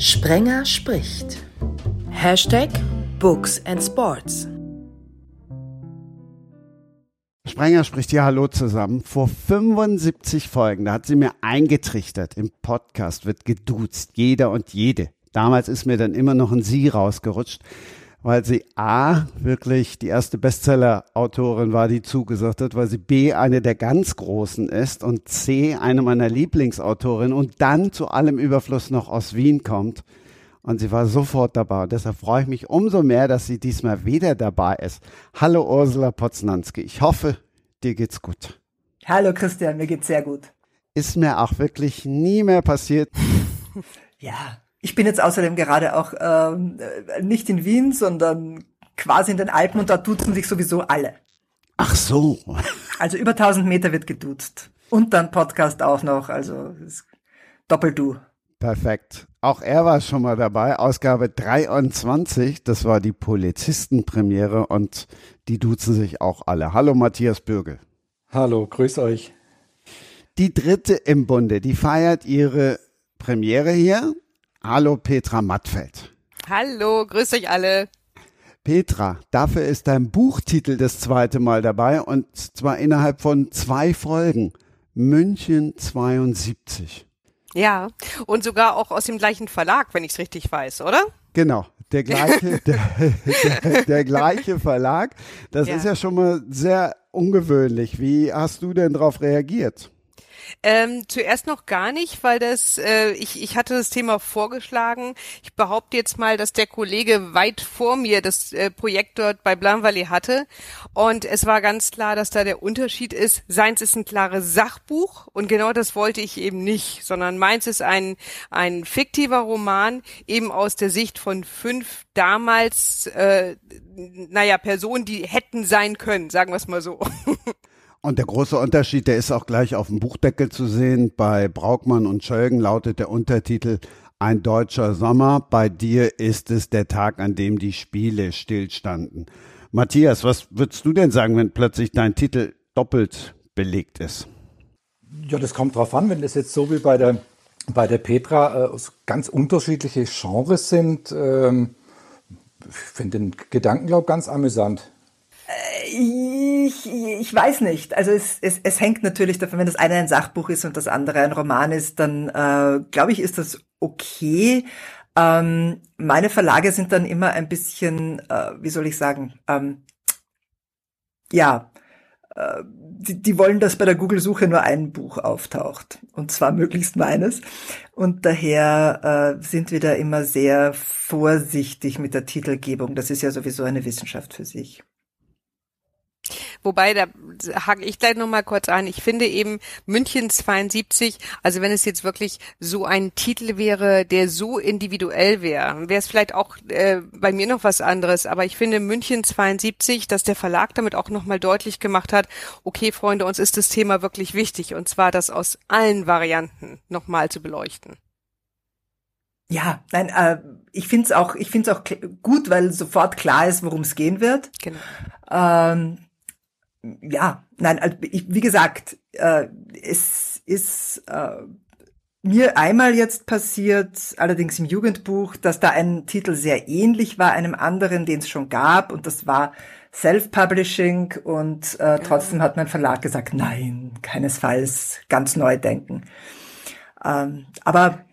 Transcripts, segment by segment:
Sprenger spricht. Hashtag Books and Sports. Sprenger spricht ja Hallo zusammen. Vor 75 Folgen, da hat sie mir eingetrichtert, im Podcast wird geduzt, jeder und jede. Damals ist mir dann immer noch ein Sie rausgerutscht weil sie A, wirklich die erste Bestseller-Autorin war, die zugesagt hat, weil sie B, eine der ganz Großen ist und C, eine meiner Lieblingsautorinnen und dann zu allem Überfluss noch aus Wien kommt. Und sie war sofort dabei. Und deshalb freue ich mich umso mehr, dass sie diesmal wieder dabei ist. Hallo Ursula Poznanski. Ich hoffe, dir geht's gut. Hallo Christian, mir geht's sehr gut. Ist mir auch wirklich nie mehr passiert. ja, ich bin jetzt außerdem gerade auch ähm, nicht in Wien, sondern quasi in den Alpen und da duzen sich sowieso alle. Ach so. Also über 1000 Meter wird geduzt. Und dann Podcast auch noch, also Doppel-Du. Perfekt. Auch er war schon mal dabei. Ausgabe 23, das war die Polizistenpremiere und die duzen sich auch alle. Hallo Matthias Bürgel. Hallo, grüß euch. Die dritte im Bunde, die feiert ihre Premiere hier Hallo Petra Mattfeld. Hallo, grüß euch alle. Petra, dafür ist dein Buchtitel das zweite Mal dabei und zwar innerhalb von zwei Folgen. München 72. Ja, und sogar auch aus dem gleichen Verlag, wenn ich es richtig weiß, oder? Genau, der gleiche, der, der, der, gleiche Verlag. Das ja. ist ja schon mal sehr ungewöhnlich. Wie hast du denn darauf reagiert? Ähm, zuerst noch gar nicht, weil das, äh, ich, ich hatte das Thema vorgeschlagen. Ich behaupte jetzt mal, dass der Kollege weit vor mir das äh, Projekt dort bei Blanvalet hatte. Und es war ganz klar, dass da der Unterschied ist. Seins ist ein klares Sachbuch und genau das wollte ich eben nicht, sondern meins ist ein, ein fiktiver Roman, eben aus der Sicht von fünf damals, äh, naja, Personen, die hätten sein können, sagen wir es mal so. Und der große Unterschied, der ist auch gleich auf dem Buchdeckel zu sehen. Bei Braukmann und Schölgen lautet der Untertitel Ein deutscher Sommer. Bei dir ist es der Tag, an dem die Spiele stillstanden. Matthias, was würdest du denn sagen, wenn plötzlich dein Titel doppelt belegt ist? Ja, das kommt drauf an, wenn das jetzt so wie bei der, bei der Petra äh, ganz unterschiedliche Genres sind. Ähm, ich finde den Gedanken, glaube ich, ganz amüsant. Ich, ich weiß nicht. Also es, es, es hängt natürlich davon, wenn das eine ein Sachbuch ist und das andere ein Roman ist, dann äh, glaube ich, ist das okay. Ähm, meine Verlage sind dann immer ein bisschen, äh, wie soll ich sagen, ähm, ja, äh, die, die wollen, dass bei der Google-Suche nur ein Buch auftaucht. Und zwar möglichst meines. Und daher äh, sind wir da immer sehr vorsichtig mit der Titelgebung. Das ist ja sowieso eine Wissenschaft für sich. Wobei, da hake ich gleich nochmal kurz ein. Ich finde eben München 72, also wenn es jetzt wirklich so ein Titel wäre, der so individuell wäre, wäre es vielleicht auch äh, bei mir noch was anderes. Aber ich finde München 72, dass der Verlag damit auch nochmal deutlich gemacht hat, okay, Freunde, uns ist das Thema wirklich wichtig. Und zwar das aus allen Varianten nochmal zu beleuchten. Ja, nein, äh, ich finde es auch, ich finde es auch gut, weil sofort klar ist, worum es gehen wird. Genau. Ähm, ja, nein, also ich, wie gesagt, äh, es ist äh, mir einmal jetzt passiert, allerdings im Jugendbuch, dass da ein Titel sehr ähnlich war einem anderen, den es schon gab, und das war Self-Publishing und äh, trotzdem hat mein Verlag gesagt, nein, keinesfalls, ganz neu denken. Ähm, aber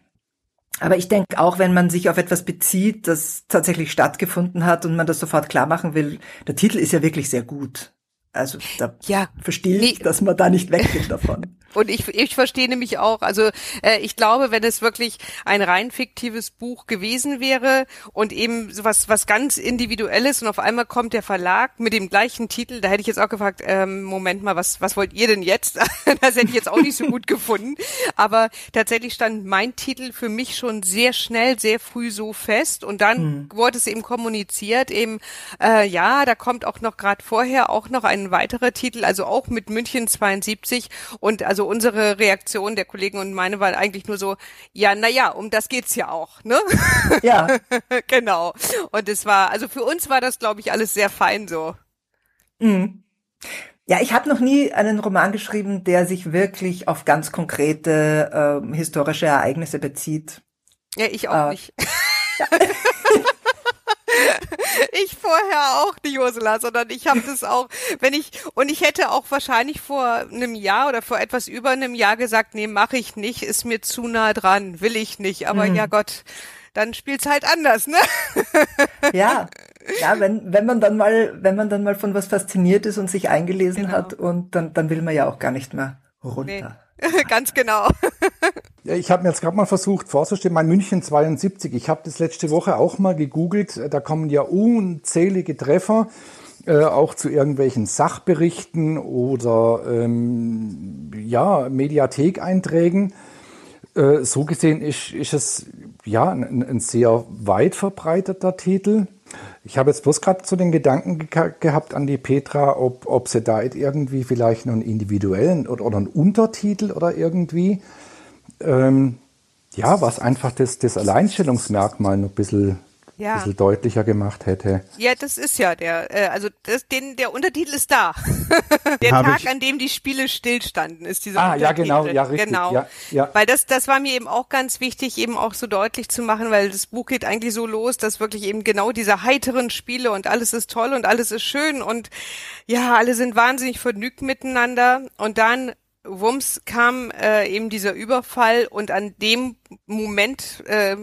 aber ich denke auch, wenn man sich auf etwas bezieht, das tatsächlich stattgefunden hat und man das sofort klar machen will, der Titel ist ja wirklich sehr gut. Also da ja, verstehe ich, nee. dass man da nicht weggeht davon. Und ich, ich verstehe nämlich auch, also äh, ich glaube, wenn es wirklich ein rein fiktives Buch gewesen wäre und eben sowas was ganz Individuelles und auf einmal kommt der Verlag mit dem gleichen Titel, da hätte ich jetzt auch gefragt, ähm, Moment mal, was, was wollt ihr denn jetzt? das hätte ich jetzt auch nicht so gut gefunden. Aber tatsächlich stand mein Titel für mich schon sehr schnell, sehr früh so fest und dann hm. wurde es eben kommuniziert, eben, äh, ja, da kommt auch noch gerade vorher auch noch ein weiterer Titel, also auch mit München 72 und also unsere Reaktion der Kollegen und meine war eigentlich nur so, ja, na ja, um das geht's ja auch, ne? Ja. genau. Und es war, also für uns war das, glaube ich, alles sehr fein so. Mhm. Ja, ich habe noch nie einen Roman geschrieben, der sich wirklich auf ganz konkrete äh, historische Ereignisse bezieht. Ja, ich auch äh, nicht. ich vorher auch nicht, Ursula, sondern ich habe das auch, wenn ich, und ich hätte auch wahrscheinlich vor einem Jahr oder vor etwas über einem Jahr gesagt, nee, mache ich nicht, ist mir zu nah dran, will ich nicht. Aber mhm. ja Gott, dann spielt's halt anders, ne? Ja, ja, wenn, wenn man dann mal, wenn man dann mal von was fasziniert ist und sich eingelesen genau. hat und dann, dann will man ja auch gar nicht mehr runter. Nee. Ganz genau. Ich habe mir jetzt gerade mal versucht vorzustellen, mein München 72, ich habe das letzte Woche auch mal gegoogelt, da kommen ja unzählige Treffer, äh, auch zu irgendwelchen Sachberichten oder ähm, ja, Mediathekeinträgen. Äh, so gesehen ist, ist es ja ein, ein sehr weit verbreiteter Titel. Ich habe jetzt bloß gerade zu den Gedanken ge gehabt an die Petra, ob, ob sie da irgendwie vielleicht einen individuellen oder, oder einen Untertitel oder irgendwie, ähm, ja, was einfach das, das Alleinstellungsmerkmal noch ein bisschen ja. ein bisschen deutlicher gemacht hätte. Ja, das ist ja der, äh, also das, den, der Untertitel ist da. der Hab Tag, ich. an dem die Spiele stillstanden, ist dieser ah, Untertitel. ja, genau, ja, richtig. Genau. Ja, ja. Weil das, das war mir eben auch ganz wichtig, eben auch so deutlich zu machen, weil das Buch geht eigentlich so los, dass wirklich eben genau diese heiteren Spiele und alles ist toll und alles ist schön und ja, alle sind wahnsinnig vergnügt miteinander und dann Wumms kam äh, eben dieser Überfall und an dem Moment äh,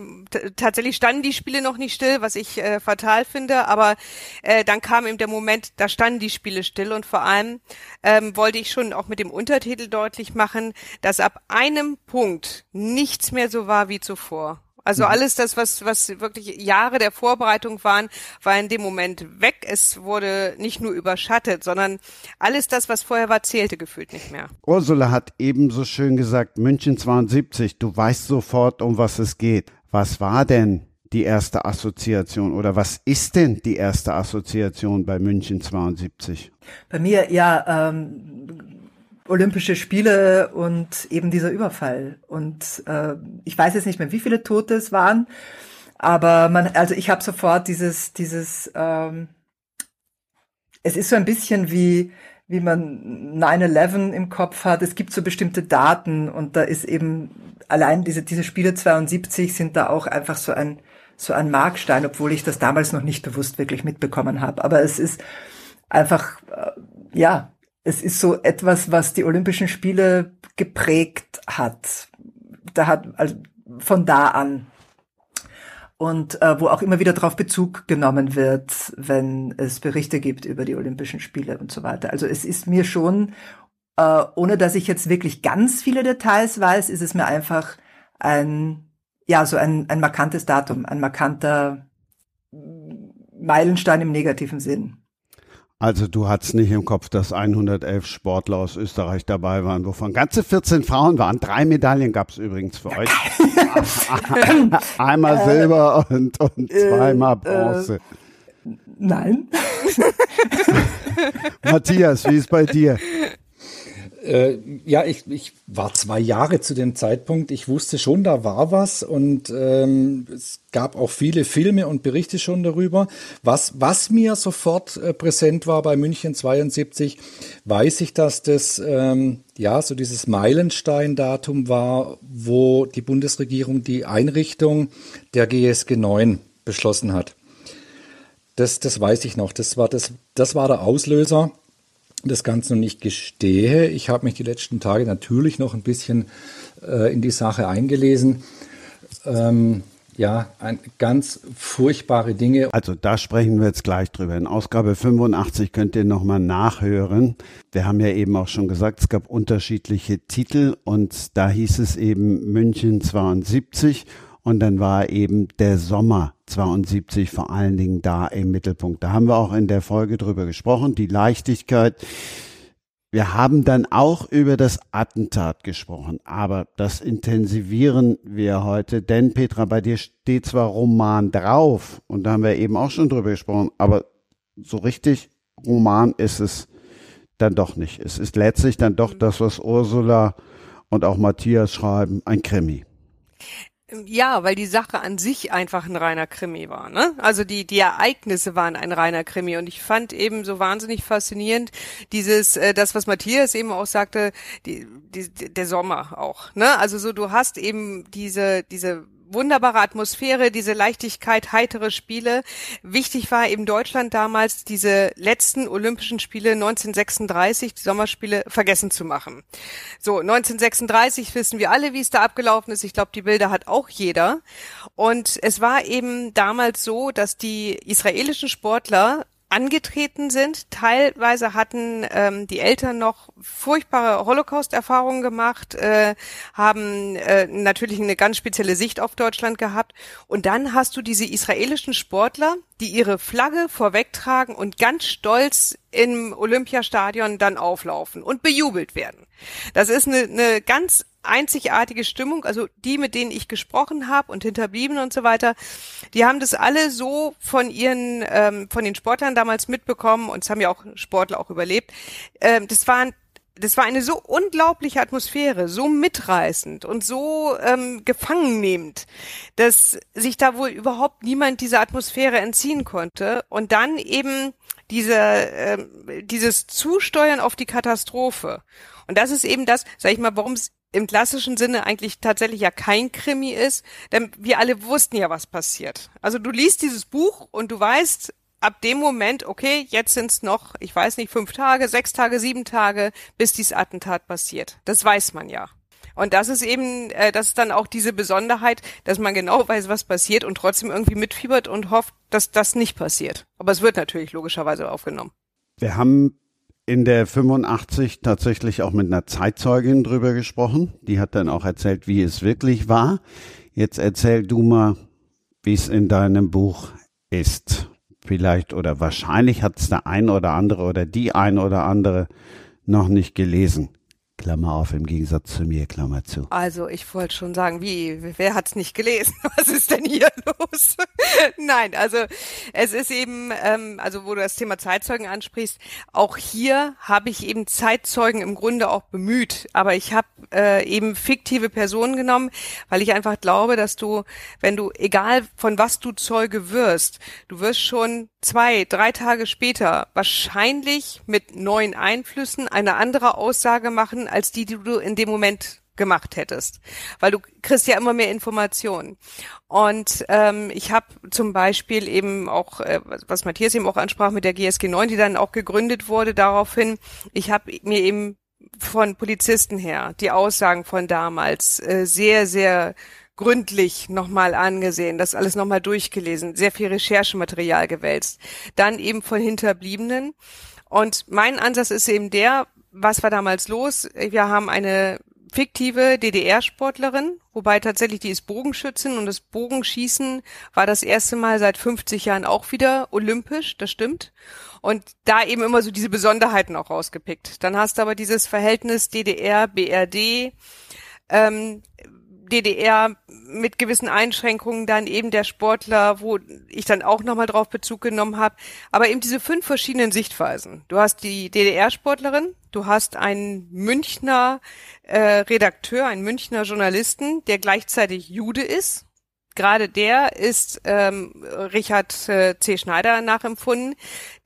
tatsächlich standen die Spiele noch nicht still, was ich äh, fatal finde, aber äh, dann kam eben der Moment, da standen die Spiele still und vor allem ähm, wollte ich schon auch mit dem Untertitel deutlich machen, dass ab einem Punkt nichts mehr so war wie zuvor. Also mhm. alles das, was, was wirklich Jahre der Vorbereitung waren, war in dem Moment weg. Es wurde nicht nur überschattet, sondern alles das, was vorher war, zählte gefühlt nicht mehr. Ursula hat ebenso schön gesagt, München 72, du weißt sofort, um was es geht. Was war denn die erste Assoziation oder was ist denn die erste Assoziation bei München 72? Bei mir, ja, ähm, Olympische Spiele und eben dieser Überfall. Und äh, ich weiß jetzt nicht mehr, wie viele Tote es waren, aber man, also ich habe sofort dieses, dieses, ähm, es ist so ein bisschen wie, wie man 9-11 im Kopf hat. Es gibt so bestimmte Daten und da ist eben allein diese, diese Spiele 72 sind da auch einfach so ein, so ein Markstein, obwohl ich das damals noch nicht bewusst wirklich mitbekommen habe. Aber es ist einfach, äh, ja, es ist so etwas, was die Olympischen Spiele geprägt hat. Da hat also von da an und äh, wo auch immer wieder darauf Bezug genommen wird, wenn es Berichte gibt über die Olympischen Spiele und so weiter. Also es ist mir schon, äh, ohne dass ich jetzt wirklich ganz viele Details weiß, ist es mir einfach ein, ja, so ein, ein markantes Datum, ein markanter Meilenstein im negativen Sinn. Also du hattest nicht im Kopf, dass 111 Sportler aus Österreich dabei waren, wovon ganze 14 Frauen waren. Drei Medaillen gab es übrigens für euch. Einmal äh, Silber und, und äh, zweimal äh, Bronze. Äh, nein. Matthias, wie ist bei dir? Äh, ja, ich, ich war zwei Jahre zu dem Zeitpunkt. Ich wusste schon, da war was und ähm, es gab auch viele Filme und Berichte schon darüber. Was, was mir sofort äh, präsent war bei München 72, weiß ich, dass das ähm, ja so dieses Meilenstein-Datum war, wo die Bundesregierung die Einrichtung der GSG 9 beschlossen hat. Das, das weiß ich noch. Das war, das, das war der Auslöser das Ganze noch nicht gestehe. Ich habe mich die letzten Tage natürlich noch ein bisschen äh, in die Sache eingelesen. Ähm, ja, ein, ganz furchtbare Dinge. Also da sprechen wir jetzt gleich drüber. In Ausgabe 85 könnt ihr nochmal nachhören. Wir haben ja eben auch schon gesagt, es gab unterschiedliche Titel und da hieß es eben München 72 und dann war eben der Sommer 72 vor allen Dingen da im Mittelpunkt. Da haben wir auch in der Folge drüber gesprochen, die Leichtigkeit. Wir haben dann auch über das Attentat gesprochen, aber das intensivieren wir heute, denn Petra, bei dir steht zwar Roman drauf und da haben wir eben auch schon drüber gesprochen, aber so richtig Roman ist es dann doch nicht. Es ist letztlich dann doch das, was Ursula und auch Matthias schreiben, ein Krimi. Ja, weil die Sache an sich einfach ein reiner Krimi war. Ne? Also die, die Ereignisse waren ein reiner Krimi. Und ich fand eben so wahnsinnig faszinierend dieses, äh, das, was Matthias eben auch sagte, die, die, der Sommer auch. Ne? Also so, du hast eben diese, diese wunderbare Atmosphäre, diese Leichtigkeit, heitere Spiele. Wichtig war eben Deutschland damals, diese letzten Olympischen Spiele 1936, die Sommerspiele, vergessen zu machen. So, 1936 wissen wir alle, wie es da abgelaufen ist. Ich glaube, die Bilder hat auch jeder. Und es war eben damals so, dass die israelischen Sportler angetreten sind. Teilweise hatten ähm, die Eltern noch furchtbare Holocaust-Erfahrungen gemacht, äh, haben äh, natürlich eine ganz spezielle Sicht auf Deutschland gehabt. Und dann hast du diese israelischen Sportler, die ihre Flagge vorwegtragen und ganz stolz im Olympiastadion dann auflaufen und bejubelt werden. Das ist eine, eine ganz einzigartige Stimmung, also die, mit denen ich gesprochen habe und Hinterblieben und so weiter, die haben das alle so von ihren, ähm, von den Sportlern damals mitbekommen und es haben ja auch Sportler auch überlebt. Ähm, das waren das war eine so unglaubliche Atmosphäre, so mitreißend und so ähm, gefangennehmend, dass sich da wohl überhaupt niemand dieser Atmosphäre entziehen konnte. Und dann eben diese, ähm, dieses Zusteuern auf die Katastrophe. Und das ist eben das, sag ich mal, warum es im klassischen Sinne eigentlich tatsächlich ja kein Krimi ist, denn wir alle wussten ja, was passiert. Also du liest dieses Buch und du weißt ab dem Moment, okay, jetzt sind es noch, ich weiß nicht, fünf Tage, sechs Tage, sieben Tage, bis dieses Attentat passiert. Das weiß man ja. Und das ist eben, äh, das ist dann auch diese Besonderheit, dass man genau weiß, was passiert und trotzdem irgendwie mitfiebert und hofft, dass das nicht passiert. Aber es wird natürlich logischerweise aufgenommen. Wir haben in der 85 tatsächlich auch mit einer Zeitzeugin drüber gesprochen. Die hat dann auch erzählt, wie es wirklich war. Jetzt erzähl du mal, wie es in deinem Buch ist. Vielleicht oder wahrscheinlich hat es der ein oder andere oder die ein oder andere noch nicht gelesen. Klammer auf, im Gegensatz zu mir, Klammer zu. Also ich wollte schon sagen, wie, wer hat's nicht gelesen? Was ist denn hier los? Nein, also es ist eben, ähm, also wo du das Thema Zeitzeugen ansprichst, auch hier habe ich eben Zeitzeugen im Grunde auch bemüht, aber ich habe äh, eben fiktive Personen genommen, weil ich einfach glaube, dass du, wenn du, egal von was du Zeuge wirst, du wirst schon zwei, drei Tage später wahrscheinlich mit neuen Einflüssen eine andere Aussage machen, als die, die du in dem Moment gemacht hättest, weil du kriegst ja immer mehr Informationen. Und ähm, ich habe zum Beispiel eben auch, äh, was Matthias eben auch ansprach mit der GSG 9, die dann auch gegründet wurde, daraufhin, ich habe mir eben von Polizisten her die Aussagen von damals äh, sehr, sehr gründlich nochmal angesehen, das alles nochmal durchgelesen, sehr viel Recherchematerial gewälzt. Dann eben von Hinterbliebenen. Und mein Ansatz ist eben der, was war damals los? Wir haben eine fiktive DDR-Sportlerin, wobei tatsächlich die ist Bogenschützin und das Bogenschießen war das erste Mal seit 50 Jahren auch wieder olympisch, das stimmt. Und da eben immer so diese Besonderheiten auch rausgepickt. Dann hast du aber dieses Verhältnis DDR, BRD, ähm, DDR mit gewissen Einschränkungen dann eben der Sportler, wo ich dann auch nochmal drauf Bezug genommen habe. Aber eben diese fünf verschiedenen Sichtweisen. Du hast die DDR-Sportlerin, du hast einen Münchner äh, Redakteur, einen Münchner Journalisten, der gleichzeitig Jude ist. Gerade der ist ähm, Richard äh, C. Schneider nachempfunden,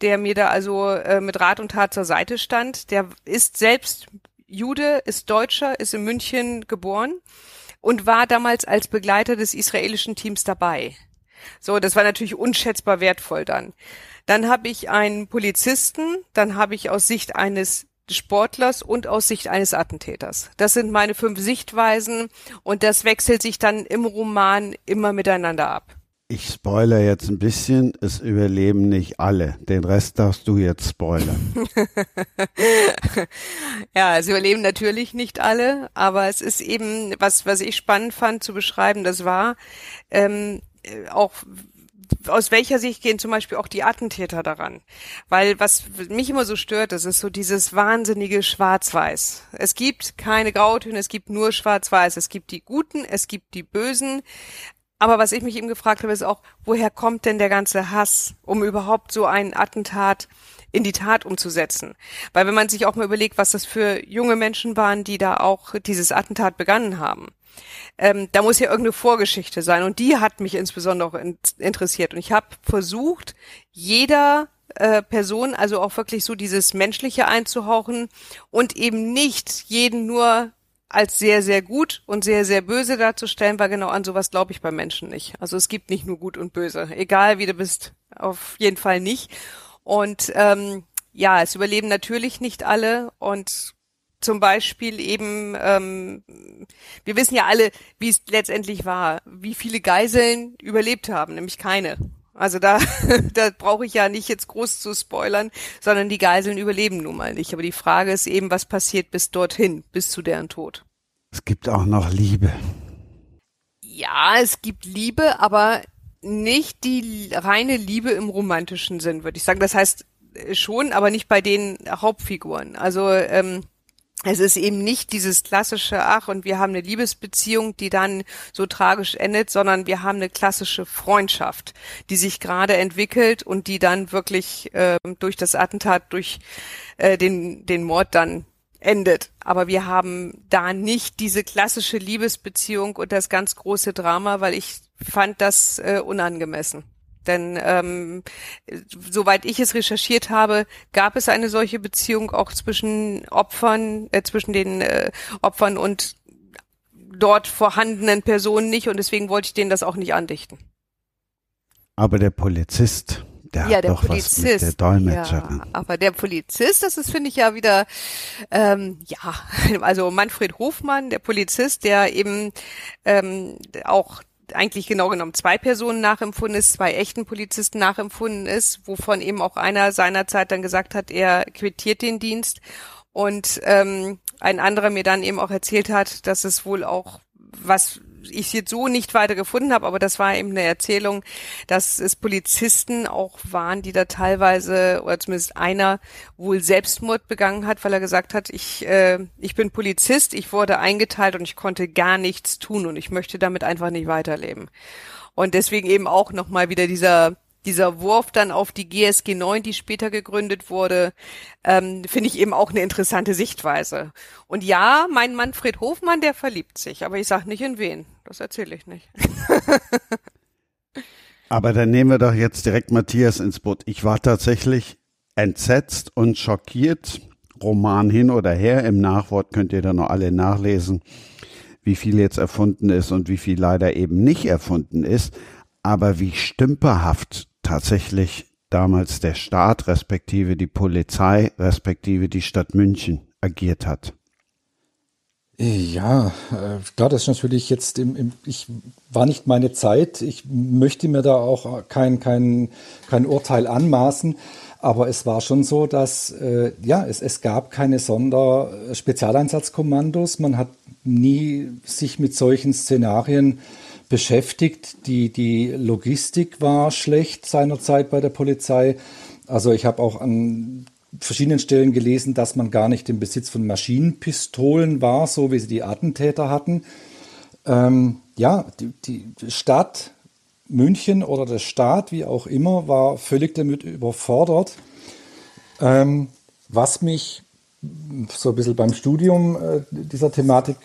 der mir da also äh, mit Rat und Tat zur Seite stand. Der ist selbst Jude, ist Deutscher, ist in München geboren und war damals als Begleiter des israelischen Teams dabei. So, das war natürlich unschätzbar wertvoll dann. Dann habe ich einen Polizisten, dann habe ich aus Sicht eines Sportlers und aus Sicht eines Attentäters. Das sind meine fünf Sichtweisen und das wechselt sich dann im Roman immer miteinander ab. Ich spoilere jetzt ein bisschen, es überleben nicht alle. Den Rest darfst du jetzt spoilern. ja, es überleben natürlich nicht alle, aber es ist eben, was, was ich spannend fand zu beschreiben, das war ähm, auch aus welcher Sicht gehen zum Beispiel auch die Attentäter daran? Weil was mich immer so stört, das ist so dieses wahnsinnige Schwarz-Weiß. Es gibt keine Grautöne, es gibt nur Schwarz-Weiß. Es gibt die Guten, es gibt die Bösen, aber was ich mich eben gefragt habe, ist auch, woher kommt denn der ganze Hass, um überhaupt so ein Attentat in die Tat umzusetzen? Weil wenn man sich auch mal überlegt, was das für junge Menschen waren, die da auch dieses Attentat begangen haben, ähm, da muss ja irgendeine Vorgeschichte sein und die hat mich insbesondere auch in interessiert. Und ich habe versucht, jeder äh, Person also auch wirklich so dieses Menschliche einzuhauchen und eben nicht jeden nur als sehr, sehr gut und sehr, sehr böse darzustellen, weil genau an sowas glaube ich bei Menschen nicht. Also es gibt nicht nur gut und böse. Egal wie du bist, auf jeden Fall nicht. Und ähm, ja, es überleben natürlich nicht alle und zum Beispiel eben, ähm, wir wissen ja alle, wie es letztendlich war, wie viele Geiseln überlebt haben, nämlich keine. Also da, da brauche ich ja nicht jetzt groß zu spoilern, sondern die Geiseln überleben nun mal nicht. Aber die Frage ist eben, was passiert bis dorthin, bis zu deren Tod. Es gibt auch noch Liebe. Ja, es gibt Liebe, aber nicht die reine Liebe im romantischen Sinn, würde ich sagen. Das heißt äh, schon, aber nicht bei den Hauptfiguren. Also ähm, es ist eben nicht dieses klassische, ach, und wir haben eine Liebesbeziehung, die dann so tragisch endet, sondern wir haben eine klassische Freundschaft, die sich gerade entwickelt und die dann wirklich äh, durch das Attentat, durch äh, den, den Mord dann endet. Aber wir haben da nicht diese klassische Liebesbeziehung und das ganz große Drama, weil ich fand das äh, unangemessen. Denn ähm, soweit ich es recherchiert habe, gab es eine solche Beziehung auch zwischen Opfern, äh, zwischen den äh, Opfern und dort vorhandenen Personen nicht und deswegen wollte ich denen das auch nicht andichten. Aber der Polizist, der ja, hat der doch Polizist, was mit der Dolmetscherin. Ja, aber der Polizist, das ist, finde ich, ja wieder, ähm, ja, also Manfred Hofmann, der Polizist, der eben ähm, auch eigentlich genau genommen zwei Personen nachempfunden ist, zwei echten Polizisten nachempfunden ist, wovon eben auch einer seinerzeit dann gesagt hat, er quittiert den Dienst. Und ähm, ein anderer mir dann eben auch erzählt hat, dass es wohl auch was ich jetzt so nicht weiter gefunden habe, aber das war eben eine Erzählung, dass es Polizisten auch waren, die da teilweise, oder zumindest einer, wohl Selbstmord begangen hat, weil er gesagt hat, ich, äh, ich bin Polizist, ich wurde eingeteilt und ich konnte gar nichts tun und ich möchte damit einfach nicht weiterleben. Und deswegen eben auch nochmal wieder dieser dieser Wurf dann auf die GSG 9, die später gegründet wurde, ähm, finde ich eben auch eine interessante Sichtweise. Und ja, mein Manfred Hofmann, der verliebt sich, aber ich sag nicht in wen. Das erzähle ich nicht. aber dann nehmen wir doch jetzt direkt Matthias ins Boot. Ich war tatsächlich entsetzt und schockiert. Roman hin oder her. Im Nachwort könnt ihr dann noch alle nachlesen, wie viel jetzt erfunden ist und wie viel leider eben nicht erfunden ist aber wie stümperhaft tatsächlich damals der Staat respektive die Polizei respektive die Stadt München agiert hat. Ja, äh, klar, das ist natürlich jetzt im, im, ich war nicht meine Zeit. Ich möchte mir da auch kein, kein, kein Urteil anmaßen. Aber es war schon so, dass äh, ja, es, es gab keine Sonderspezialeinsatzkommandos. Man hat nie sich mit solchen Szenarien beschäftigt. Die, die Logistik war schlecht seinerzeit bei der Polizei. Also ich habe auch an verschiedenen Stellen gelesen, dass man gar nicht im Besitz von Maschinenpistolen war, so wie sie die Attentäter hatten. Ähm, ja, die, die Stadt München oder der Staat, wie auch immer, war völlig damit überfordert. Ähm, was mich so ein bisschen beim Studium äh, dieser Thematik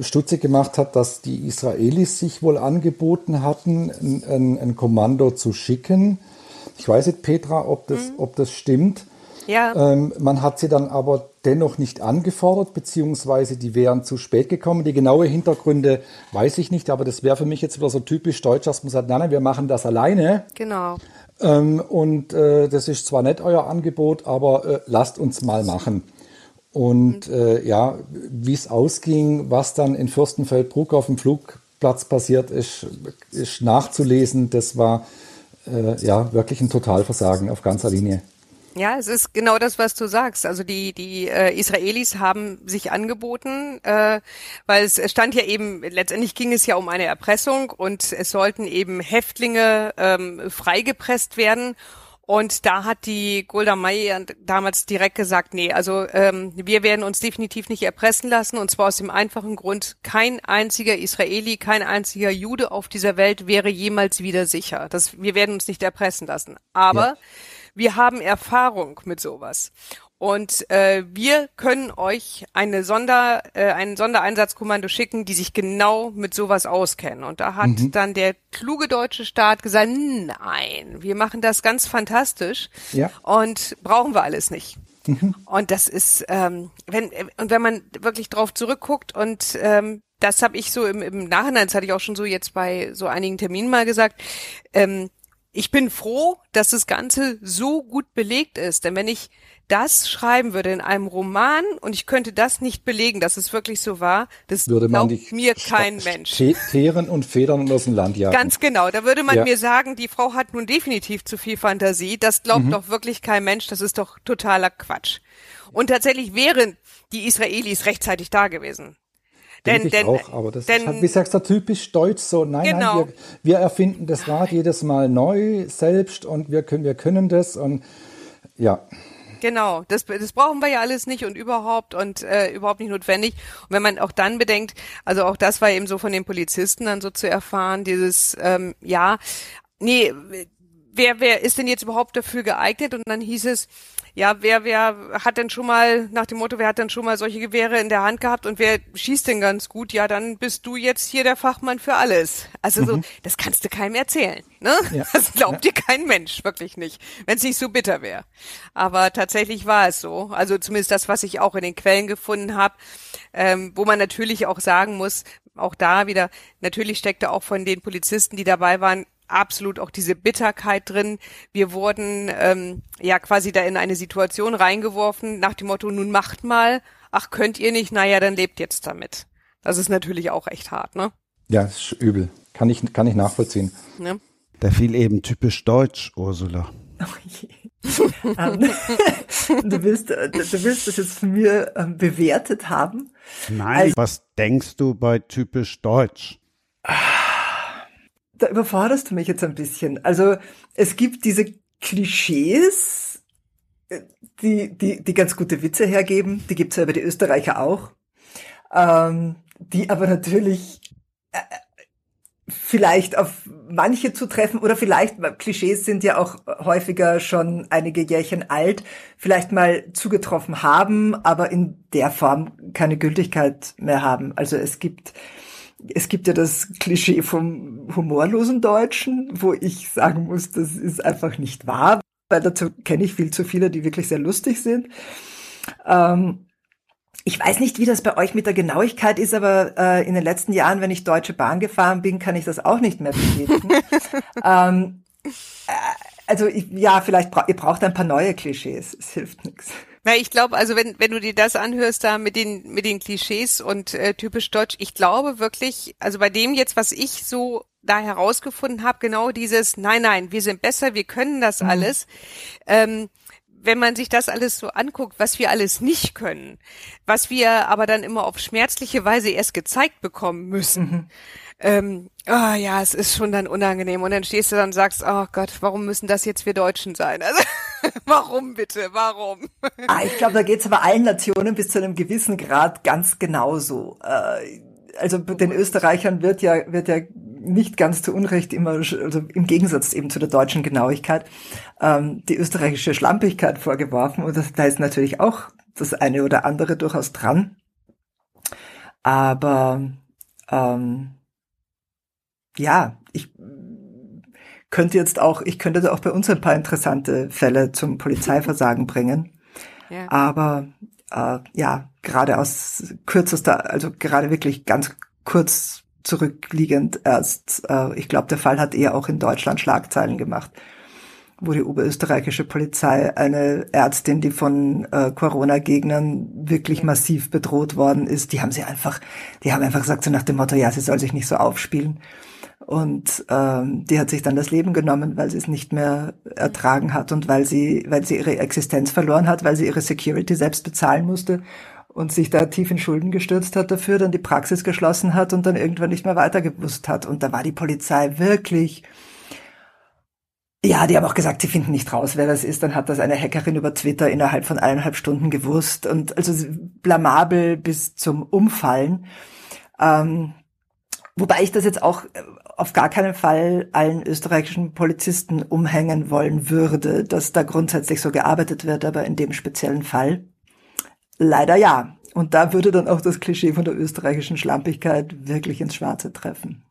stutzig gemacht hat, dass die Israelis sich wohl angeboten hatten, ein, ein, Kommando zu schicken. Ich weiß nicht, Petra, ob das, mhm. ob das stimmt. Ja. Ähm, man hat sie dann aber dennoch nicht angefordert, beziehungsweise die wären zu spät gekommen. Die genaue Hintergründe weiß ich nicht, aber das wäre für mich jetzt wieder so typisch deutsch, dass man sagt, nein, nein wir machen das alleine. Genau. Ähm, und äh, das ist zwar nicht euer Angebot, aber äh, lasst uns mal machen. Und äh, ja, wie es ausging, was dann in Fürstenfeldbruck auf dem Flugplatz passiert ist, ist nachzulesen. Das war äh, ja wirklich ein Totalversagen auf ganzer Linie. Ja, es ist genau das, was du sagst. Also die die äh, Israelis haben sich angeboten, äh, weil es stand ja eben letztendlich ging es ja um eine Erpressung und es sollten eben Häftlinge ähm, freigepresst werden. Und da hat die Golda Meir damals direkt gesagt, nee, also ähm, wir werden uns definitiv nicht erpressen lassen. Und zwar aus dem einfachen Grund, kein einziger Israeli, kein einziger Jude auf dieser Welt wäre jemals wieder sicher. Das, wir werden uns nicht erpressen lassen. Aber ja. wir haben Erfahrung mit sowas. Und äh, wir können euch eine Sonder, äh, ein Sondereinsatzkommando schicken, die sich genau mit sowas auskennen. Und da hat mhm. dann der kluge deutsche Staat gesagt, nein, wir machen das ganz fantastisch ja. und brauchen wir alles nicht. Mhm. Und das ist, ähm, wenn und wenn man wirklich drauf zurückguckt und ähm, das habe ich so im, im Nachhinein, das hatte ich auch schon so jetzt bei so einigen Terminen mal gesagt, ähm, ich bin froh, dass das Ganze so gut belegt ist. Denn wenn ich das schreiben würde in einem Roman und ich könnte das nicht belegen, dass es wirklich so war, das würde man glaubt mir kein Mensch. Teeren und Federn aus dem Land jagen. Ganz genau. Da würde man ja. mir sagen, die Frau hat nun definitiv zu viel Fantasie. Das glaubt mhm. doch wirklich kein Mensch. Das ist doch totaler Quatsch. Und tatsächlich wären die Israelis rechtzeitig da gewesen. Denn, denn, auch, aber das denn, ist halt, wie sagst du, typisch deutsch so. Nein, genau. nein, wir, wir erfinden das Rad jedes Mal neu selbst und wir können, wir können das und ja. Genau, das, das brauchen wir ja alles nicht und überhaupt und äh, überhaupt nicht notwendig. Und wenn man auch dann bedenkt, also auch das war eben so von den Polizisten dann so zu erfahren, dieses, ähm, ja, nee, wer, wer ist denn jetzt überhaupt dafür geeignet? Und dann hieß es, ja, wer, wer hat denn schon mal, nach dem Motto, wer hat denn schon mal solche Gewehre in der Hand gehabt und wer schießt denn ganz gut? Ja, dann bist du jetzt hier der Fachmann für alles. Also mhm. so, das kannst du keinem erzählen. Ne? Ja. Das glaubt ja. dir kein Mensch, wirklich nicht, wenn es nicht so bitter wäre. Aber tatsächlich war es so. Also zumindest das, was ich auch in den Quellen gefunden habe, ähm, wo man natürlich auch sagen muss, auch da wieder, natürlich steckte auch von den Polizisten, die dabei waren, absolut auch diese Bitterkeit drin. Wir wurden ähm, ja quasi da in eine Situation reingeworfen nach dem Motto, nun macht mal, ach könnt ihr nicht, naja, dann lebt jetzt damit. Das ist natürlich auch echt hart, ne? Ja, ist übel. Kann ich, kann ich nachvollziehen. Ja. Der fiel eben typisch deutsch, Ursula. Oh je. um, du, willst, du willst das jetzt von mir ähm, bewertet haben? Nein, also, was denkst du bei typisch deutsch? Da überforderst du mich jetzt ein bisschen. Also es gibt diese Klischees, äh, die, die, die ganz gute Witze hergeben, die gibt's ja über die Österreicher auch, ähm, die aber natürlich äh, vielleicht auf manche zu treffen oder vielleicht, Klischees sind ja auch häufiger schon einige Jährchen alt, vielleicht mal zugetroffen haben, aber in der Form keine Gültigkeit mehr haben. Also es gibt es gibt ja das Klischee vom humorlosen Deutschen, wo ich sagen muss, das ist einfach nicht wahr, weil dazu kenne ich viel zu viele, die wirklich sehr lustig sind. Ähm, ich weiß nicht, wie das bei euch mit der Genauigkeit ist, aber äh, in den letzten Jahren, wenn ich Deutsche Bahn gefahren bin, kann ich das auch nicht mehr bestätigen. ähm, äh, also ich, ja, vielleicht bra ihr braucht ein paar neue Klischees. Es hilft nichts. Na, ich glaube, also wenn, wenn du dir das anhörst da mit den, mit den Klischees und äh, typisch deutsch, ich glaube wirklich, also bei dem jetzt, was ich so da herausgefunden habe, genau dieses, nein, nein, wir sind besser, wir können das mhm. alles. Ähm, wenn man sich das alles so anguckt, was wir alles nicht können, was wir aber dann immer auf schmerzliche Weise erst gezeigt bekommen müssen. Mhm ähm, oh ja, es ist schon dann unangenehm. Und dann stehst du dann und sagst, oh Gott, warum müssen das jetzt wir Deutschen sein? Also, warum bitte? Warum? Ah, ich glaube, da geht's aber allen Nationen bis zu einem gewissen Grad ganz genauso. Äh, also den Österreichern wird ja, wird ja nicht ganz zu Unrecht immer, also im Gegensatz eben zu der deutschen Genauigkeit, ähm, die österreichische Schlampigkeit vorgeworfen. Und das, da ist natürlich auch das eine oder andere durchaus dran. Aber ähm, ja, ich könnte jetzt auch, ich könnte auch bei uns ein paar interessante Fälle zum Polizeiversagen bringen. Ja. Aber äh, ja, gerade aus kürzester, also gerade wirklich ganz kurz zurückliegend erst, äh, ich glaube, der Fall hat eher auch in Deutschland Schlagzeilen gemacht, wo die oberösterreichische Polizei eine Ärztin, die von äh, Corona-Gegnern wirklich massiv bedroht worden ist, die haben sie einfach, die haben einfach gesagt so nach dem Motto, ja, sie soll sich nicht so aufspielen. Und ähm, die hat sich dann das Leben genommen, weil sie es nicht mehr ertragen hat und weil sie, weil sie ihre Existenz verloren hat, weil sie ihre Security selbst bezahlen musste und sich da tief in Schulden gestürzt hat dafür, dann die Praxis geschlossen hat und dann irgendwann nicht mehr weitergewusst hat. Und da war die Polizei wirklich, ja, die haben auch gesagt, sie finden nicht raus, wer das ist. Dann hat das eine Hackerin über Twitter innerhalb von eineinhalb Stunden gewusst und also blamabel bis zum Umfallen. Ähm, Wobei ich das jetzt auch auf gar keinen Fall allen österreichischen Polizisten umhängen wollen würde, dass da grundsätzlich so gearbeitet wird, aber in dem speziellen Fall leider ja. Und da würde dann auch das Klischee von der österreichischen Schlampigkeit wirklich ins Schwarze treffen.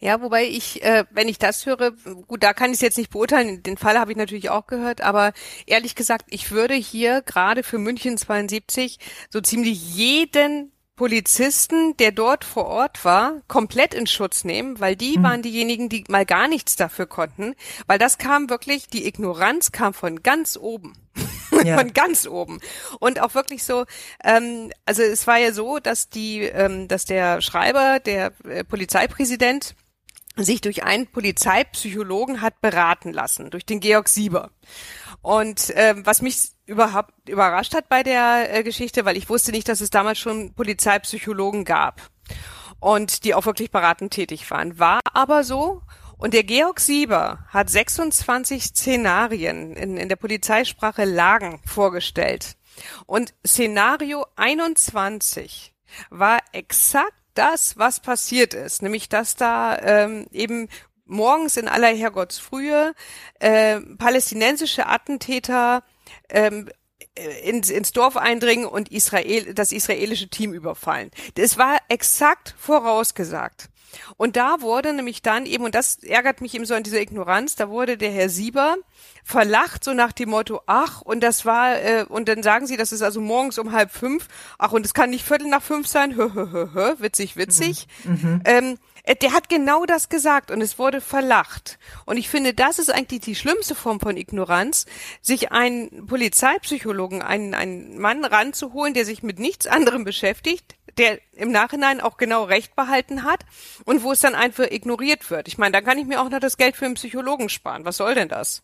Ja, wobei ich, äh, wenn ich das höre, gut, da kann ich es jetzt nicht beurteilen, den Fall habe ich natürlich auch gehört, aber ehrlich gesagt, ich würde hier gerade für München 72 so ziemlich jeden Polizisten, der dort vor Ort war, komplett in Schutz nehmen, weil die mhm. waren diejenigen, die mal gar nichts dafür konnten, weil das kam wirklich, die Ignoranz kam von ganz oben. Ja. von ganz oben. Und auch wirklich so, ähm, also es war ja so, dass die, ähm, dass der Schreiber, der äh, Polizeipräsident, sich durch einen Polizeipsychologen hat beraten lassen, durch den Georg Sieber. Und ähm, was mich überhaupt überrascht hat bei der äh, Geschichte, weil ich wusste nicht, dass es damals schon Polizeipsychologen gab und die auch wirklich beratend tätig waren. War aber so. Und der Georg Sieber hat 26 Szenarien in, in der Polizeisprache Lagen vorgestellt. Und Szenario 21 war exakt das, was passiert ist, nämlich dass da ähm, eben morgens in aller Herrgottsfrühe äh, palästinensische Attentäter ähm, äh, ins, ins Dorf eindringen und Israel, das israelische Team überfallen. Das war exakt vorausgesagt. Und da wurde nämlich dann eben, und das ärgert mich eben so an dieser Ignoranz, da wurde der Herr Sieber verlacht, so nach dem Motto, ach, und das war, äh, und dann sagen sie, das ist also morgens um halb fünf, ach, und es kann nicht Viertel nach fünf sein, hö, hö, hö, hö, witzig, witzig. Mhm. mhm. Ähm, äh, der hat genau das gesagt und es wurde verlacht. Und ich finde, das ist eigentlich die schlimmste Form von Ignoranz, sich einen Polizeipsychologen, einen, einen Mann ranzuholen, der sich mit nichts anderem beschäftigt, der im Nachhinein auch genau Recht behalten hat und wo es dann einfach ignoriert wird. Ich meine, dann kann ich mir auch noch das Geld für einen Psychologen sparen. Was soll denn das?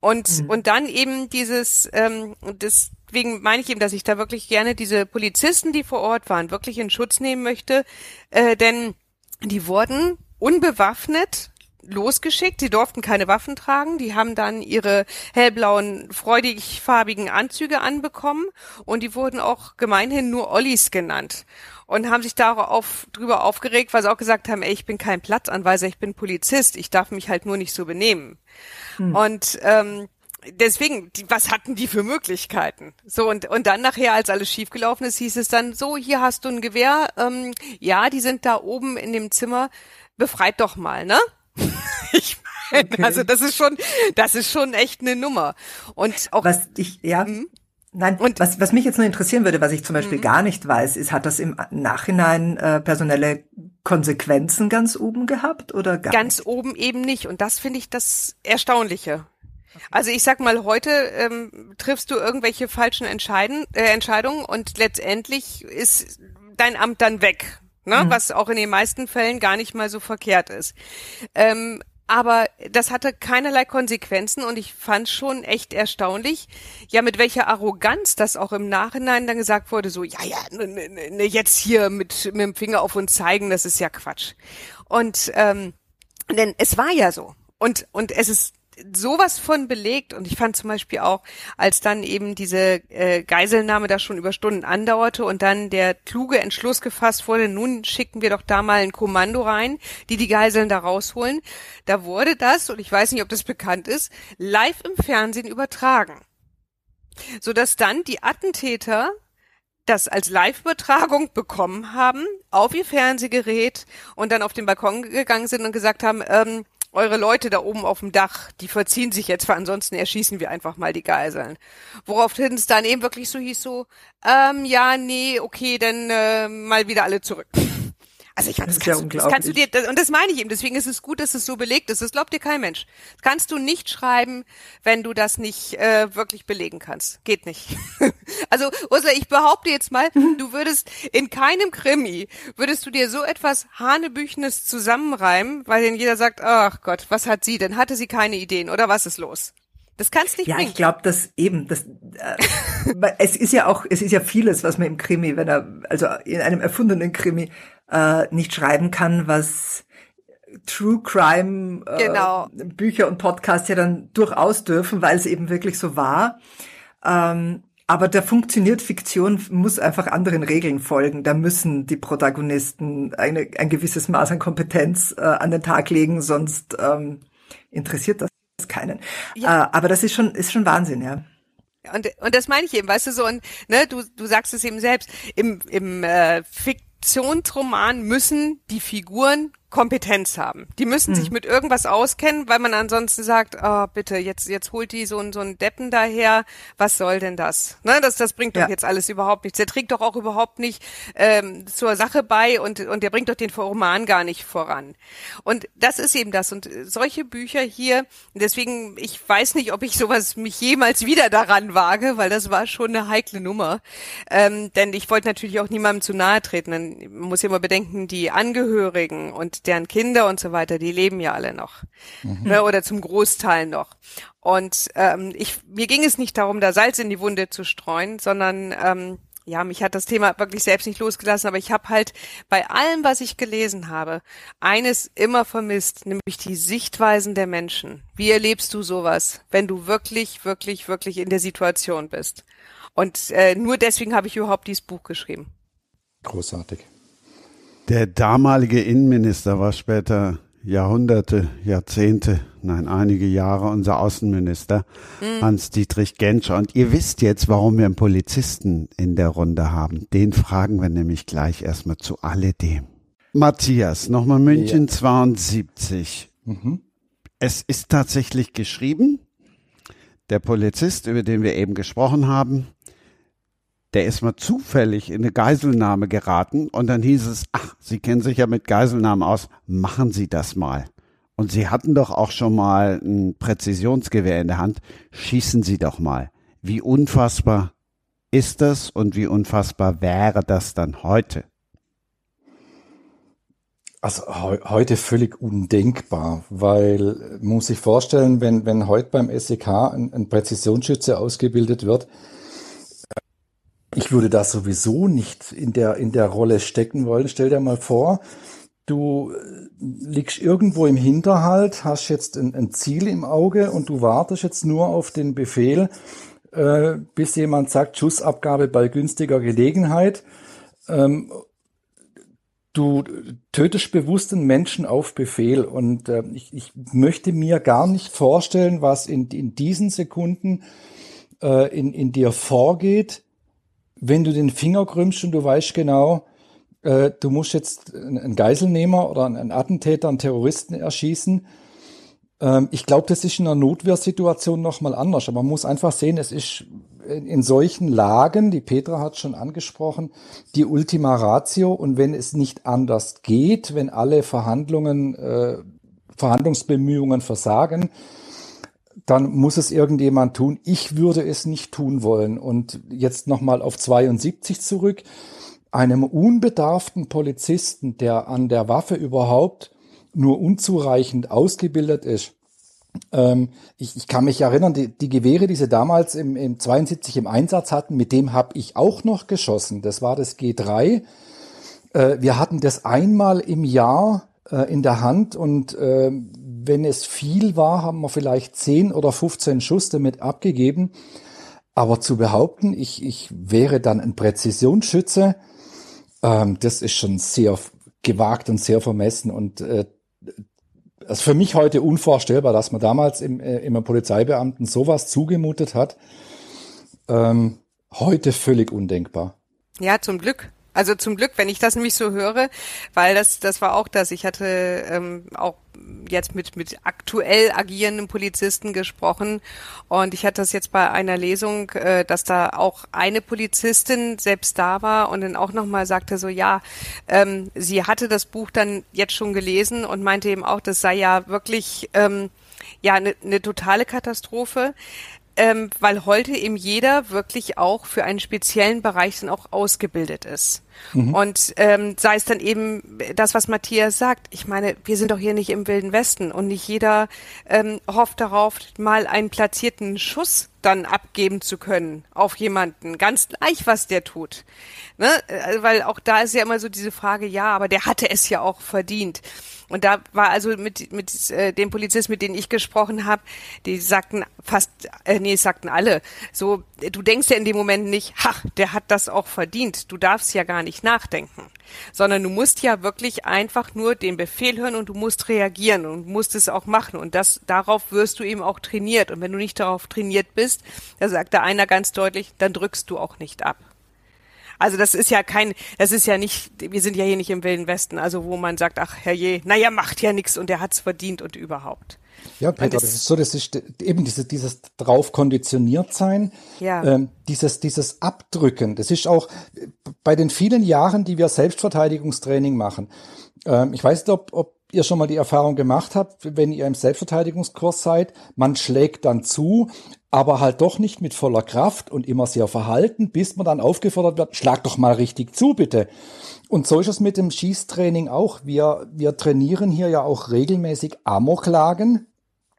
Und, mhm. und dann eben dieses, ähm, deswegen meine ich eben, dass ich da wirklich gerne diese Polizisten, die vor Ort waren, wirklich in Schutz nehmen möchte, äh, denn die wurden unbewaffnet losgeschickt. Sie durften keine Waffen tragen. Die haben dann ihre hellblauen, freudig farbigen Anzüge anbekommen und die wurden auch gemeinhin nur Ollis genannt und haben sich darauf drüber aufgeregt, weil sie auch gesagt haben, ey, ich bin kein Platzanweiser, ich bin Polizist, ich darf mich halt nur nicht so benehmen. Hm. Und ähm, deswegen, die, was hatten die für Möglichkeiten? So, und, und dann nachher, als alles schiefgelaufen ist, hieß es dann, so, hier hast du ein Gewehr, ähm, ja, die sind da oben in dem Zimmer, befreit doch mal, ne? ich meine, okay. also das ist schon, das ist schon echt eine Nummer. Und auch. Was ich, ja. Mh? Nein, und was, was mich jetzt nur interessieren würde, was ich zum Beispiel mhm. gar nicht weiß, ist, hat das im Nachhinein äh, personelle Konsequenzen ganz oben gehabt oder gar Ganz nicht? oben eben nicht. Und das finde ich das Erstaunliche. Also ich sag mal, heute ähm, triffst du irgendwelche falschen Entscheiden, äh, Entscheidungen und letztendlich ist dein Amt dann weg. Ne? Mhm. Was auch in den meisten Fällen gar nicht mal so verkehrt ist. Ähm, aber das hatte keinerlei Konsequenzen und ich fand schon echt erstaunlich, ja, mit welcher Arroganz das auch im Nachhinein dann gesagt wurde, so, ja, ja, ne, ne, ne, jetzt hier mit, mit dem Finger auf uns zeigen, das ist ja Quatsch. Und ähm, denn es war ja so. Und, und es ist sowas von belegt und ich fand zum Beispiel auch, als dann eben diese äh, Geiselnahme da schon über Stunden andauerte und dann der kluge Entschluss gefasst wurde, nun schicken wir doch da mal ein Kommando rein, die die Geiseln da rausholen. Da wurde das, und ich weiß nicht, ob das bekannt ist, live im Fernsehen übertragen. Sodass dann die Attentäter das als Live-Übertragung bekommen haben auf ihr Fernsehgerät und dann auf den Balkon gegangen sind und gesagt haben, ähm, eure Leute da oben auf dem Dach, die verziehen sich jetzt, weil ansonsten erschießen wir einfach mal die Geiseln. Woraufhin es dann eben wirklich so hieß so, ähm, ja, nee, okay, dann äh, mal wieder alle zurück. Also ich fand, das, das, kannst, ja das kannst du dir, das, und das meine ich eben, deswegen ist es gut, dass es so belegt ist. Das glaubt dir kein Mensch. Das kannst du nicht schreiben, wenn du das nicht äh, wirklich belegen kannst. Geht nicht. also Ursula, ich behaupte jetzt mal, du würdest in keinem Krimi, würdest du dir so etwas Hanebüchnes zusammenreimen, weil dann jeder sagt, ach Gott, was hat sie denn? Hatte sie keine Ideen oder was ist los? Das kannst nicht Ja, bringen. ich glaube, dass eben, das, äh, es ist ja auch, es ist ja vieles, was man im Krimi, wenn er, also in einem erfundenen Krimi, äh, nicht schreiben kann, was True Crime äh, genau. Bücher und Podcasts ja dann durchaus dürfen, weil es eben wirklich so war. Ähm, aber da funktioniert Fiktion, muss einfach anderen Regeln folgen. Da müssen die Protagonisten eine, ein gewisses Maß an Kompetenz äh, an den Tag legen, sonst ähm, interessiert das keinen. Ja. Äh, aber das ist schon, ist schon Wahnsinn, ja. Und, und das meine ich eben, weißt du so, und ne, du, du sagst es eben selbst, im, im äh, Fik Fiktionsroman müssen die Figuren Kompetenz haben. Die müssen mhm. sich mit irgendwas auskennen, weil man ansonsten sagt, oh, bitte, jetzt, jetzt holt die so, ein so einen Deppen daher, was soll denn das? Ne, das, das bringt doch ja. jetzt alles überhaupt nichts. Der trägt doch auch überhaupt nicht ähm, zur Sache bei und, und der bringt doch den Roman gar nicht voran. Und das ist eben das. Und solche Bücher hier, deswegen, ich weiß nicht, ob ich sowas mich jemals wieder daran wage, weil das war schon eine heikle Nummer. Ähm, denn ich wollte natürlich auch niemandem zu nahe treten. Man muss ja immer bedenken, die Angehörigen und deren Kinder und so weiter, die leben ja alle noch. Mhm. Ne, oder zum Großteil noch. Und ähm, ich, mir ging es nicht darum, da Salz in die Wunde zu streuen, sondern ähm, ja, mich hat das Thema wirklich selbst nicht losgelassen, aber ich habe halt bei allem, was ich gelesen habe, eines immer vermisst, nämlich die Sichtweisen der Menschen. Wie erlebst du sowas, wenn du wirklich, wirklich, wirklich in der Situation bist? Und äh, nur deswegen habe ich überhaupt dieses Buch geschrieben. Großartig. Der damalige Innenminister war später Jahrhunderte, Jahrzehnte, nein, einige Jahre unser Außenminister, mhm. Hans-Dietrich Genscher. Und ihr wisst jetzt, warum wir einen Polizisten in der Runde haben. Den fragen wir nämlich gleich erstmal zu alledem. Matthias, nochmal München ja. 72. Mhm. Es ist tatsächlich geschrieben. Der Polizist, über den wir eben gesprochen haben, der ist mal zufällig in eine Geiselnahme geraten und dann hieß es, ach, Sie kennen sich ja mit Geiselnahmen aus, machen Sie das mal. Und Sie hatten doch auch schon mal ein Präzisionsgewehr in der Hand, schießen Sie doch mal. Wie unfassbar ist das und wie unfassbar wäre das dann heute? Also he heute völlig undenkbar, weil muss sich vorstellen, wenn, wenn heute beim SEK ein, ein Präzisionsschütze ausgebildet wird, ich würde das sowieso nicht in der, in der Rolle stecken wollen. Stell dir mal vor, du äh, liegst irgendwo im Hinterhalt, hast jetzt ein, ein Ziel im Auge und du wartest jetzt nur auf den Befehl, äh, bis jemand sagt, Schussabgabe bei günstiger Gelegenheit. Ähm, du tötest bewusst einen Menschen auf Befehl und äh, ich, ich möchte mir gar nicht vorstellen, was in, in diesen Sekunden äh, in, in dir vorgeht, wenn du den Finger krümmst und du weißt genau, äh, du musst jetzt einen Geiselnehmer oder einen Attentäter, einen Terroristen erschießen. Ähm, ich glaube, das ist in einer Notwehrsituation nochmal anders. Aber man muss einfach sehen, es ist in, solchen Lagen, die Petra hat schon angesprochen, die Ultima Ratio. Und wenn es nicht anders geht, wenn alle Verhandlungen, äh, Verhandlungsbemühungen versagen, dann muss es irgendjemand tun. Ich würde es nicht tun wollen. Und jetzt nochmal auf 72 zurück. Einem unbedarften Polizisten, der an der Waffe überhaupt nur unzureichend ausgebildet ist. Ähm, ich, ich, kann mich erinnern, die, die, Gewehre, die sie damals im, im 72 im Einsatz hatten, mit dem habe ich auch noch geschossen. Das war das G3. Äh, wir hatten das einmal im Jahr äh, in der Hand und äh, wenn es viel war, haben wir vielleicht 10 oder 15 Schuss damit abgegeben. Aber zu behaupten, ich, ich wäre dann ein Präzisionsschütze, ähm, das ist schon sehr gewagt und sehr vermessen und äh, ist für mich heute unvorstellbar, dass man damals im, äh, im Polizeibeamten sowas zugemutet hat. Ähm, heute völlig undenkbar. Ja, zum Glück. Also zum Glück, wenn ich das nämlich so höre, weil das, das war auch das. Ich hatte ähm, auch jetzt mit, mit aktuell agierenden Polizisten gesprochen und ich hatte das jetzt bei einer Lesung, äh, dass da auch eine Polizistin selbst da war und dann auch nochmal sagte so, ja, ähm, sie hatte das Buch dann jetzt schon gelesen und meinte eben auch, das sei ja wirklich ähm, ja eine ne totale Katastrophe ähm, weil heute eben jeder wirklich auch für einen speziellen Bereich dann auch ausgebildet ist. Mhm. Und ähm, sei es dann eben das, was Matthias sagt. Ich meine, wir sind doch hier nicht im Wilden Westen und nicht jeder ähm, hofft darauf, mal einen platzierten Schuss dann abgeben zu können auf jemanden, ganz gleich, was der tut. Ne? Äh, weil auch da ist ja immer so diese Frage, ja, aber der hatte es ja auch verdient. Und da war also mit, mit äh, den Polizisten, mit denen ich gesprochen habe, die sagten fast, äh, nee, sagten alle, so, du denkst ja in dem Moment nicht, ha, der hat das auch verdient. Du darfst ja gar nicht nachdenken. Sondern du musst ja wirklich einfach nur den Befehl hören und du musst reagieren und musst es auch machen. Und das, darauf wirst du eben auch trainiert. Und wenn du nicht darauf trainiert bist, da sagt da einer ganz deutlich, dann drückst du auch nicht ab. Also das ist ja kein, das ist ja nicht, wir sind ja hier nicht im Wilden Westen, also wo man sagt, ach herrje, naja, macht ja nichts und der hat's verdient und überhaupt. Ja, Peter, das, das, ist so, das ist eben dieses, dieses drauf konditioniert sein, ja. ähm, dieses, dieses Abdrücken. Das ist auch bei den vielen Jahren, die wir Selbstverteidigungstraining machen. Ähm, ich weiß nicht, ob, ob ihr schon mal die Erfahrung gemacht habt, wenn ihr im Selbstverteidigungskurs seid, man schlägt dann zu, aber halt doch nicht mit voller Kraft und immer sehr verhalten, bis man dann aufgefordert wird, schlag doch mal richtig zu, bitte. Und so ist es mit dem Schießtraining auch. Wir, wir trainieren hier ja auch regelmäßig Amoklagen.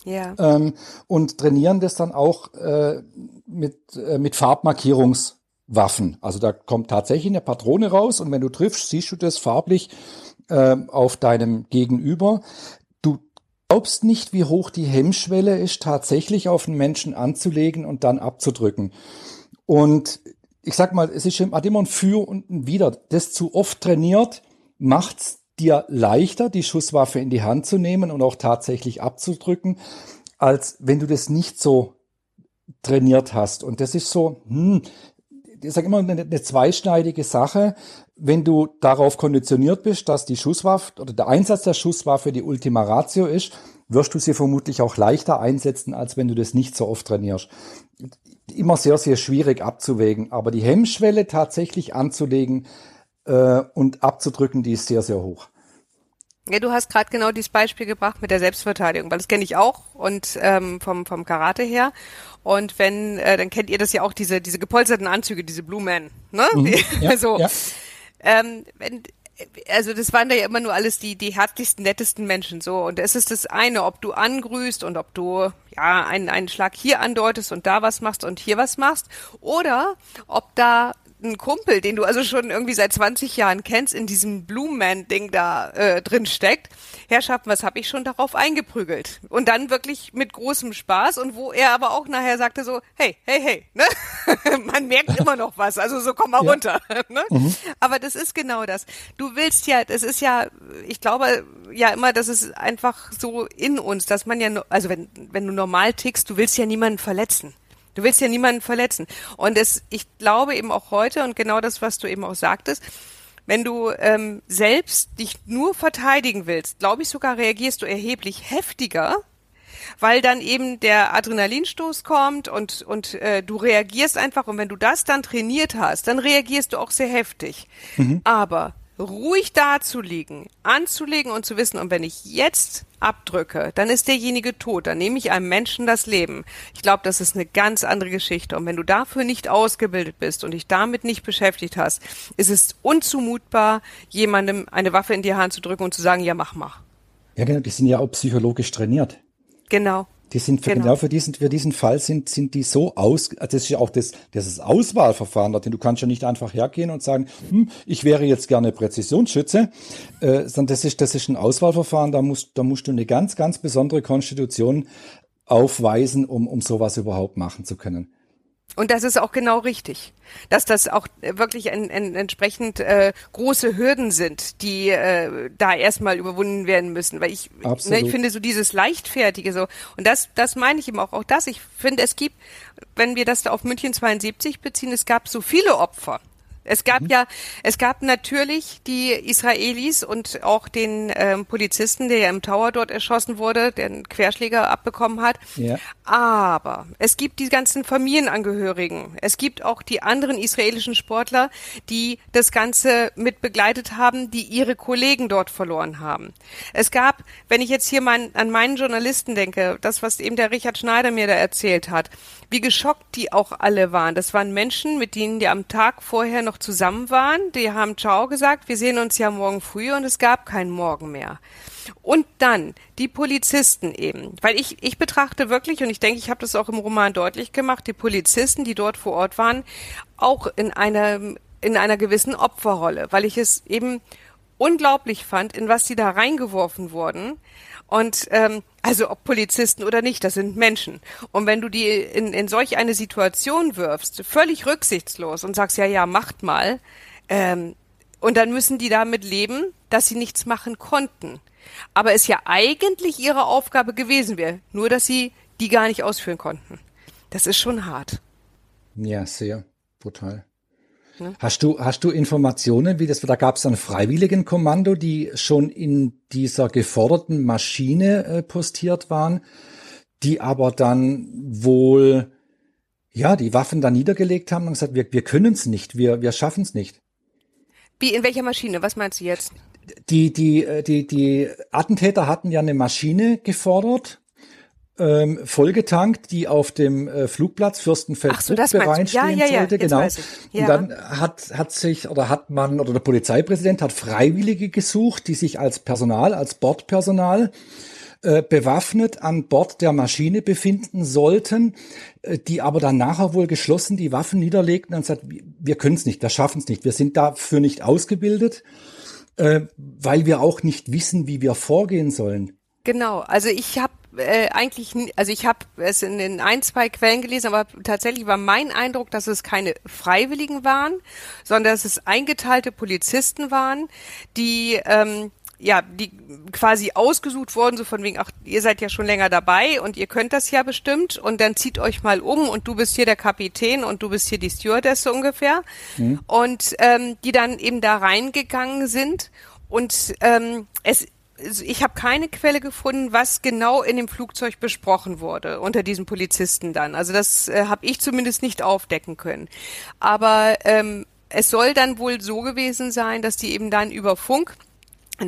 Ja. Ähm, und trainieren das dann auch äh, mit, äh, mit Farbmarkierungswaffen. Also da kommt tatsächlich eine Patrone raus und wenn du triffst, siehst du das farblich äh, auf deinem Gegenüber. Du glaubst nicht, wie hoch die Hemmschwelle ist, tatsächlich auf einen Menschen anzulegen und dann abzudrücken. Und ich sag mal, es ist immer ein Für und ein Wider. Das zu oft trainiert, macht's dir leichter, die Schusswaffe in die Hand zu nehmen und auch tatsächlich abzudrücken, als wenn du das nicht so trainiert hast. Und das ist so, hm, ich sage immer eine, eine zweischneidige Sache. Wenn du darauf konditioniert bist, dass die Schusswaffe oder der Einsatz der Schusswaffe die Ultima Ratio ist, wirst du sie vermutlich auch leichter einsetzen, als wenn du das nicht so oft trainierst. Immer sehr, sehr schwierig abzuwägen. Aber die Hemmschwelle tatsächlich anzulegen äh, und abzudrücken, die ist sehr, sehr hoch. Ja, du hast gerade genau dieses Beispiel gebracht mit der Selbstverteidigung, weil das kenne ich auch und ähm, vom vom Karate her. Und wenn, äh, dann kennt ihr das ja auch diese diese gepolsterten Anzüge, diese Blue Man, ne? Mhm, ja, so. Ja. Ähm, wenn, also das waren da ja immer nur alles die die herzlichsten, nettesten Menschen so. Und es ist das eine, ob du angrüßt und ob du ja einen einen Schlag hier andeutest und da was machst und hier was machst, oder ob da ein Kumpel, den du also schon irgendwie seit 20 Jahren kennst, in diesem Blumen-Ding da äh, drin steckt. Herrschaften, was habe ich schon darauf eingeprügelt? Und dann wirklich mit großem Spaß und wo er aber auch nachher sagte so, hey, hey, hey, ne? man merkt immer noch was, also so komm mal ja. runter. ne? Mhm. Aber das ist genau das. Du willst ja, das ist ja, ich glaube ja immer, das ist einfach so in uns, dass man ja, also wenn, wenn du normal tickst, du willst ja niemanden verletzen. Du willst ja niemanden verletzen. Und es, ich glaube eben auch heute und genau das, was du eben auch sagtest, wenn du ähm, selbst dich nur verteidigen willst, glaube ich sogar reagierst du erheblich heftiger, weil dann eben der Adrenalinstoß kommt und und äh, du reagierst einfach und wenn du das dann trainiert hast, dann reagierst du auch sehr heftig. Mhm. Aber ruhig dazulegen, anzulegen und zu wissen, und wenn ich jetzt abdrücke, dann ist derjenige tot, dann nehme ich einem Menschen das Leben. Ich glaube, das ist eine ganz andere Geschichte. Und wenn du dafür nicht ausgebildet bist und dich damit nicht beschäftigt hast, ist es unzumutbar, jemandem eine Waffe in die Hand zu drücken und zu sagen, ja, mach mal. Ja, genau, die sind ja auch psychologisch trainiert. Genau. Die sind für, genau. genau, für diesen für diesen Fall sind sind die so aus. Also das ist ja auch das das ist Auswahlverfahren, denn du kannst ja nicht einfach hergehen und sagen, hm, ich wäre jetzt gerne Präzisionsschütze, äh, sondern das ist das ist ein Auswahlverfahren. Da musst da musst du eine ganz ganz besondere Konstitution aufweisen, um um sowas überhaupt machen zu können. Und das ist auch genau richtig, dass das auch wirklich ein, ein, entsprechend äh, große Hürden sind, die äh, da erstmal überwunden werden müssen. Weil ich, ne, ich finde so dieses leichtfertige so und das, das meine ich eben auch. Auch das. Ich finde, es gibt, wenn wir das da auf München 72 beziehen, es gab so viele Opfer es gab mhm. ja, es gab natürlich die Israelis und auch den ähm, Polizisten, der ja im Tower dort erschossen wurde, der einen Querschläger abbekommen hat. Ja. Aber es gibt die ganzen Familienangehörigen. Es gibt auch die anderen israelischen Sportler, die das Ganze mit begleitet haben, die ihre Kollegen dort verloren haben. Es gab, wenn ich jetzt hier mein, an meinen Journalisten denke, das, was eben der Richard Schneider mir da erzählt hat, wie geschockt die auch alle waren. Das waren Menschen, mit denen die am Tag vorher noch zusammen waren. Die haben Ciao gesagt, wir sehen uns ja morgen früh und es gab keinen Morgen mehr. Und dann die Polizisten eben, weil ich, ich betrachte wirklich, und ich denke, ich habe das auch im Roman deutlich gemacht, die Polizisten, die dort vor Ort waren, auch in einer, in einer gewissen Opferrolle, weil ich es eben unglaublich fand, in was sie da reingeworfen wurden. Und ähm, also ob Polizisten oder nicht, das sind Menschen. Und wenn du die in, in solch eine Situation wirfst, völlig rücksichtslos und sagst, ja, ja, macht mal, ähm, und dann müssen die damit leben, dass sie nichts machen konnten. Aber es ja eigentlich ihre Aufgabe gewesen wäre, nur dass sie die gar nicht ausführen konnten. Das ist schon hart. Ja, sehr brutal. Ne? Hast du hast du Informationen, wie das? Da gab es ein Freiwilligenkommando, die schon in dieser geforderten Maschine äh, postiert waren, die aber dann wohl ja die Waffen da niedergelegt haben und gesagt, wir wir können es nicht, wir wir schaffen es nicht. Wie in welcher Maschine? Was meinst du jetzt? Die die äh, die die Attentäter hatten ja eine Maschine gefordert ähm, vollgetankt, die auf dem äh, Flugplatz Fürstenfeldbruck so, bereit ja, ja, ja, sollte. Genau. Ja. Und dann hat, hat sich oder hat man oder der Polizeipräsident hat Freiwillige gesucht, die sich als Personal, als Bordpersonal äh, bewaffnet an Bord der Maschine befinden sollten, äh, die aber dann nachher wohl geschlossen die Waffen niederlegten und sagt, wir können es nicht, wir schaffen es nicht, wir sind dafür nicht ausgebildet, äh, weil wir auch nicht wissen, wie wir vorgehen sollen. Genau, also ich habe äh, eigentlich, also ich habe es in, in ein, zwei Quellen gelesen, aber tatsächlich war mein Eindruck, dass es keine Freiwilligen waren, sondern dass es eingeteilte Polizisten waren, die ähm, ja, die quasi ausgesucht wurden, so von wegen, ach, ihr seid ja schon länger dabei und ihr könnt das ja bestimmt und dann zieht euch mal um und du bist hier der Kapitän und du bist hier die Stewardess so ungefähr. Mhm. Und ähm, die dann eben da reingegangen sind und ähm, es ich habe keine Quelle gefunden, was genau in dem Flugzeug besprochen wurde unter diesen Polizisten dann. Also das äh, habe ich zumindest nicht aufdecken können. Aber ähm, es soll dann wohl so gewesen sein, dass die eben dann über Funk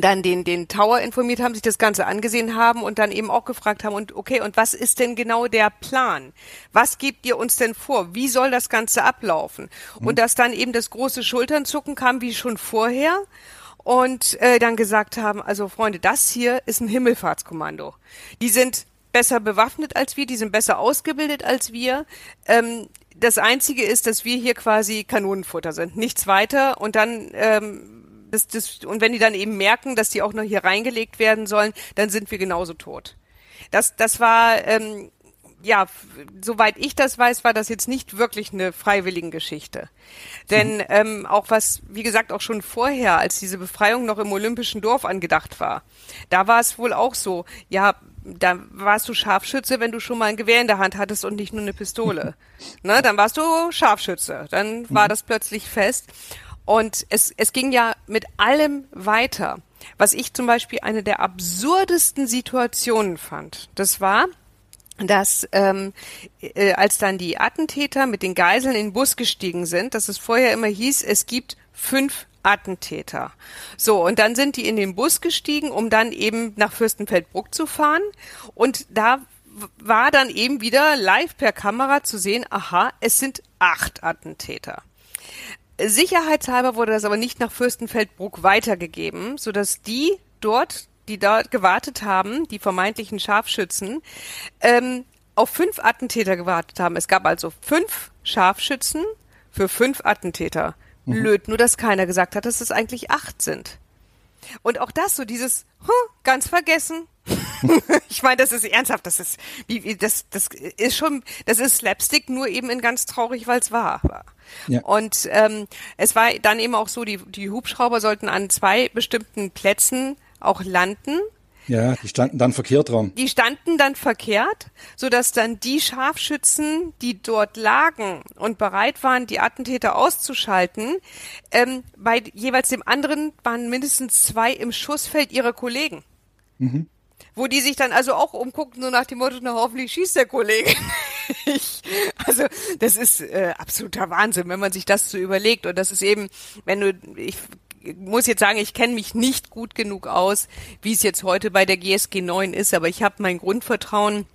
dann den, den Tower informiert haben, sich das Ganze angesehen haben und dann eben auch gefragt haben, und okay, und was ist denn genau der Plan? Was gebt ihr uns denn vor? Wie soll das Ganze ablaufen? Mhm. Und dass dann eben das große Schulternzucken kam wie schon vorher und äh, dann gesagt haben, also Freunde, das hier ist ein Himmelfahrtskommando. Die sind besser bewaffnet als wir, die sind besser ausgebildet als wir. Ähm, das Einzige ist, dass wir hier quasi Kanonenfutter sind, nichts weiter. Und dann ähm, das, das, und wenn die dann eben merken, dass die auch noch hier reingelegt werden sollen, dann sind wir genauso tot. Das, das war ähm, ja, soweit ich das weiß, war das jetzt nicht wirklich eine freiwillige Geschichte. Denn mhm. ähm, auch was, wie gesagt, auch schon vorher, als diese Befreiung noch im Olympischen Dorf angedacht war, da war es wohl auch so, ja, da warst du Scharfschütze, wenn du schon mal ein Gewehr in der Hand hattest und nicht nur eine Pistole. ne, dann warst du Scharfschütze. Dann war mhm. das plötzlich fest. Und es, es ging ja mit allem weiter. Was ich zum Beispiel eine der absurdesten Situationen fand, das war, dass ähm, äh, als dann die Attentäter mit den Geiseln in den Bus gestiegen sind, dass es vorher immer hieß, es gibt fünf Attentäter. So, und dann sind die in den Bus gestiegen, um dann eben nach Fürstenfeldbruck zu fahren. Und da war dann eben wieder live per Kamera zu sehen, aha, es sind acht Attentäter. Sicherheitshalber wurde das aber nicht nach Fürstenfeldbruck weitergegeben, sodass die dort die dort gewartet haben, die vermeintlichen Scharfschützen, ähm, auf fünf Attentäter gewartet haben. Es gab also fünf Scharfschützen für fünf Attentäter. Mhm. Blöd, nur dass keiner gesagt hat, dass es eigentlich acht sind. Und auch das, so dieses, huh, ganz vergessen. ich meine, das ist ernsthaft, das ist, wie, wie, das, das ist schon, das ist Slapstick, nur eben in ganz traurig, weil es wahr war. Ja. Und ähm, es war dann eben auch so, die, die Hubschrauber sollten an zwei bestimmten Plätzen auch landen. Ja, die standen dann verkehrt rum. Die standen dann verkehrt, so dass dann die Scharfschützen, die dort lagen und bereit waren, die Attentäter auszuschalten, ähm, bei jeweils dem anderen waren mindestens zwei im Schussfeld ihrer Kollegen. Mhm. Wo die sich dann also auch umgucken, so nach dem Motto, na hoffentlich schießt der Kollege. ich, also das ist äh, absoluter Wahnsinn, wenn man sich das so überlegt. Und das ist eben, wenn du, ich muss jetzt sagen, ich kenne mich nicht gut genug aus, wie es jetzt heute bei der GSG 9 ist, aber ich habe mein Grundvertrauen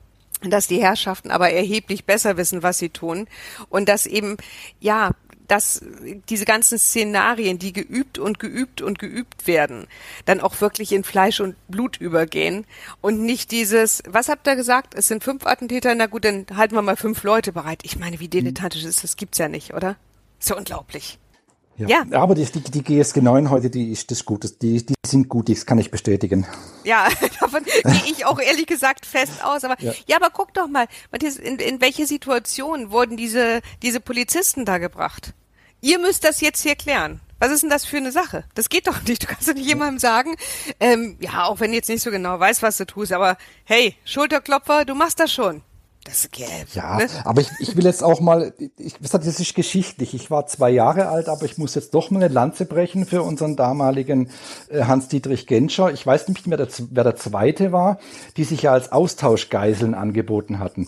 dass die Herrschaften aber erheblich besser wissen, was sie tun und dass eben ja dass diese ganzen Szenarien, die geübt und geübt und geübt werden, dann auch wirklich in Fleisch und Blut übergehen und nicht dieses, was habt ihr gesagt? Es sind fünf Attentäter, na gut, dann halten wir mal fünf Leute bereit. Ich meine, wie dilettantisch ist das? Gibt's ja nicht, oder? Ist ja unglaublich. Ja. ja. Aber die, die, die GSG 9 heute, die ist das gut. Die, die sind gut, das kann ich bestätigen. Ja, davon gehe ich auch ehrlich gesagt fest aus. Aber ja, ja aber guck doch mal, Matthias, in, in welche Situation wurden diese, diese Polizisten da gebracht? Ihr müsst das jetzt hier klären. Was ist denn das für eine Sache? Das geht doch nicht. Du kannst doch nicht jemandem sagen, ähm, ja, auch wenn du jetzt nicht so genau weißt, was du tust, aber hey, Schulterklopfer, du machst das schon. Das gelb. Ja, ne? aber ich, ich will jetzt auch mal, ich, das ist geschichtlich. Ich war zwei Jahre alt, aber ich muss jetzt doch mal eine Lanze brechen für unseren damaligen äh, Hans-Dietrich Genscher. Ich weiß nicht mehr, wer der, wer der zweite war, die sich ja als Austauschgeiseln angeboten hatten.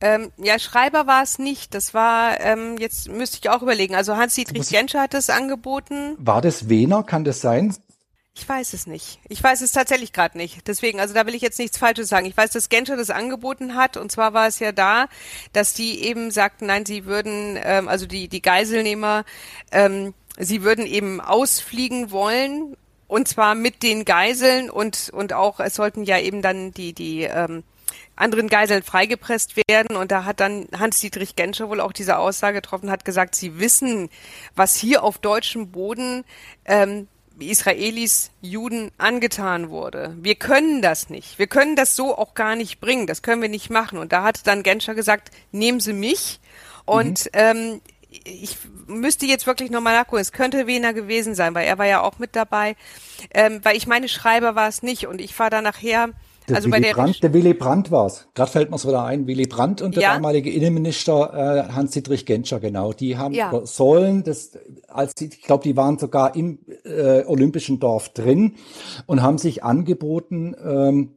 Ähm, ja, Schreiber war es nicht. Das war, ähm, jetzt müsste ich auch überlegen. Also Hans-Dietrich Genscher hat es angeboten. War das Wehner? Kann das sein? Ich weiß es nicht. Ich weiß es tatsächlich gerade nicht. Deswegen, also da will ich jetzt nichts Falsches sagen. Ich weiß, dass Genscher das angeboten hat und zwar war es ja da, dass die eben sagten, nein, sie würden, ähm, also die die Geiselnehmer, ähm, sie würden eben ausfliegen wollen und zwar mit den Geiseln und und auch es sollten ja eben dann die die ähm, anderen Geiseln freigepresst werden. Und da hat dann Hans-Dietrich Genscher wohl auch diese Aussage getroffen, hat gesagt, sie wissen, was hier auf deutschem Boden ähm, Israelis Juden angetan wurde. Wir können das nicht. Wir können das so auch gar nicht bringen. Das können wir nicht machen. Und da hat dann Genscher gesagt, nehmen Sie mich. Und mhm. ähm, ich müsste jetzt wirklich nochmal nachgucken. Es könnte Wiener gewesen sein, weil er war ja auch mit dabei. Ähm, weil ich meine, Schreiber war es nicht. Und ich fahre da nachher der also Willy bei der, Brandt, der Willy Brandt war's. Gerade fällt mir so wieder ein, Willy Brandt und der ja. damalige Innenminister äh, Hans-Dietrich Genscher, genau. Die haben ja. sollen, das, als die, ich glaube, die waren sogar im äh, Olympischen Dorf drin und haben sich angeboten, ähm,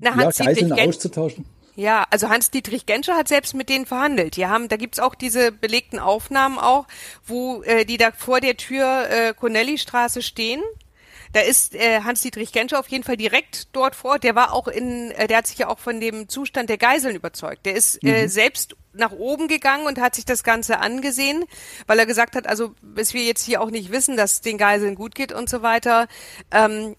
Na, ja, Geiseln auszutauschen. Ja, also Hans-Dietrich Genscher hat selbst mit denen verhandelt. Die haben, da gibt's auch diese belegten Aufnahmen auch, wo äh, die da vor der Tür äh, Cornelli-Straße stehen da ist äh, Hans-Dietrich Genscher auf jeden Fall direkt dort vor. Der war auch in, äh, der hat sich ja auch von dem Zustand der Geiseln überzeugt. Der ist äh, mhm. selbst nach oben gegangen und hat sich das Ganze angesehen, weil er gesagt hat, also bis wir jetzt hier auch nicht wissen, dass den Geiseln gut geht und so weiter, ähm,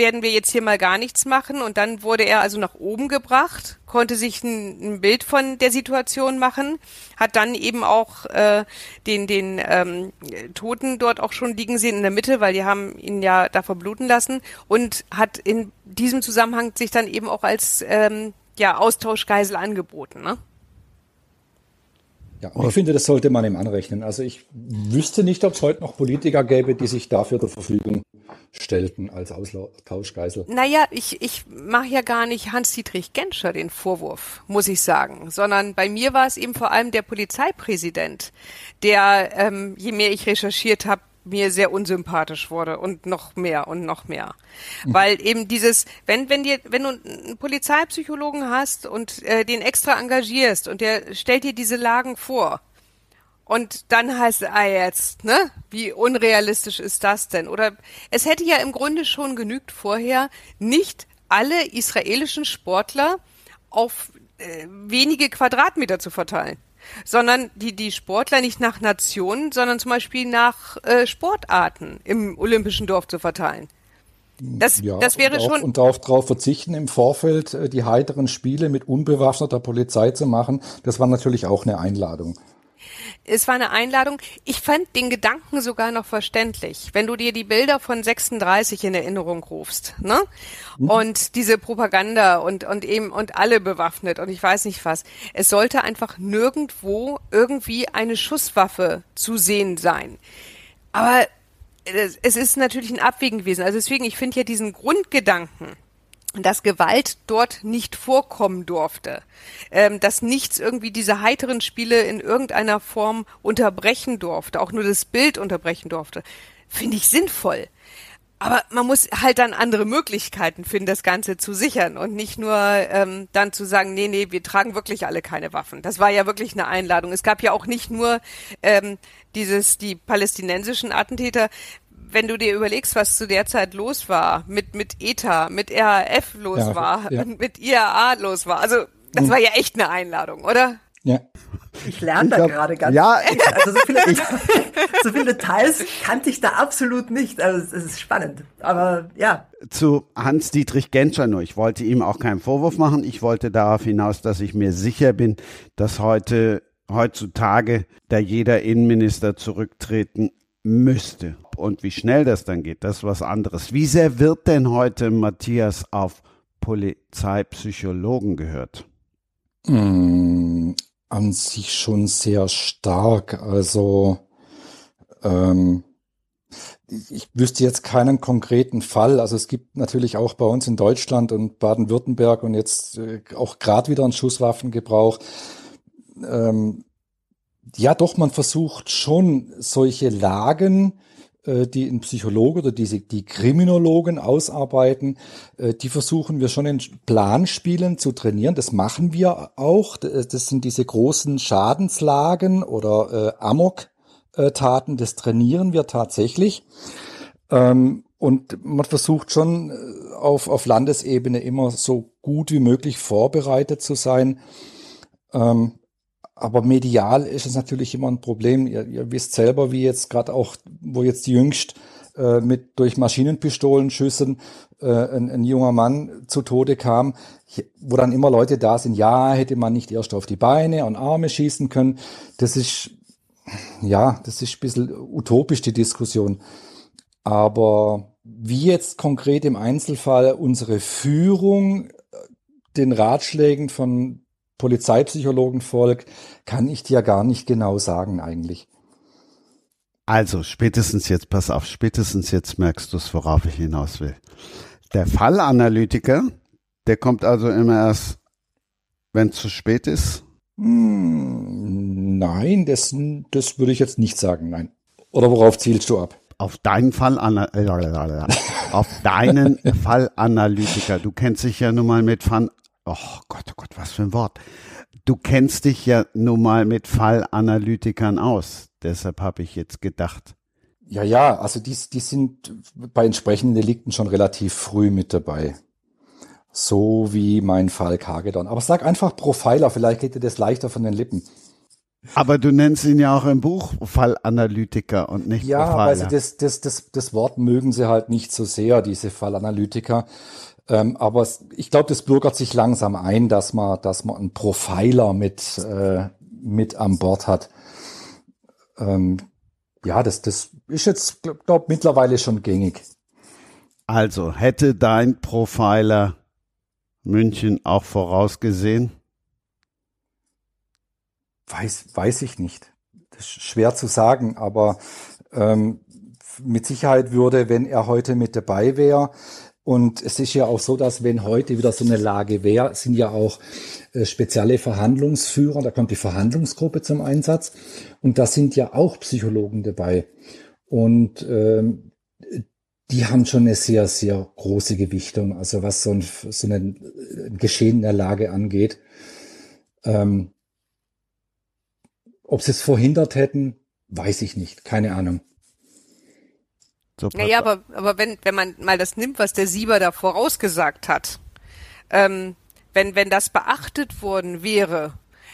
werden wir jetzt hier mal gar nichts machen. Und dann wurde er also nach oben gebracht, konnte sich ein, ein Bild von der Situation machen, hat dann eben auch äh, den, den ähm, Toten dort auch schon liegen sehen in der Mitte, weil die haben ihn ja da verbluten lassen und hat in diesem Zusammenhang sich dann eben auch als ähm, ja, Austauschgeisel angeboten. Ne? Ja, ich finde, das sollte man ihm anrechnen. Also ich wüsste nicht, ob es heute noch Politiker gäbe, die sich dafür zur Verfügung stellten als Austauschgeisel. Naja, ich, ich mache ja gar nicht Hans-Dietrich Genscher den Vorwurf, muss ich sagen, sondern bei mir war es eben vor allem der Polizeipräsident, der, ähm, je mehr ich recherchiert habe, mir sehr unsympathisch wurde und noch mehr und noch mehr. Mhm. Weil eben dieses, wenn, wenn dir, wenn du einen Polizeipsychologen hast und äh, den extra engagierst und der stellt dir diese Lagen vor, und dann heißt es, ah jetzt, ne? Wie unrealistisch ist das denn? Oder es hätte ja im Grunde schon genügt vorher, nicht alle israelischen Sportler auf äh, wenige Quadratmeter zu verteilen sondern die, die Sportler nicht nach Nationen, sondern zum Beispiel nach äh, Sportarten im Olympischen Dorf zu verteilen. Das, ja, das wäre und auch, schon. Und darauf, darauf verzichten, im Vorfeld äh, die heiteren Spiele mit unbewaffneter Polizei zu machen, das war natürlich auch eine Einladung es war eine Einladung. Ich fand den Gedanken sogar noch verständlich, wenn du dir die Bilder von 36 in Erinnerung rufst, ne? Mhm. Und diese Propaganda und, und eben, und alle bewaffnet und ich weiß nicht was. Es sollte einfach nirgendwo irgendwie eine Schusswaffe zu sehen sein. Aber es ist natürlich ein Abwägen gewesen. Also deswegen, ich finde ja diesen Grundgedanken, dass Gewalt dort nicht vorkommen durfte, ähm, dass nichts irgendwie diese heiteren Spiele in irgendeiner Form unterbrechen durfte, auch nur das Bild unterbrechen durfte, finde ich sinnvoll. Aber man muss halt dann andere Möglichkeiten finden, das Ganze zu sichern und nicht nur ähm, dann zu sagen, nee, nee, wir tragen wirklich alle keine Waffen. Das war ja wirklich eine Einladung. Es gab ja auch nicht nur ähm, dieses, die palästinensischen Attentäter, wenn du dir überlegst, was zu der Zeit los war, mit, mit ETA, mit RAF los ja, war, ja. mit IAA los war. Also, das mhm. war ja echt eine Einladung, oder? Ja. Ich lerne da gerade ganz. Ja, also so viele, so viele Details kannte ich da absolut nicht. Also es ist spannend. Aber ja. Zu Hans-Dietrich Genscher nur. Ich wollte ihm auch keinen Vorwurf machen. Ich wollte darauf hinaus, dass ich mir sicher bin, dass heute, heutzutage, da jeder Innenminister zurücktreten müsste. Und wie schnell das dann geht, das ist was anderes. Wie sehr wird denn heute Matthias auf Polizeipsychologen gehört? Mm, an sich schon sehr stark. Also ähm, Ich wüsste jetzt keinen konkreten Fall. Also es gibt natürlich auch bei uns in Deutschland und Baden-Württemberg und jetzt äh, auch gerade wieder einen Schusswaffengebrauch. Ähm, ja, doch, man versucht schon solche Lagen, äh, die ein Psychologe oder diese, die Kriminologen ausarbeiten, äh, die versuchen wir schon in Planspielen zu trainieren. Das machen wir auch. Das sind diese großen Schadenslagen oder äh, Amok-Taten. Das trainieren wir tatsächlich. Ähm, und man versucht schon auf, auf Landesebene immer so gut wie möglich vorbereitet zu sein. Ähm, aber medial ist es natürlich immer ein Problem. Ihr, ihr wisst selber, wie jetzt gerade auch, wo jetzt jüngst äh, mit durch Maschinenpistolenschüssen äh, ein, ein junger Mann zu Tode kam, wo dann immer Leute da sind, ja, hätte man nicht erst auf die Beine und Arme schießen können. Das ist, ja, das ist ein bisschen utopisch, die Diskussion. Aber wie jetzt konkret im Einzelfall unsere Führung äh, den Ratschlägen von Polizeipsychologen folgt, kann ich dir gar nicht genau sagen eigentlich. Also spätestens jetzt, pass auf, spätestens jetzt merkst du es, worauf ich hinaus will. Der Fallanalytiker, der kommt also immer erst, wenn es zu spät ist? Hm, nein, das, das würde ich jetzt nicht sagen, nein. Oder worauf zielst du ab? Auf deinen Fall, auf deinen Fallanalytiker. Du kennst dich ja nun mal mit Fan Oh Gott, oh Gott, was für ein Wort. Du kennst dich ja nun mal mit Fallanalytikern aus. Deshalb habe ich jetzt gedacht. Ja, ja, also die, die sind bei entsprechenden Delikten schon relativ früh mit dabei. So wie mein Fall Kagedon. Aber sag einfach Profiler, vielleicht geht dir das leichter von den Lippen. Aber du nennst ihn ja auch im Buch Fallanalytiker und nicht ja, Profiler. Ja, also das, das, das, das Wort mögen sie halt nicht so sehr, diese Fallanalytiker. Ähm, aber es, ich glaube, das bürgert sich langsam ein, dass man, dass man einen Profiler mit, äh, mit an Bord hat. Ähm, ja, das, das ist jetzt, glaube mittlerweile schon gängig. Also, hätte dein Profiler München auch vorausgesehen? Weiß, weiß ich nicht. Das ist schwer zu sagen, aber ähm, mit Sicherheit würde, wenn er heute mit dabei wäre, und es ist ja auch so, dass wenn heute wieder so eine Lage wäre, sind ja auch äh, spezielle Verhandlungsführer, da kommt die Verhandlungsgruppe zum Einsatz und da sind ja auch Psychologen dabei. Und ähm, die haben schon eine sehr, sehr große Gewichtung, also was so ein, so ein Geschehen in der Lage angeht. Ähm, ob sie es verhindert hätten, weiß ich nicht, keine Ahnung. So naja, aber, aber wenn, wenn man mal das nimmt, was der Sieber da vorausgesagt hat, ähm, wenn, wenn das beachtet worden wäre,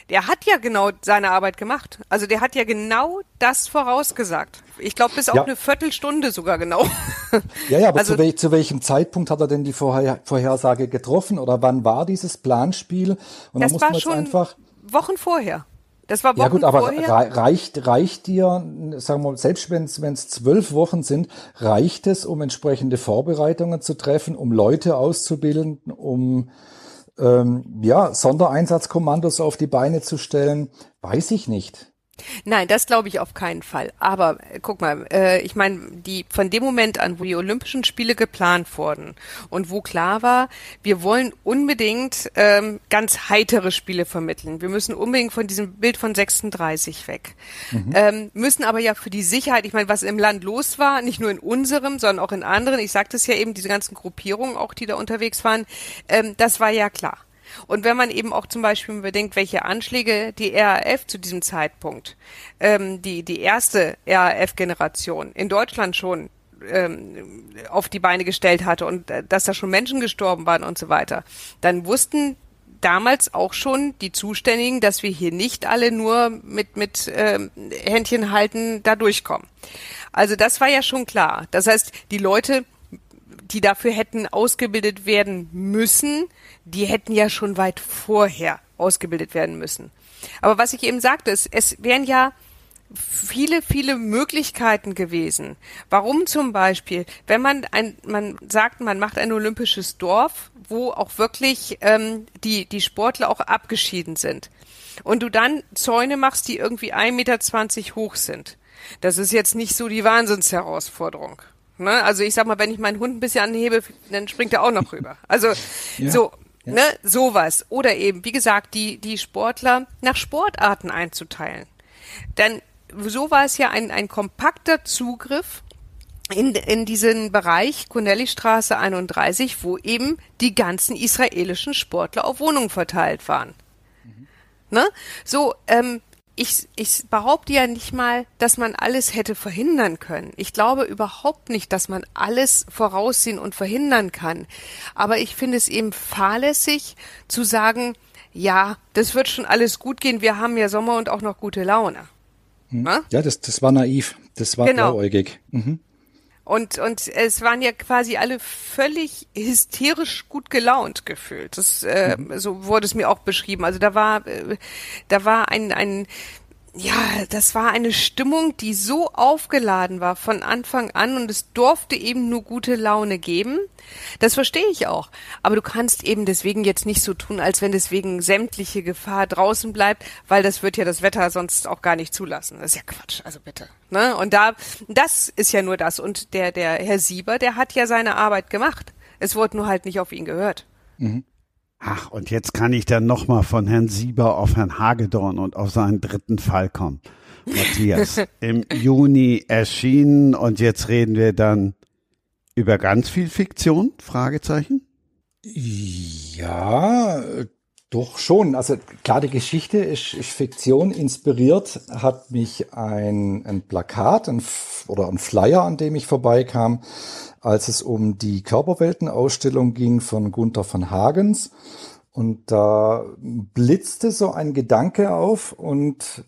der hat ja genau seine Arbeit gemacht. Also der hat ja genau das vorausgesagt. Ich glaube, bis auf ja. eine Viertelstunde sogar genau. Ja, ja, aber also, zu, wel zu, welchem Zeitpunkt hat er denn die Vorher Vorhersage getroffen oder wann war dieses Planspiel? Und das war schon einfach Wochen vorher. Das war Wochen Ja gut, aber vorher. reicht, reicht dir, sagen wir mal, selbst wenn es zwölf Wochen sind, reicht es, um entsprechende Vorbereitungen zu treffen, um Leute auszubilden, um ähm, ja, Sondereinsatzkommandos auf die Beine zu stellen? Weiß ich nicht. Nein, das glaube ich auf keinen Fall. Aber äh, guck mal, äh, ich meine, die von dem Moment an, wo die Olympischen Spiele geplant wurden und wo klar war, wir wollen unbedingt ähm, ganz heitere Spiele vermitteln. Wir müssen unbedingt von diesem Bild von 36 weg. Mhm. Ähm, müssen aber ja für die Sicherheit, ich meine, was im Land los war, nicht nur in unserem, sondern auch in anderen, ich sagte es ja eben, diese ganzen Gruppierungen auch, die da unterwegs waren, ähm, das war ja klar. Und wenn man eben auch zum Beispiel bedenkt, welche Anschläge die RAF zu diesem Zeitpunkt, ähm, die, die erste RAF-Generation in Deutschland schon ähm, auf die Beine gestellt hatte und äh, dass da schon Menschen gestorben waren und so weiter, dann wussten damals auch schon die Zuständigen, dass wir hier nicht alle nur mit, mit ähm, Händchen halten da durchkommen. Also das war ja schon klar. Das heißt, die Leute, die dafür hätten ausgebildet werden müssen, die hätten ja schon weit vorher ausgebildet werden müssen. Aber was ich eben sagte, ist, es wären ja viele, viele Möglichkeiten gewesen. Warum zum Beispiel, wenn man ein, man sagt, man macht ein olympisches Dorf, wo auch wirklich ähm, die, die Sportler auch abgeschieden sind. Und du dann Zäune machst, die irgendwie 1,20 Meter hoch sind Das ist jetzt nicht so die Wahnsinnsherausforderung. Ne? Also ich sag mal, wenn ich meinen Hund ein bisschen anhebe, dann springt er auch noch rüber. Also ja. so, ja. ne, sowas. Oder eben, wie gesagt, die, die Sportler nach Sportarten einzuteilen. Dann, so war es ja ein, ein kompakter Zugriff in, in diesen Bereich Cornelistraße 31, wo eben die ganzen israelischen Sportler auf Wohnungen verteilt waren. Mhm. Ne? So, ähm, ich, ich behaupte ja nicht mal, dass man alles hätte verhindern können. Ich glaube überhaupt nicht, dass man alles voraussehen und verhindern kann. Aber ich finde es eben fahrlässig zu sagen, ja, das wird schon alles gut gehen, wir haben ja Sommer und auch noch gute Laune. Hm. Ja, das, das war naiv. Das war genau. blauäugig. Mhm. Und, und es waren ja quasi alle völlig hysterisch gut gelaunt gefühlt. Das, äh, mhm. so wurde es mir auch beschrieben. Also da war, äh, da war ein, ein, ja, das war eine Stimmung, die so aufgeladen war von Anfang an und es durfte eben nur gute Laune geben. Das verstehe ich auch. Aber du kannst eben deswegen jetzt nicht so tun, als wenn deswegen sämtliche Gefahr draußen bleibt, weil das wird ja das Wetter sonst auch gar nicht zulassen. Das ist ja Quatsch, also bitte. Ne? Und da, das ist ja nur das. Und der, der Herr Sieber, der hat ja seine Arbeit gemacht. Es wurde nur halt nicht auf ihn gehört. Mhm. Ach, und jetzt kann ich dann nochmal von Herrn Sieber auf Herrn Hagedorn und auf seinen dritten Fall kommen. Matthias, im Juni erschienen und jetzt reden wir dann über ganz viel Fiktion? Fragezeichen? Ja, doch schon. Also klar, die Geschichte ist, ist Fiktion. Inspiriert hat mich ein, ein Plakat ein, oder ein Flyer, an dem ich vorbeikam, als es um die Körperweltenausstellung ging von Gunther von Hagens. Und da blitzte so ein Gedanke auf und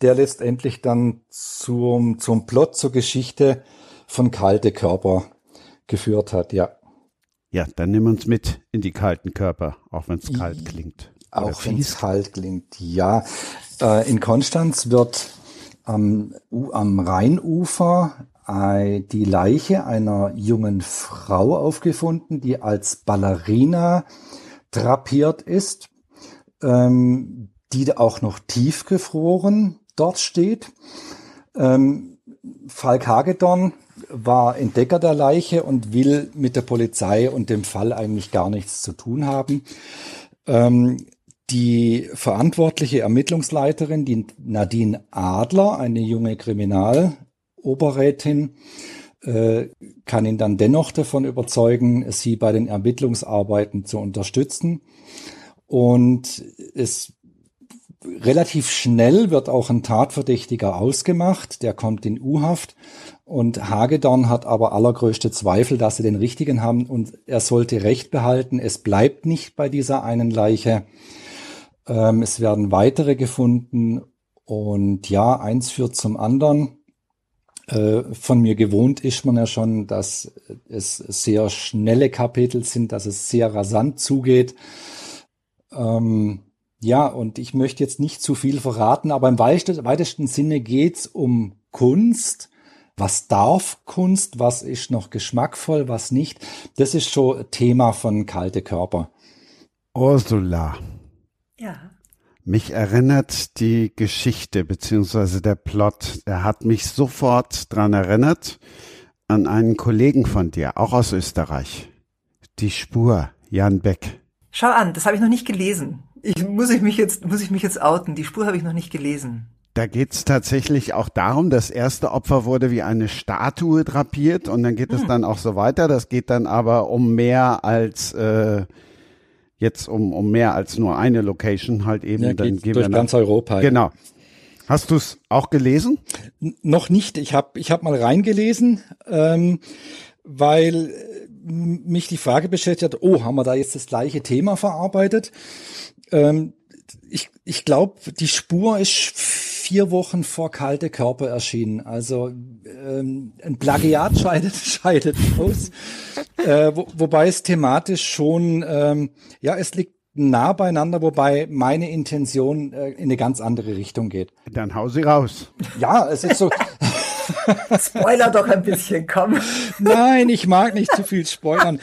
der letztendlich dann zum, zum Plot, zur Geschichte von kalte Körper geführt hat, ja. Ja, dann nimm uns mit in die kalten Körper, auch wenn es kalt klingt. Auch wenn es kalt klingt, ja. Äh, in Konstanz wird am, am Rheinufer die Leiche einer jungen Frau aufgefunden, die als Ballerina drapiert ist, ähm, die auch noch tiefgefroren dort steht. Ähm, Falk Hagedorn war Entdecker der Leiche und will mit der Polizei und dem Fall eigentlich gar nichts zu tun haben. Ähm, die verantwortliche Ermittlungsleiterin, die Nadine Adler, eine junge Kriminal, Oberrätin äh, kann ihn dann dennoch davon überzeugen, sie bei den Ermittlungsarbeiten zu unterstützen. Und es relativ schnell wird auch ein Tatverdächtiger ausgemacht, der kommt in U-Haft und Hagedorn hat aber allergrößte Zweifel, dass sie den richtigen haben und er sollte Recht behalten. Es bleibt nicht bei dieser einen Leiche. Ähm, es werden weitere gefunden und ja, eins führt zum anderen. Äh, von mir gewohnt ist man ja schon, dass es sehr schnelle Kapitel sind, dass es sehr rasant zugeht. Ähm, ja, und ich möchte jetzt nicht zu viel verraten, aber im weitesten Sinne geht's um Kunst. Was darf Kunst? Was ist noch geschmackvoll? Was nicht? Das ist schon Thema von Kalte Körper. Ursula. Ja. Mich erinnert die Geschichte beziehungsweise der Plot. Er hat mich sofort dran erinnert an einen Kollegen von dir, auch aus Österreich. Die Spur, Jan Beck. Schau an, das habe ich noch nicht gelesen. Ich, muss ich mich jetzt muss ich mich jetzt outen. Die Spur habe ich noch nicht gelesen. Da geht's tatsächlich auch darum, das erste Opfer wurde wie eine Statue drapiert und dann geht hm. es dann auch so weiter. Das geht dann aber um mehr als äh, jetzt um, um mehr als nur eine Location halt eben. Ja, dann gehen durch wir ganz Europa. Genau. Hast du es auch gelesen? N noch nicht. Ich habe ich hab mal reingelesen, ähm, weil äh, mich die Frage beschäftigt hat, oh, haben wir da jetzt das gleiche Thema verarbeitet? Ähm, ich ich glaube, die Spur ist vier Wochen vor Kalte Körper erschienen. Also ähm, ein Plagiat scheidet, scheidet aus. Äh, wo, wobei es thematisch schon, ähm, ja, es liegt nah beieinander, wobei meine Intention äh, in eine ganz andere Richtung geht. Dann hau sie raus. Ja, es ist so. Spoiler doch ein bisschen, komm. Nein, ich mag nicht zu viel spoilern.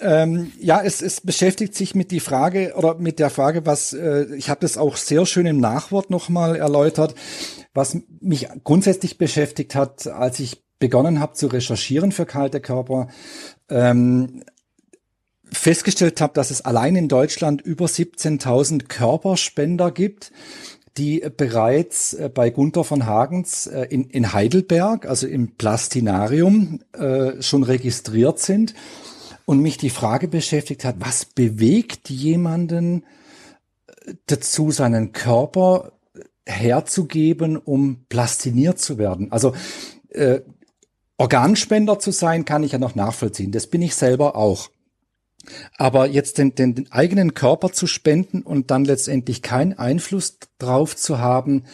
Ähm, ja, es, es beschäftigt sich mit die Frage oder mit der Frage, was äh, ich habe das auch sehr schön im Nachwort nochmal erläutert, was mich grundsätzlich beschäftigt hat, als ich begonnen habe zu recherchieren für kalte Körper, ähm, festgestellt habe, dass es allein in Deutschland über 17.000 Körperspender gibt, die bereits äh, bei Gunther von Hagens äh, in, in Heidelberg, also im Plastinarium, äh, schon registriert sind. Und mich die Frage beschäftigt hat, was bewegt jemanden dazu, seinen Körper herzugeben, um plastiniert zu werden? Also äh, Organspender zu sein, kann ich ja noch nachvollziehen. Das bin ich selber auch. Aber jetzt den, den, den eigenen Körper zu spenden und dann letztendlich keinen Einfluss drauf zu haben,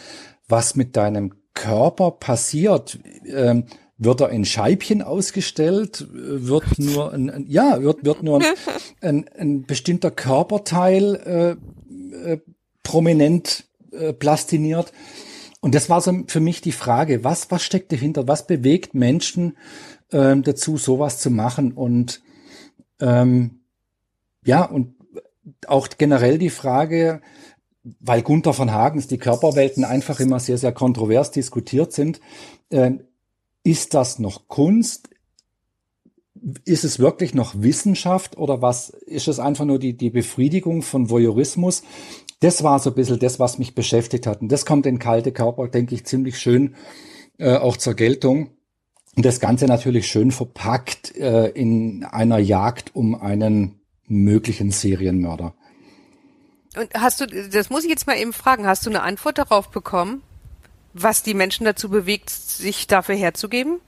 was mit deinem Körper passiert, ähm, wird er in Scheibchen ausgestellt, wird nur ein, ein ja, wird, wird nur ein, ein, ein bestimmter Körperteil äh, äh, prominent äh, plastiniert. Und das war so für mich die Frage, was, was steckt dahinter? Was bewegt Menschen äh, dazu, sowas zu machen? Und ähm, ja, und auch generell die Frage, weil Gunther von Hagens die Körperwelten einfach immer sehr, sehr kontrovers diskutiert sind, äh, ist das noch Kunst? Ist es wirklich noch Wissenschaft oder was ist es einfach nur die, die Befriedigung von Voyeurismus? Das war so ein bisschen das, was mich beschäftigt hat. Und das kommt in kalte Körper, denke ich, ziemlich schön äh, auch zur Geltung. Und das Ganze natürlich schön verpackt äh, in einer Jagd um einen möglichen Serienmörder. Und hast du, das muss ich jetzt mal eben fragen, hast du eine Antwort darauf bekommen, was die Menschen dazu bewegt, sich dafür herzugeben?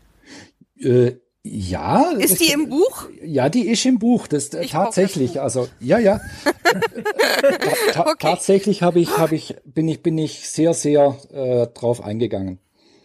Äh, ja. Ist die im Buch? Ja, die ist im Buch. Das äh, tatsächlich. Das also ja, ja. ta ta okay. Tatsächlich habe ich, habe ich, bin ich, bin ich sehr, sehr äh, drauf eingegangen.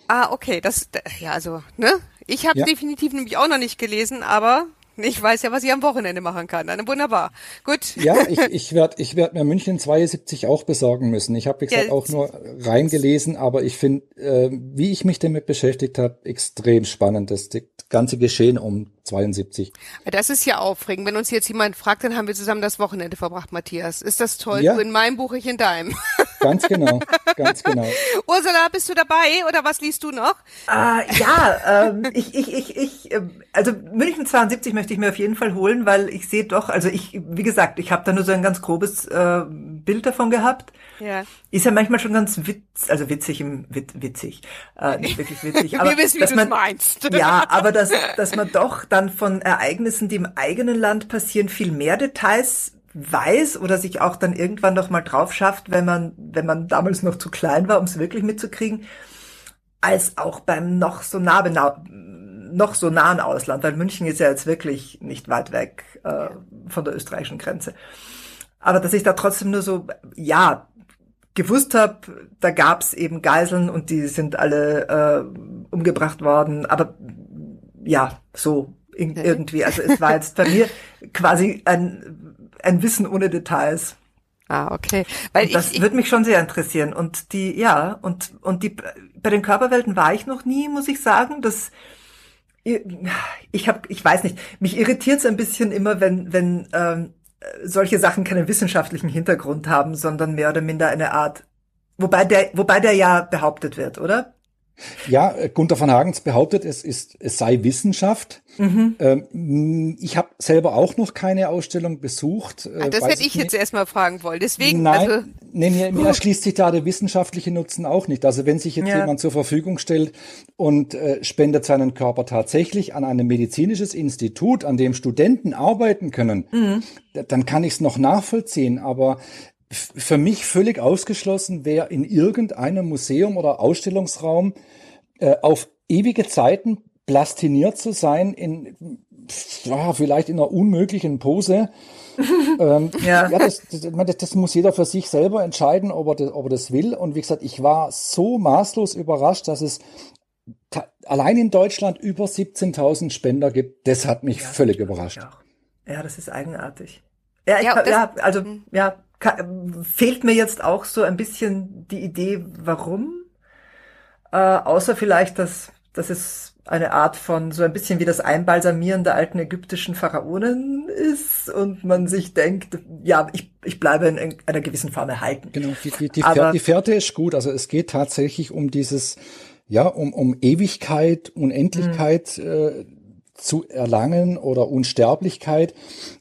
Ah, okay. Das, ja, also ne. Ich habe ja. definitiv nämlich auch noch nicht gelesen, aber ich weiß ja, was ich am Wochenende machen kann. Dann wunderbar. Gut. Ja, ich, ich werde ich werd mir München 72 auch besorgen müssen. Ich habe, wie gesagt, ja, auch nur reingelesen, aber ich finde, äh, wie ich mich damit beschäftigt habe, extrem spannend. Das ganze Geschehen um 72. Das ist ja aufregend. Wenn uns jetzt jemand fragt, dann haben wir zusammen das Wochenende verbracht, Matthias. Ist das toll? Ja. Du in meinem Buch, ich in deinem. Ganz genau, ganz genau. Ursula, bist du dabei oder was liest du noch? Uh, ja, ähm, ich, ich, ich, ich, äh, also München 72 möchte ich mir auf jeden Fall holen, weil ich sehe doch, also ich, wie gesagt, ich habe da nur so ein ganz grobes äh, Bild davon gehabt. Ja. Ist ja manchmal schon ganz witz, also witzig im wit, witzig, äh, nicht wirklich witzig. Aber Wir wissen, wie du meinst. Ja, aber dass, dass man doch dann von Ereignissen, die im eigenen Land passieren, viel mehr Details weiß oder sich auch dann irgendwann noch mal drauf schafft, wenn man, wenn man damals noch zu klein war, um es wirklich mitzukriegen, als auch beim noch so nah, noch so nahen Ausland, weil München ist ja jetzt wirklich nicht weit weg äh, von der österreichischen Grenze. Aber dass ich da trotzdem nur so, ja, gewusst habe, da gab's eben Geiseln und die sind alle äh, umgebracht worden. Aber ja, so irgendwie. Also es war jetzt bei mir quasi ein, ein Wissen ohne Details. Ah, okay. Weil und das ich, würde mich schon sehr interessieren. Und die, ja, und, und die, bei den Körperwelten war ich noch nie, muss ich sagen. Das, ich habe, ich weiß nicht, mich irritiert es ein bisschen immer, wenn, wenn ähm, solche Sachen keinen wissenschaftlichen Hintergrund haben, sondern mehr oder minder eine Art, wobei der, wobei der ja behauptet wird, oder? Ja, Gunther von Hagens behauptet, es ist, es sei Wissenschaft. Mhm. Ähm, ich habe selber auch noch keine Ausstellung besucht. Äh, ah, das hätte ich, ich jetzt erstmal fragen wollen. Deswegen. Nein, also, nee, mir, mir erschließt sich da der wissenschaftliche Nutzen auch nicht. Also wenn sich jetzt ja. jemand zur Verfügung stellt und äh, spendet seinen Körper tatsächlich an ein medizinisches Institut, an dem Studenten arbeiten können, mhm. dann kann ich es noch nachvollziehen. Aber für mich völlig ausgeschlossen wäre in irgendeinem Museum oder Ausstellungsraum äh, auf ewige Zeiten plastiniert zu sein in ja, vielleicht in einer unmöglichen Pose. ähm, ja, ja das, das, das, muss jeder für sich selber entscheiden, ob er, das, ob er das will. Und wie gesagt, ich war so maßlos überrascht, dass es allein in Deutschland über 17.000 Spender gibt. Das hat mich ja, völlig überrascht. Ja, das ist eigenartig. Ja, ich, ja, ja also mhm. Ja, fehlt mir jetzt auch so ein bisschen die Idee, warum. Äh, außer vielleicht, dass, dass es eine Art von so ein bisschen wie das Einbalsamieren der alten ägyptischen Pharaonen ist und man sich denkt, ja, ich, ich bleibe in einer gewissen Form erhalten. Genau, die, die, die, Aber, die Fährte ist gut. Also es geht tatsächlich um dieses, ja, um, um Ewigkeit, Unendlichkeit äh, zu erlangen oder Unsterblichkeit.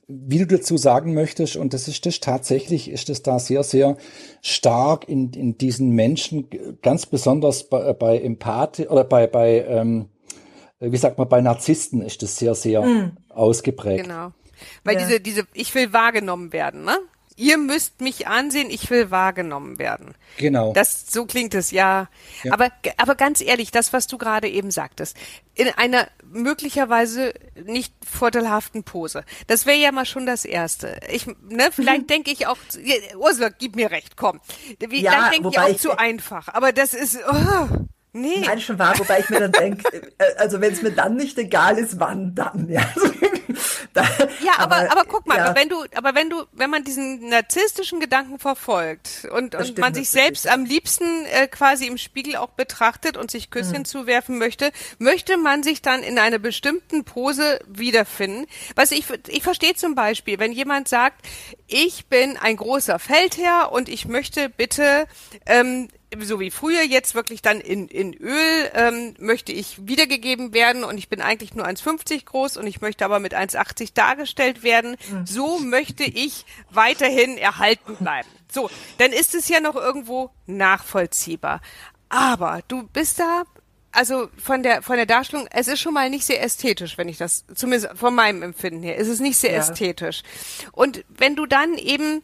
Wie du dazu sagen möchtest, und das ist das tatsächlich, ist das da sehr, sehr stark in, in diesen Menschen, ganz besonders bei, bei Empathie oder bei, bei ähm, äh, wie sagt man, bei Narzissten ist das sehr, sehr mm. ausgeprägt. Genau. Weil ja. diese, diese, ich will wahrgenommen werden, ne? Ihr müsst mich ansehen, ich will wahrgenommen werden. Genau. Das, so klingt es, ja. ja. Aber, aber ganz ehrlich, das, was du gerade eben sagtest, in einer möglicherweise nicht vorteilhaften Pose. Das wäre ja mal schon das Erste. Ich, ne, vielleicht denke ich auch, Ursula, gib mir recht, komm. Vielleicht ja, denke ich auch ich zu einfach. Aber das ist, oh. Nee. Nein, schon wahr, wobei ich mir dann denke, äh, also wenn es mir dann nicht egal ist, wann dann? Ja, da, ja aber, aber, aber guck mal, ja. wenn du, aber wenn du, wenn man diesen narzisstischen Gedanken verfolgt und, und man sich selbst am liebsten äh, quasi im Spiegel auch betrachtet und sich Küsschen mhm. zuwerfen möchte, möchte man sich dann in einer bestimmten Pose wiederfinden. Was ich, ich verstehe zum Beispiel, wenn jemand sagt, ich bin ein großer Feldherr und ich möchte bitte ähm, so wie früher jetzt wirklich dann in, in Öl ähm, möchte ich wiedergegeben werden und ich bin eigentlich nur 1,50 groß und ich möchte aber mit 1,80 dargestellt werden. Mhm. So möchte ich weiterhin erhalten bleiben. So, dann ist es ja noch irgendwo nachvollziehbar. Aber du bist da also von der von der Darstellung, es ist schon mal nicht sehr ästhetisch, wenn ich das zumindest von meinem Empfinden her, ist es nicht sehr ja. ästhetisch. Und wenn du dann eben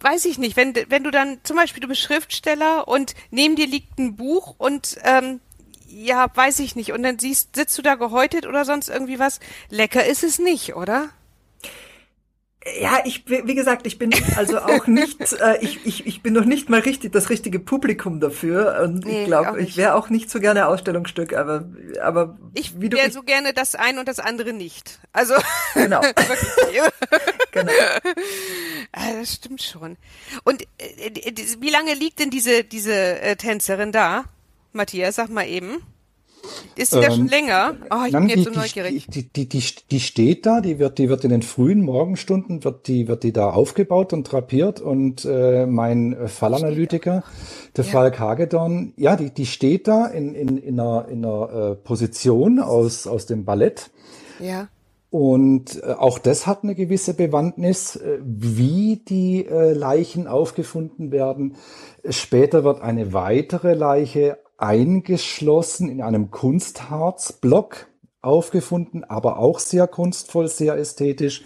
weiß ich nicht, wenn, wenn du dann zum Beispiel, du bist Schriftsteller und neben dir liegt ein Buch und ähm, ja, weiß ich nicht, und dann siehst, sitzt du da gehäutet oder sonst irgendwie was, lecker ist es nicht, oder? Ja, ich, wie gesagt, ich bin also auch nicht, äh, ich, ich, ich bin noch nicht mal richtig das richtige Publikum dafür und nee, ich glaube, ich wäre auch nicht so gerne Ausstellungsstück, aber, aber ich wäre so gerne das eine und das andere nicht. Also genau, genau. Ah, das stimmt schon. Und äh, wie lange liegt denn diese diese äh, Tänzerin da, Matthias? Sag mal eben. Ist sie ähm, da schon länger? Oh, ich nein, bin jetzt die, so neugierig. Die, die, die, die steht da, die wird, die wird in den frühen Morgenstunden, wird die, wird die da aufgebaut und drapiert und äh, mein Fallanalytiker, der ja. Falk Hagedorn, ja, die, die steht da in, in, in einer, in einer äh, Position aus, aus dem Ballett. Ja. Und äh, auch das hat eine gewisse Bewandtnis, äh, wie die äh, Leichen aufgefunden werden. Später wird eine weitere Leiche eingeschlossen in einem Kunstharzblock aufgefunden, aber auch sehr kunstvoll, sehr ästhetisch.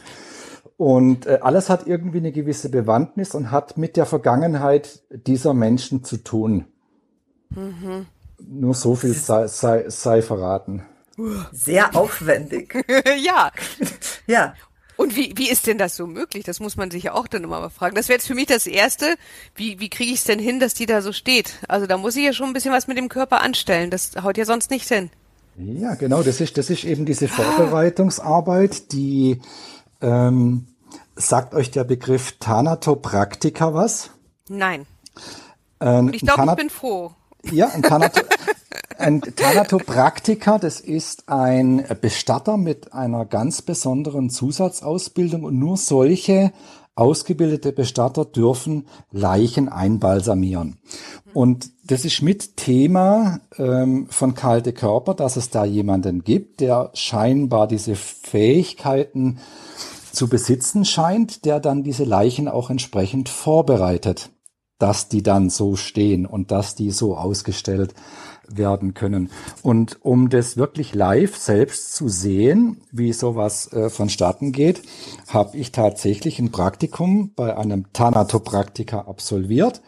Und äh, alles hat irgendwie eine gewisse Bewandtnis und hat mit der Vergangenheit dieser Menschen zu tun. Mhm. Nur so viel sei, sei, sei verraten. Sehr aufwendig. ja. ja. Und wie, wie ist denn das so möglich? Das muss man sich ja auch dann immer mal fragen. Das wäre jetzt für mich das Erste. Wie, wie kriege ich es denn hin, dass die da so steht? Also da muss ich ja schon ein bisschen was mit dem Körper anstellen. Das haut ja sonst nicht hin. Ja, genau. Das ist, das ist eben diese Vorbereitungsarbeit, die ähm, sagt euch der Begriff Thanatopraktika was? Nein. Ähm, Und ich glaube, ich bin froh. Ja, ein, Thanato ein Thanatopraktiker, das ist ein Bestatter mit einer ganz besonderen Zusatzausbildung und nur solche ausgebildete Bestatter dürfen Leichen einbalsamieren. Und das ist mit Thema ähm, von Kalte Körper, dass es da jemanden gibt, der scheinbar diese Fähigkeiten zu besitzen scheint, der dann diese Leichen auch entsprechend vorbereitet dass die dann so stehen und dass die so ausgestellt werden können. Und um das wirklich live selbst zu sehen, wie sowas äh, vonstatten geht, habe ich tatsächlich ein Praktikum bei einem Thanatopraktiker absolviert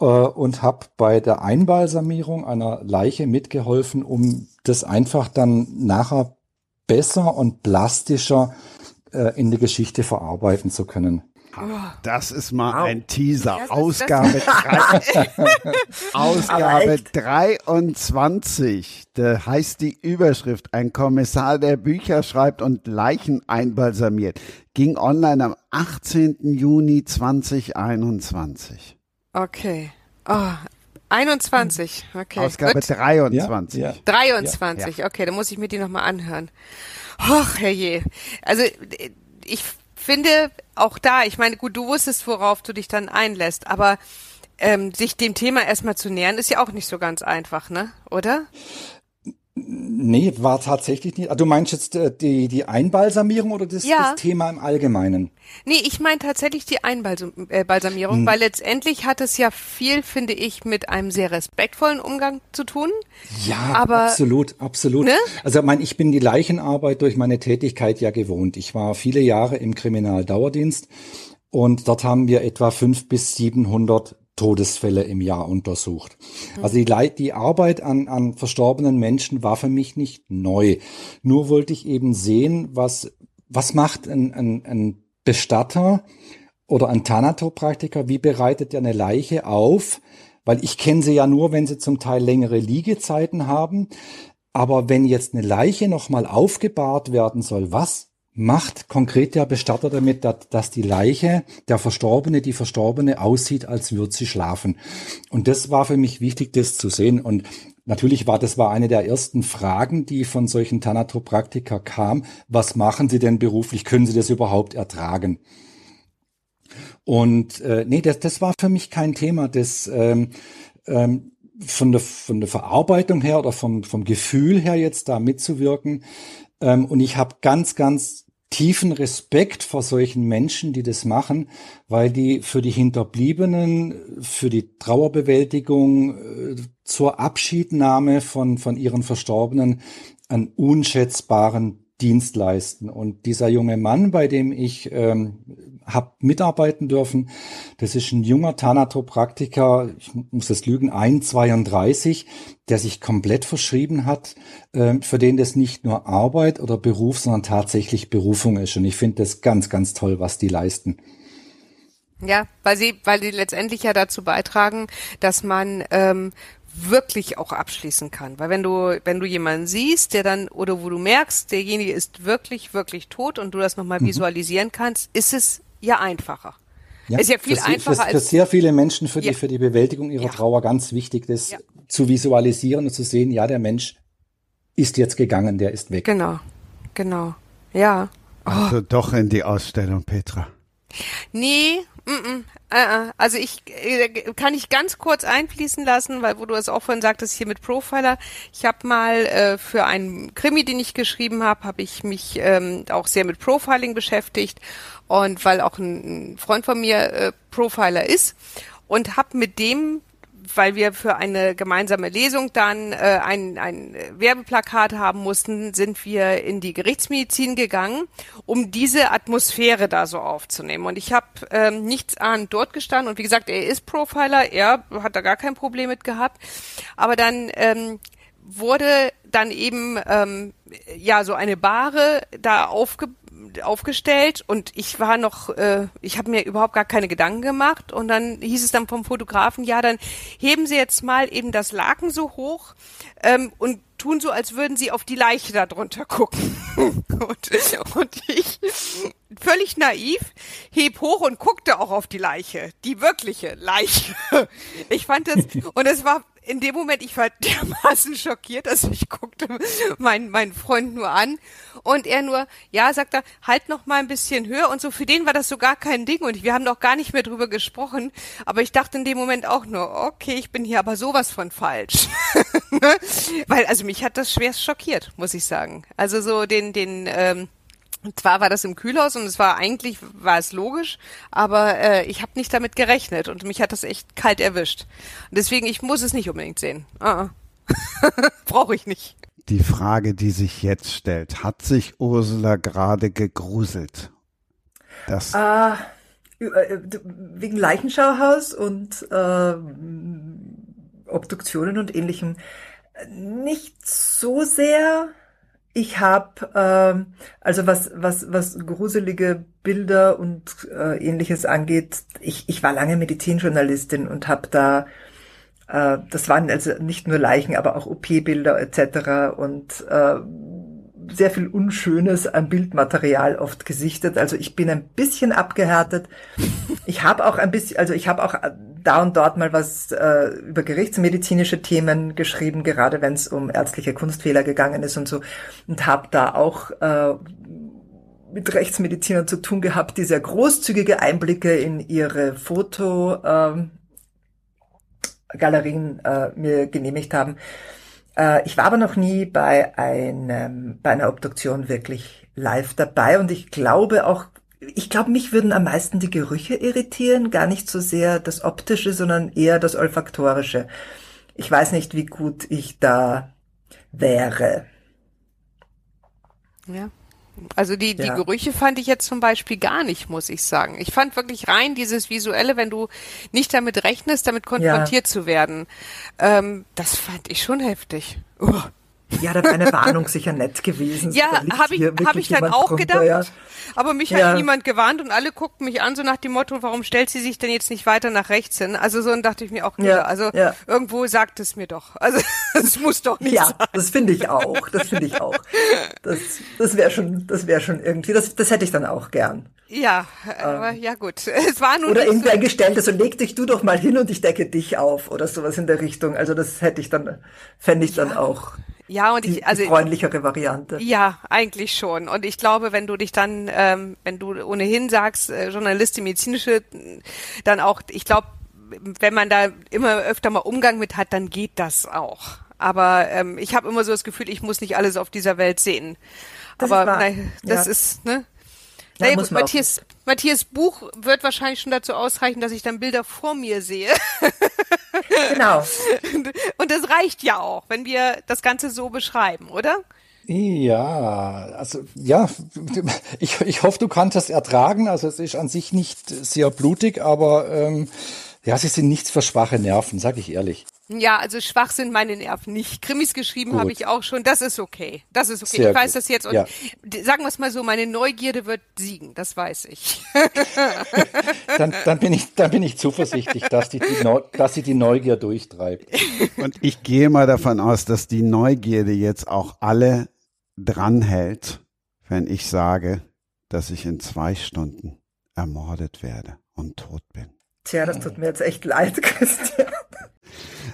äh, und habe bei der Einbalsamierung einer Leiche mitgeholfen, um das einfach dann nachher besser und plastischer äh, in die Geschichte verarbeiten zu können. Das ist mal wow. ein Teaser. Ja, Ausgabe, drei, Ausgabe 23. Da heißt die Überschrift, ein Kommissar, der Bücher schreibt und Leichen einbalsamiert. Ging online am 18. Juni 2021. Okay. Oh, 21, okay. Ausgabe Gut. 23. Ja, ja. 23, okay, dann muss ich mir die nochmal anhören. Och, herrje. Also ich finde auch da, ich meine, gut, du wusstest, worauf du dich dann einlässt, aber ähm, sich dem Thema erstmal zu nähern, ist ja auch nicht so ganz einfach, ne? Oder? Nee, war tatsächlich nicht. Ah, Du meinst jetzt äh, die, die Einbalsamierung oder das, Ja. das Thema im Allgemeinen? Nee, ich meine tatsächlich die Einbalsamierung, äh, Hm. Weil letztendlich hat es ja viel, finde ich, mit einem sehr respektvollen Umgang zu tun. Ja, Aber- absolut, absolut. Ne? Also ich meine, ich bin die Leichenarbeit durch meine Tätigkeit ja gewohnt. Ich war viele Jahre im Kriminaldauerdienst und dort haben wir etwa fünf bis 700 Todesfälle im Jahr untersucht. Also die, Lei- die Arbeit an, an verstorbenen Menschen war für mich nicht neu. Nur wollte ich eben sehen, was, was macht ein, ein, ein Bestatter oder ein Thanatopraktiker, wie bereitet er eine Leiche auf? Weil ich kenne sie ja nur, wenn sie zum Teil längere Liegezeiten haben. Aber wenn jetzt eine Leiche nochmal aufgebahrt werden soll, was macht konkret der Bestatter damit, dass, dass die Leiche, der Verstorbene, die Verstorbene aussieht, als würde sie schlafen? Und das war für mich wichtig, das zu sehen. Und natürlich war das war eine der ersten Fragen, die von solchen Thanatopraktiker kam. Was machen Sie denn beruflich? Können Sie das überhaupt ertragen? Und äh, nee, das, das war für mich kein Thema. Das ähm, ähm, von der von der Verarbeitung her oder vom vom Gefühl her jetzt da mitzuwirken. Ähm, und ich habe ganz ganz tiefen Respekt vor solchen Menschen, die das machen, weil die für die Hinterbliebenen, für die Trauerbewältigung, äh, zur Abschiednahme von von ihren Verstorbenen einen unschätzbaren Dienst leisten. Und dieser junge Mann, bei dem ich ähm, habe mitarbeiten dürfen, das ist ein junger Thanatopraktiker, ich muss das lügen, 1,32, der sich komplett verschrieben hat, ähm, für den das nicht nur Arbeit oder Beruf, sondern tatsächlich Berufung ist. Und ich finde das ganz, ganz toll, was die leisten. Ja, weil sie, weil sie letztendlich ja dazu beitragen, dass man ähm, wirklich auch abschließen kann. Weil wenn du, wenn du jemanden siehst, der dann, oder wo du merkst, derjenige ist wirklich, wirklich tot und du das nochmal visualisieren kannst, ist es ja einfacher. Ist ja viel für, einfacher für, für als sehr viele Menschen für Ja. die für die Bewältigung ihrer Ja. Trauer ganz wichtig, das Ja. zu visualisieren und zu sehen, ja, der Mensch ist jetzt gegangen, der ist weg. Genau, genau. Ja. Also doch in die Ausstellung, Petra. Nee, mm, mm, also ich äh, kann ich ganz kurz einfließen lassen, weil wo du es auch vorhin sagtest hier mit Profiler. Ich habe mal äh, für einen Krimi, den ich geschrieben habe, habe ich mich ähm, auch sehr mit Profiling beschäftigt und weil auch ein, ein Freund von mir äh, Profiler ist und habe mit dem weil wir für eine gemeinsame Lesung dann äh, ein, ein Werbeplakat haben mussten, sind wir in die Gerichtsmedizin gegangen, um diese Atmosphäre da so aufzunehmen. Und ich habe ähm, nichts ahnend dort gestanden. Und wie gesagt, er ist Profiler, er hat da gar kein Problem mit gehabt. Aber dann ähm, wurde dann eben ähm, ja so eine Bahre da aufge aufgestellt und ich war noch, äh, ich habe mir überhaupt gar keine Gedanken gemacht und dann hieß es dann vom Fotografen, ja, dann heben Sie jetzt mal eben das Laken so hoch ähm, und tun so, als würden Sie auf die Leiche da drunter gucken. und, und ich, völlig naiv, heb hoch und guckte auch auf die Leiche, die wirkliche Leiche. Ich fand das, und es war in dem Moment, ich war dermaßen schockiert, also ich guckte meinen meinen Freund nur an und er nur, ja, sagt er, halt noch mal ein bisschen höher und so. Für den war das so gar kein Ding und wir haben doch gar nicht mehr drüber gesprochen. Aber ich dachte in dem Moment auch nur, okay, ich bin hier aber sowas von falsch, Ne? weil also mich hat das schwerst schockiert, muss ich sagen. Also so den den ähm, und zwar war das im Kühlhaus und es war eigentlich, war es logisch, aber äh, ich habe nicht damit gerechnet und mich hat das echt kalt erwischt. Und deswegen, ich muss es nicht unbedingt sehen. Uh -uh. Brauche ich nicht. Die Frage, die sich jetzt stellt, hat sich Ursula gerade gegruselt? Das, Ah, äh, wegen Leichenschauhaus und äh, Obduktionen und ähnlichem nicht so sehr. Ich habe ähm, also was was was gruselige Bilder und äh, ähnliches angeht. Ich ich war lange Medizinjournalistin und habe da äh, das waren also nicht nur Leichen, aber auch OP-Bilder etc. und äh, sehr viel Unschönes an Bildmaterial oft gesichtet. Also ich bin ein bisschen abgehärtet. Ich habe auch ein bisschen, also ich habe auch da und dort mal was äh, über gerichtsmedizinische Themen geschrieben, gerade wenn es um ärztliche Kunstfehler gegangen ist und so. Und habe da auch äh, mit Rechtsmedizinern zu tun gehabt, die sehr großzügige Einblicke in ihre Fotogalerien ähm, äh, mir genehmigt haben. Äh, ich war aber noch nie bei einem bei einer Obduktion wirklich live dabei und ich glaube auch ich glaube, mich würden am meisten die Gerüche irritieren, gar nicht so sehr das Optische, sondern eher das Olfaktorische. Ich weiß nicht, wie gut ich da wäre. Ja. Also die, die ja. Gerüche fand ich jetzt zum Beispiel gar nicht, muss ich sagen. Ich fand wirklich rein dieses Visuelle, wenn du nicht damit rechnest, damit konfrontiert ja. zu werden. Ähm, das fand ich schon heftig. Uh. Ja, da wäre eine Warnung sicher nett gewesen. Ja, habe ich, hab ich dann auch drunter, gedacht. Ja. Aber mich ja. hat niemand gewarnt und alle guckten mich an, so nach dem Motto, warum stellt sie sich denn jetzt nicht weiter nach rechts hin? Also so und dachte ich mir auch, ja, also irgendwo sagt es mir doch. Also es muss doch nicht ja, sein. Das finde ich auch. Das finde ich auch. Das, das wäre schon, das wäre schon irgendwie, das, das hätte ich dann auch gern. Ja, aber ähm, ja gut. Es war nur oder irgendwie ein gestelltes so leg dich du doch mal hin und ich decke dich auf oder sowas in der Richtung. Also das hätte ich dann, fände ich dann auch. Ja, und ich, also die freundlichere Variante. Ja, eigentlich schon. Und ich glaube, wenn du dich dann, ähm, wenn du ohnehin sagst, äh, Journalistin medizinische, dann auch, ich glaube, wenn man da immer öfter mal Umgang mit hat, dann geht das auch. Aber ähm, ich habe immer so das Gefühl, ich muss nicht alles auf dieser Welt sehen. Das Aber nein, das ja. ist, ne? Naja, gut, Matthias, Matthias Buch wird wahrscheinlich schon dazu ausreichen, dass ich dann Bilder vor mir sehe. Genau. Und das reicht ja auch, wenn wir das Ganze so beschreiben, oder? Ja, also ja, ich, ich hoffe, du kannst das ertragen. Also es ist an sich nicht sehr blutig, aber ähm, ja, sie sind nichts für schwache Nerven, sag ich ehrlich. Ja, also schwach sind meine Nerven nicht. Krimis geschrieben habe ich auch schon. Das ist okay. Das ist okay. Sehr ich weiß gut. das jetzt. Und ja. sagen wir es mal so, meine Neugierde wird siegen. Das weiß ich. dann, dann, bin ich, dann bin ich zuversichtlich, dass, die, die Neu dass sie die Neugier durchtreibt. Und ich gehe mal davon aus, dass die Neugierde jetzt auch alle dranhält, wenn ich sage, dass ich in zwei Stunden ermordet werde und tot bin. Tja, das tut mir jetzt echt leid, Christian.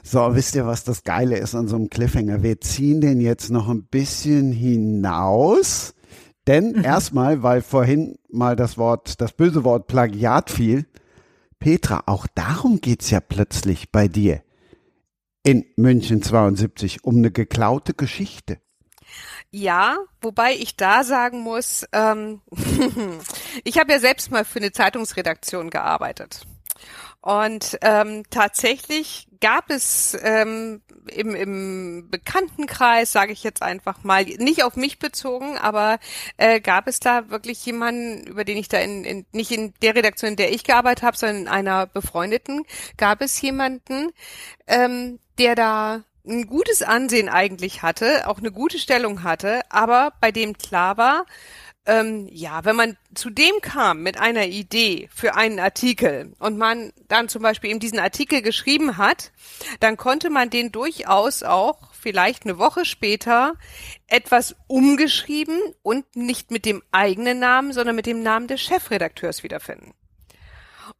So, wisst ihr, was das Geile ist an so einem Cliffhanger? Wir ziehen den jetzt noch ein bisschen hinaus. Denn mhm. erstmal, weil vorhin mal das Wort, das böse Wort Plagiat fiel, Petra, auch darum geht's ja plötzlich bei dir in München 72 um eine geklaute Geschichte. Ja, wobei ich da sagen muss, ähm, ich habe ja selbst mal für eine Zeitungsredaktion gearbeitet. Und ähm, tatsächlich gab es ähm, im, im Bekanntenkreis, sage ich jetzt einfach mal, nicht auf mich bezogen, aber äh, gab es da wirklich jemanden, über den ich da in, in nicht in der Redaktion, in der ich gearbeitet habe, sondern in einer befreundeten, gab es jemanden, ähm, der da ein gutes Ansehen eigentlich hatte, auch eine gute Stellung hatte, aber bei dem klar war, ähm, ja, wenn man zu dem kam mit einer Idee für einen Artikel und man dann zum Beispiel eben diesen Artikel geschrieben hat, dann konnte man den durchaus auch vielleicht eine Woche später etwas umgeschrieben und nicht mit dem eigenen Namen, sondern mit dem Namen des Chefredakteurs wiederfinden.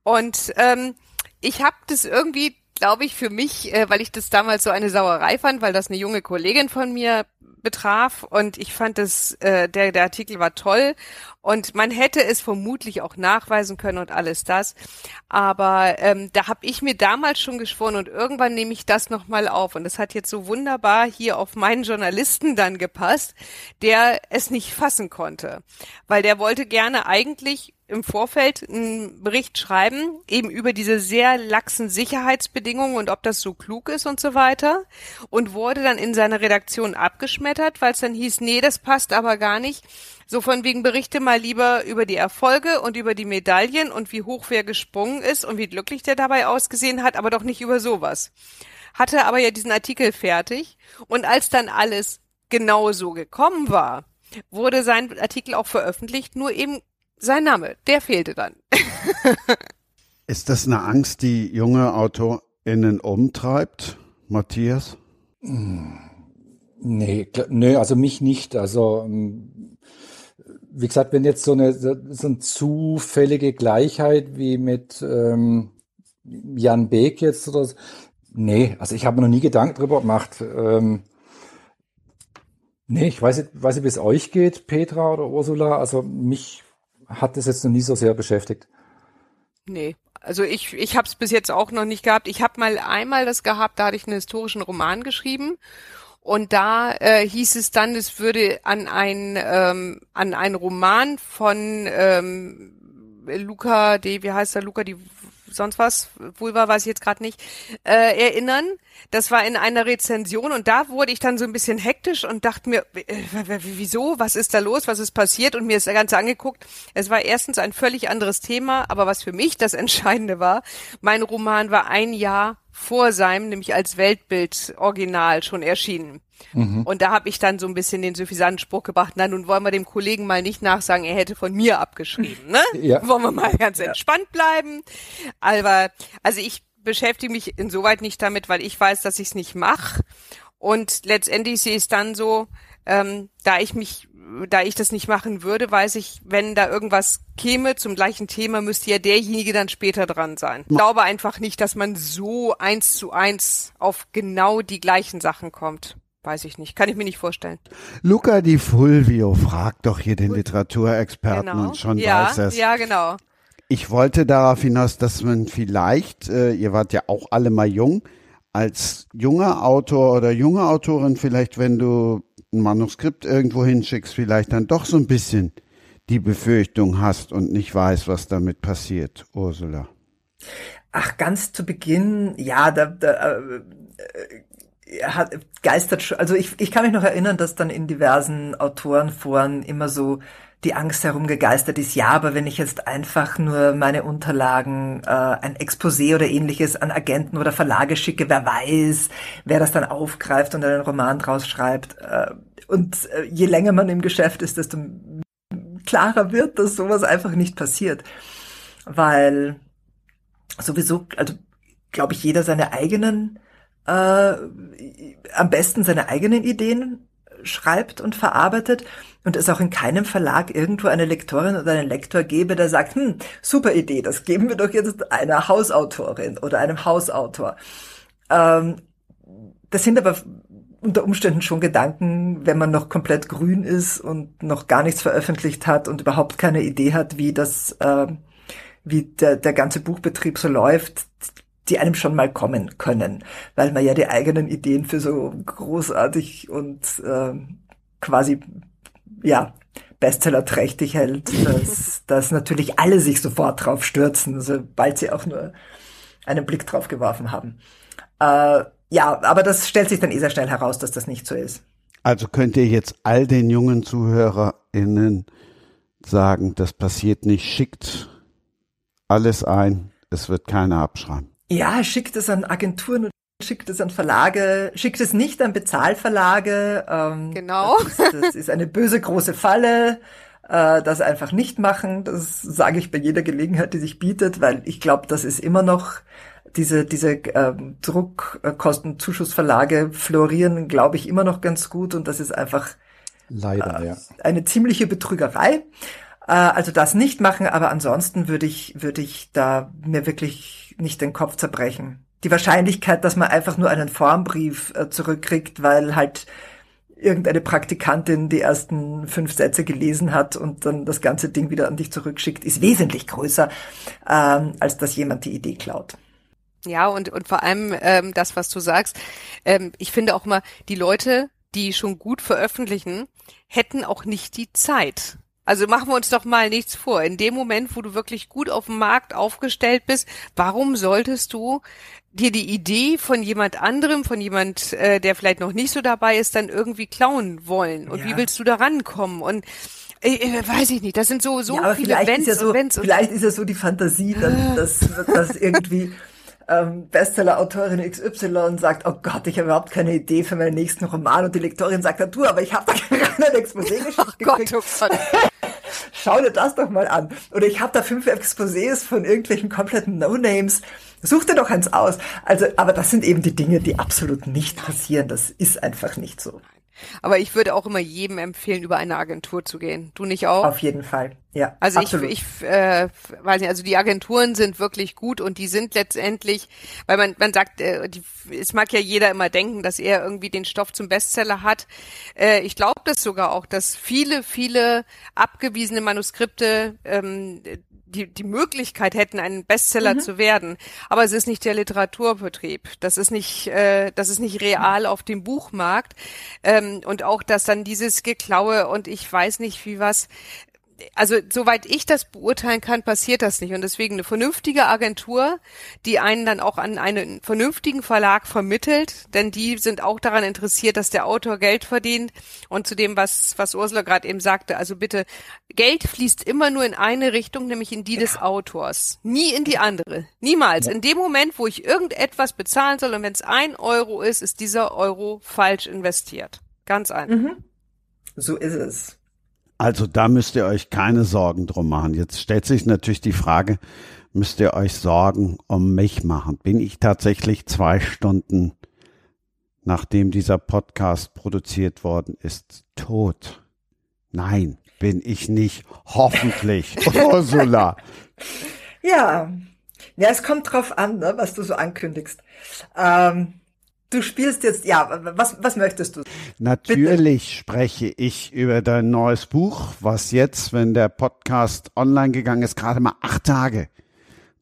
Und ähm, ich habe das irgendwie glaube ich, für mich, äh, weil ich das damals so eine Sauerei fand, weil das eine junge Kollegin von mir betraf und ich fand das, äh, der, der Artikel war toll und man hätte es vermutlich auch nachweisen können und alles das. Aber ähm, da habe ich mir damals schon geschworen und irgendwann nehme ich das nochmal auf. Und das hat jetzt so wunderbar hier auf meinen Journalisten dann gepasst, der es nicht fassen konnte. Weil der wollte gerne eigentlich im Vorfeld einen Bericht schreiben, eben über diese sehr laxen Sicherheitsbedingungen und ob das so klug ist und so weiter. Und wurde dann in seiner Redaktion abgeschmettert, weil es dann hieß, nee, das passt aber gar nicht. So von wegen berichte mal lieber über die Erfolge und über die Medaillen und wie hoch wer gesprungen ist und wie glücklich der dabei ausgesehen hat, aber doch nicht über sowas. Hatte aber ja diesen Artikel fertig und als dann alles genau so gekommen war, wurde sein Artikel auch veröffentlicht, nur eben sein Name, der fehlte dann. Ist das eine Angst, die junge AutorInnen umtreibt, Matthias? Nee, nee, also mich nicht. Also, ähm, wie gesagt, wenn jetzt so eine, so eine zufällige Gleichheit wie mit, ähm, Jan Beek jetzt oder so. Nee, also ich habe mir noch nie Gedanken drüber gemacht. Ähm, nee, ich weiß nicht, weiß nicht, wie es euch geht, Petra oder Ursula. Also mich hat das jetzt noch nie so sehr beschäftigt. Nee, also ich, ich habe es bis jetzt auch noch nicht gehabt. Ich habe mal einmal das gehabt, da hatte ich einen historischen Roman geschrieben und da äh, hieß es dann, es würde an ein ähm, an einen Roman von ähm, Luca, die, wie heißt er, Luca, die sonst was, Vulva weiß ich jetzt gerade nicht, äh, erinnern. Das war in einer Rezension und da wurde ich dann so ein bisschen hektisch und dachte mir, äh, wieso, was ist da los, was ist passiert und mir ist das Ganze angeguckt. Es war erstens ein völlig anderes Thema, aber was für mich das Entscheidende war, mein Roman war ein Jahr vor seinem, nämlich als Weltbild Original schon erschienen. Mhm. Und da habe ich dann so ein bisschen den suffisanten Spruch gebracht, na nun wollen wir dem Kollegen mal nicht nachsagen, er hätte von mir abgeschrieben, ne? Ja. Wollen wir mal ganz entspannt bleiben. Aber also ich beschäftige mich insoweit nicht damit, weil ich weiß, dass ich es nicht mache. Und letztendlich sehe ich es dann so, ähm, da ich mich, da ich das nicht machen würde, weiß ich, wenn da irgendwas käme zum gleichen Thema, müsste ja derjenige dann später dran sein. Ich glaube einfach nicht, dass man so eins zu eins auf genau die gleichen Sachen kommt. Weiß ich nicht, kann ich mir nicht vorstellen. Luca Di Fulvio fragt doch hier den Literaturexperten genau. und schon ja, weiß es. Ja, genau. Ich wollte darauf hinaus, dass man vielleicht, äh, ihr wart ja auch alle mal jung, als junger Autor oder junge Autorin vielleicht, wenn du ein Manuskript irgendwo hinschickst, vielleicht dann doch so ein bisschen die Befürchtung hast und nicht weißt, was damit passiert, Ursula. Ach, ganz zu Beginn, ja, da, da äh, hat, geistert, also ich, ich kann mich noch erinnern, dass dann in diversen Autorenforen immer so die Angst herumgegeistert ist, ja, aber wenn ich jetzt einfach nur meine Unterlagen, äh, ein Exposé oder ähnliches an Agenten oder Verlage schicke, wer weiß, wer das dann aufgreift und einen Roman draus schreibt. Äh, und äh, je länger man im Geschäft ist, desto klarer wird, dass sowas einfach nicht passiert. Weil sowieso, also glaube ich, jeder seine eigenen äh, am besten seine eigenen Ideen schreibt und verarbeitet und es auch in keinem Verlag irgendwo eine Lektorin oder einen Lektor gebe, der sagt, hm, super Idee, das geben wir doch jetzt einer Hausautorin oder einem Hausautor. Ähm, das sind aber unter Umständen schon Gedanken, wenn man noch komplett grün ist und noch gar nichts veröffentlicht hat und überhaupt keine Idee hat, wie das, äh, wie der, der ganze Buchbetrieb so läuft, die einem schon mal kommen können, weil man ja die eigenen Ideen für so großartig und äh, quasi ja Bestseller-trächtig hält, dass, dass natürlich alle sich sofort drauf stürzen, sobald sie auch nur einen Blick drauf geworfen haben. Äh, ja, aber das stellt sich dann eh sehr schnell heraus, dass das nicht so ist. Also könnt ihr jetzt all den jungen ZuhörerInnen sagen, das passiert nicht, schickt alles ein, es wird keiner abschreiben. Ja, schickt es an Agenturen schickt es an Verlage, schickt es nicht an Bezahlverlage. Ähm, genau. Das ist, das ist eine böse große Falle. Äh, das einfach nicht machen. Das sage ich bei jeder Gelegenheit, die sich bietet, weil ich glaube, das ist immer noch diese diese ähm, Druckkostenzuschussverlage florieren, glaube ich, immer noch ganz gut und das ist einfach leider äh, ja. eine ziemliche Betrügerei. Äh, also das nicht machen, aber ansonsten würde ich würde ich da mir wirklich nicht den Kopf zerbrechen. Die Wahrscheinlichkeit, dass man einfach nur einen Formbrief äh, zurückkriegt, weil halt irgendeine Praktikantin die ersten fünf Sätze gelesen hat und dann das ganze Ding wieder an dich zurückschickt, ist wesentlich größer, ähm, als dass jemand die Idee klaut. Ja, und, und vor allem ähm, das, was du sagst. Ähm, ich finde auch mal, die Leute, die schon gut veröffentlichen, hätten auch nicht die Zeit. Also machen wir uns doch mal nichts vor. In dem Moment, wo du wirklich gut auf dem Markt aufgestellt bist, warum solltest du dir die Idee von jemand anderem, von jemand, äh, der vielleicht noch nicht so dabei ist, dann irgendwie klauen wollen? Und ja. wie willst du da rankommen? Und äh, äh, weiß ich nicht, das sind so, so ja, viele Wenns ja so, und Wenns. Vielleicht ist ja so die Fantasie, dann, dass, dass irgendwie ähm, Bestseller-Autorin XY sagt, oh Gott, ich habe überhaupt keine Idee für meinen nächsten Roman und die Lektorin sagt, ja, du, aber ich habe da gerade ein Exposé geschickt gekriegt. Gott, oh Gott. Schau dir das doch mal an. Oder ich habe da fünf Exposés von irgendwelchen kompletten No-Names. Such dir doch eins aus. Also, aber das sind eben die Dinge, die absolut nicht passieren. Das ist einfach nicht so. Aber ich würde auch immer jedem empfehlen, über eine Agentur zu gehen. Du nicht auch? Auf jeden Fall. Ja, also absolut. ich, ich äh, weiß nicht, also die Agenturen sind wirklich gut und die sind letztendlich, weil man man sagt, äh, die, es mag ja jeder immer denken, dass er irgendwie den Stoff zum Bestseller hat. Äh, ich glaube das sogar auch, dass viele viele abgewiesene Manuskripte ähm, die, die Möglichkeit hätten, ein Bestseller mhm. zu werden. Aber es ist nicht der Literaturbetrieb. Das ist nicht, äh, das ist nicht real auf dem Buchmarkt. Ähm, und auch, dass dann dieses Geklaue und ich weiß nicht wie was, also soweit ich das beurteilen kann, passiert das nicht. Und deswegen eine vernünftige Agentur, die einen dann auch an einen vernünftigen Verlag vermittelt, denn die sind auch daran interessiert, dass der Autor Geld verdient. Und zu dem, was, was Ursula gerade eben sagte, also bitte, Geld fließt immer nur in eine Richtung, nämlich in die des Autors. Nie in die andere. Niemals. In dem Moment, wo ich irgendetwas bezahlen soll und wenn es ein Euro ist, ist dieser Euro falsch investiert. Ganz einfach. Mhm. So ist es. Also da müsst ihr euch keine Sorgen drum machen. Jetzt stellt sich natürlich die Frage, müsst ihr euch Sorgen um mich machen? Bin ich tatsächlich zwei Stunden, nachdem dieser Podcast produziert worden ist, tot? Nein, bin ich nicht. Hoffentlich, Ursula. Ja, ja, es kommt drauf an, ne, was du so ankündigst. Ähm, Du spielst jetzt, ja, was, was möchtest du? Natürlich Bitte. spreche ich über dein neues Buch, was jetzt, wenn der Podcast online gegangen ist, gerade mal acht Tage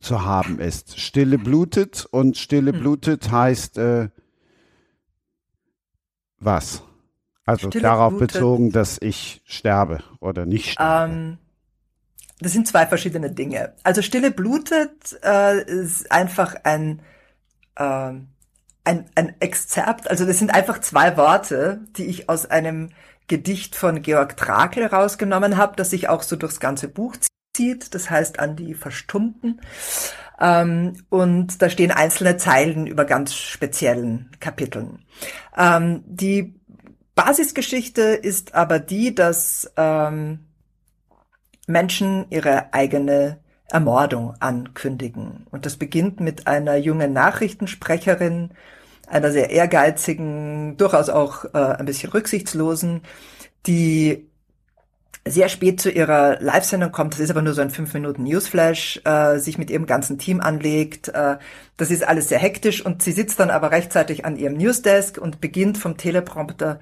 zu haben ist. Stille blutet und Stille hm. blutet heißt äh, was? Also Stille darauf blutet. bezogen, dass ich sterbe oder nicht sterbe. Ähm, das sind zwei verschiedene Dinge. Also Stille blutet äh, ist einfach ein ähm, ein, ein Exzerpt, also das sind einfach zwei Worte, die ich aus einem Gedicht von Georg Trakl rausgenommen habe, das sich auch so durchs ganze Buch zieht, das heißt an die Verstummten. Ähm, und da stehen einzelne Zeilen über ganz speziellen Kapiteln. Ähm, die Basisgeschichte ist aber die, dass ähm, Menschen ihre eigene Ermordung ankündigen. Und das beginnt mit einer jungen Nachrichtensprecherin, einer sehr ehrgeizigen, durchaus auch äh, ein bisschen rücksichtslosen, die sehr spät zu ihrer Live-Sendung kommt, das ist aber nur so ein 5 Minuten Newsflash, äh, sich mit ihrem ganzen Team anlegt. Äh, das ist alles sehr hektisch und sie sitzt dann aber rechtzeitig an ihrem Newsdesk und beginnt vom Teleprompter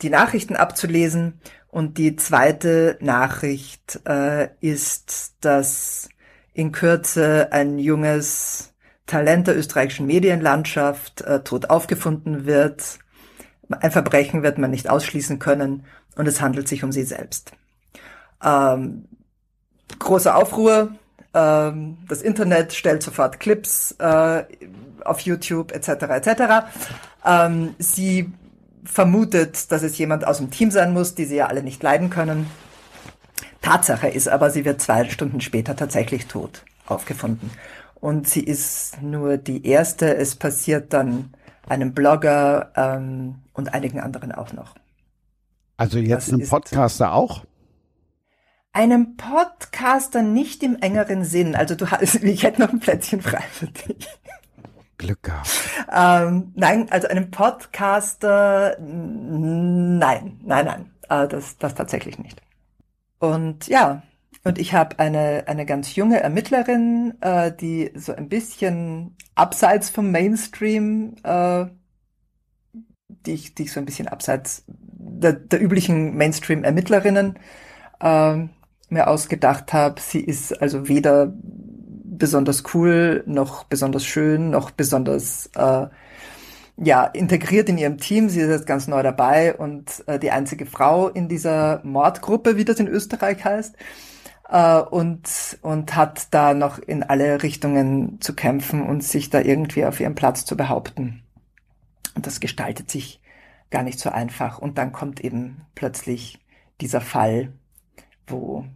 die Nachrichten abzulesen. Und die zweite Nachricht äh, ist, dass in Kürze ein junges Talent der österreichischen Medienlandschaft äh, tot aufgefunden wird. Ein Verbrechen wird man nicht ausschließen können und es handelt sich um sie selbst. Ähm, großer Aufruhr. Ähm, das Internet stellt sofort Clips äh, auf YouTube etc. etc. Ähm, sie vermutet, dass es jemand aus dem Team sein muss, die sie ja alle nicht leiden können. Tatsache ist aber, sie wird zwei Stunden später tatsächlich tot aufgefunden und sie ist nur die erste. Es passiert dann einem Blogger ähm, und einigen anderen auch noch. Also jetzt das einem Podcaster auch? Einem Podcaster nicht im engeren Sinn. Also du hast, ich hätte noch ein Plätzchen frei für dich. Glück gehabt. Ähm, nein, also einem Podcaster, nein, nein, nein, äh, das, das tatsächlich nicht. Und ja, und ich habe eine, eine ganz junge Ermittlerin, äh, die so ein bisschen abseits vom Mainstream, äh, die, ich, die ich so ein bisschen abseits der, der üblichen Mainstream-Ermittlerinnen äh, mir ausgedacht habe. Sie ist also weder besonders cool, noch besonders schön, noch besonders äh, ja, integriert in ihrem Team. Sie ist jetzt ganz neu dabei und äh, die einzige Frau in dieser Mordgruppe, wie das in Österreich heißt äh, und, und hat da noch in alle Richtungen zu kämpfen und sich da irgendwie auf ihren Platz zu behaupten. Und das gestaltet sich gar nicht so einfach. Und dann kommt eben plötzlich dieser Fall, wo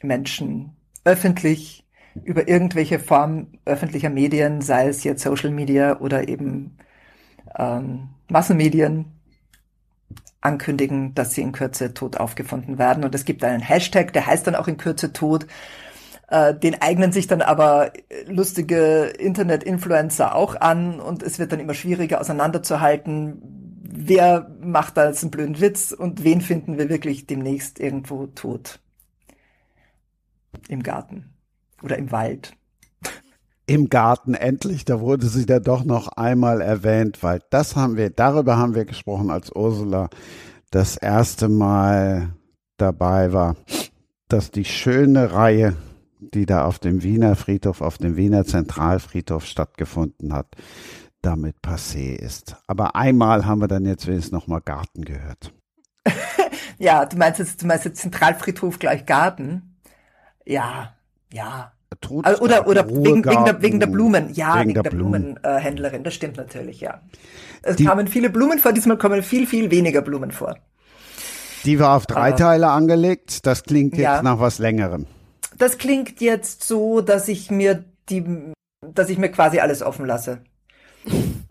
Menschen öffentlich über irgendwelche Form öffentlicher Medien, sei es jetzt Social Media oder eben ähm, Massenmedien, ankündigen, dass sie in Kürze tot aufgefunden werden. Und es gibt einen Hashtag, der heißt dann auch in Kürze tot. Äh, den eignen sich dann aber lustige Internet-Influencer auch an und es wird dann immer schwieriger auseinanderzuhalten, wer macht da jetzt einen blöden Witz und wen finden wir wirklich demnächst irgendwo tot. im Garten oder im Wald. Im Garten endlich, da wurde sie da doch noch einmal erwähnt, weil das haben wir, darüber haben wir gesprochen, als Ursula das erste Mal dabei war, dass die schöne Reihe, die da auf dem Wiener Friedhof, auf dem Wiener Zentralfriedhof stattgefunden hat, damit passé ist. Aber einmal haben wir dann jetzt wenigstens noch mal Garten gehört. ja, du meinst jetzt, du meinst jetzt Zentralfriedhof gleich Garten? Ja, ja. Also, oder oder wegen, wegen, der, wegen der Blumen, ja, wegen, wegen der, der Blumenhändlerin, das stimmt natürlich, ja. Es die, kamen viele Blumen vor, diesmal kommen viel, viel weniger Blumen vor. Die war auf drei Aber, Teile angelegt, das klingt jetzt ja, nach was längerem. Das klingt jetzt so, dass ich mir die, dass ich mir quasi alles offen lasse.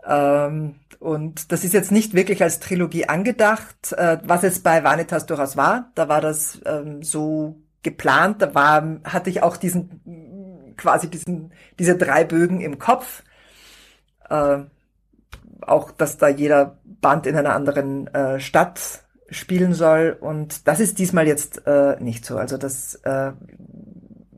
ähm, und das ist jetzt nicht wirklich als Trilogie angedacht, äh, was es bei Vanitas durchaus war. Da war das ähm, so geplant. Da war, hatte ich auch diesen, quasi diesen, diese drei Bögen im Kopf. Äh, auch, dass da jeder Band in einer anderen äh, Stadt spielen soll. Und das ist diesmal jetzt äh, nicht so. Also das äh,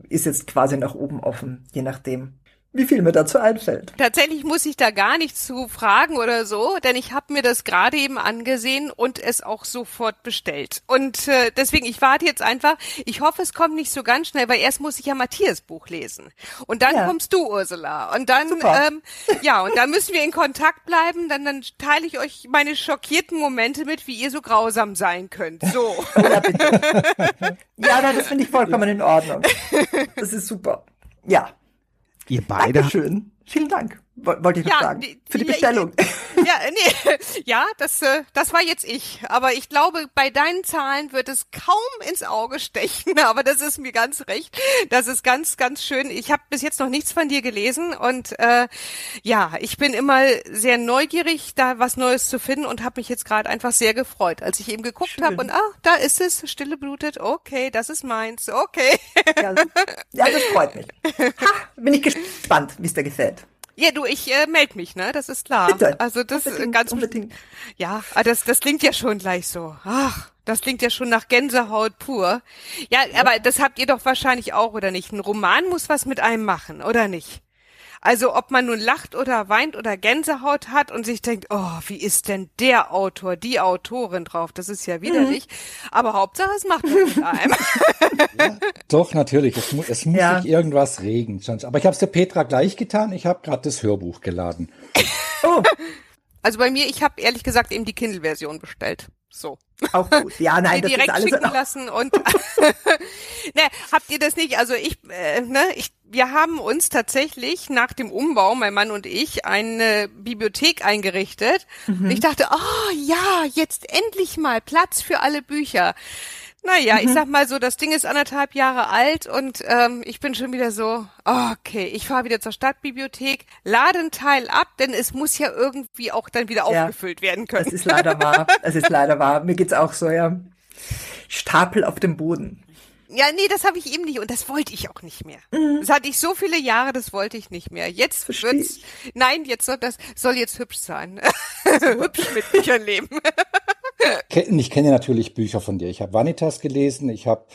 ist jetzt quasi nach oben offen, je nachdem, wie viel mir dazu einfällt. Tatsächlich muss ich da gar nichts zu fragen oder so, denn ich habe mir das gerade eben angesehen und es auch sofort bestellt. Und äh, deswegen, ich warte jetzt einfach. Ich hoffe, es kommt nicht so ganz schnell, weil erst muss ich ja Matthias Buch lesen. Und dann ja. kommst du, Ursula. Und dann, ähm, ja, und dann müssen wir in Kontakt bleiben. Dann, dann teile ich euch meine schockierten Momente mit, wie ihr so grausam sein könnt. So. ja, ja, das finde ich vollkommen in Ordnung. Das ist super. Ja. Ihr beide. Dankeschön. Vielen Dank wollte ich noch ja, sagen. Für die Bestellung. Ja, nee, ja, das, äh, das war jetzt ich. Aber ich glaube, bei deinen Zahlen wird es kaum ins Auge stechen. Aber das ist mir ganz recht. Das ist ganz, ganz schön. Ich habe bis jetzt noch nichts von dir gelesen und äh, ja, ich bin immer sehr neugierig, da was Neues zu finden und habe mich jetzt gerade einfach sehr gefreut, als ich eben geguckt habe und ah, da ist es, stille blutet. Okay, das ist meins. Okay. Ja, ja das freut mich. Ha, bin ich gespannt, wie es dir gefällt. Ja, du, ich äh, melde mich, ne? Das ist klar. Bitte. Also das unbedingt, ganz unbedingt. Ja, ah, das das klingt ja schon gleich so. Ach, das klingt ja schon nach Gänsehaut pur. Ja, ja, aber das habt ihr doch wahrscheinlich auch oder nicht? Ein Roman muss was mit einem machen, oder nicht? Also ob man nun lacht oder weint oder Gänsehaut hat und sich denkt, oh, wie ist denn der Autor, die Autorin drauf? Das ist ja widerlich. Mhm. Aber Hauptsache, es macht mit einem. Ja, doch, natürlich. Es, mu es muss ja. sich irgendwas regen. Aber ich habe es der Petra gleich getan. Ich habe gerade das Hörbuch geladen. Oh. Also bei mir, ich habe ehrlich gesagt eben die Kindle-Version bestellt. So. Auch gut. Ja, nein, das direkt ist alles schicken lassen und ne, habt ihr das nicht? Also ich, äh, ne, ich, wir haben uns tatsächlich nach dem Umbau, mein Mann und ich, eine Bibliothek eingerichtet. Mhm. Ich dachte, oh ja, jetzt endlich mal Platz für alle Bücher. Naja, mhm. ich sag mal so, das Ding ist anderthalb Jahre alt und ähm, ich bin schon wieder so, okay, ich fahre wieder zur Stadtbibliothek, lade Teil ab, denn es muss ja irgendwie auch dann wieder ja, aufgefüllt werden können. Es ist leider wahr, es ist leider wahr. Mir geht's auch so, ja. Stapel auf dem Boden. Ja, nee, das habe ich eben nicht und das wollte ich auch nicht mehr. Mhm. Das hatte ich so viele Jahre, das wollte ich nicht mehr. Jetzt Versteh wird's, nein, jetzt soll das soll jetzt hübsch sein. hübsch mit Büchern leben. ich kenne natürlich Bücher von dir. Ich habe Vanitas gelesen, ich habe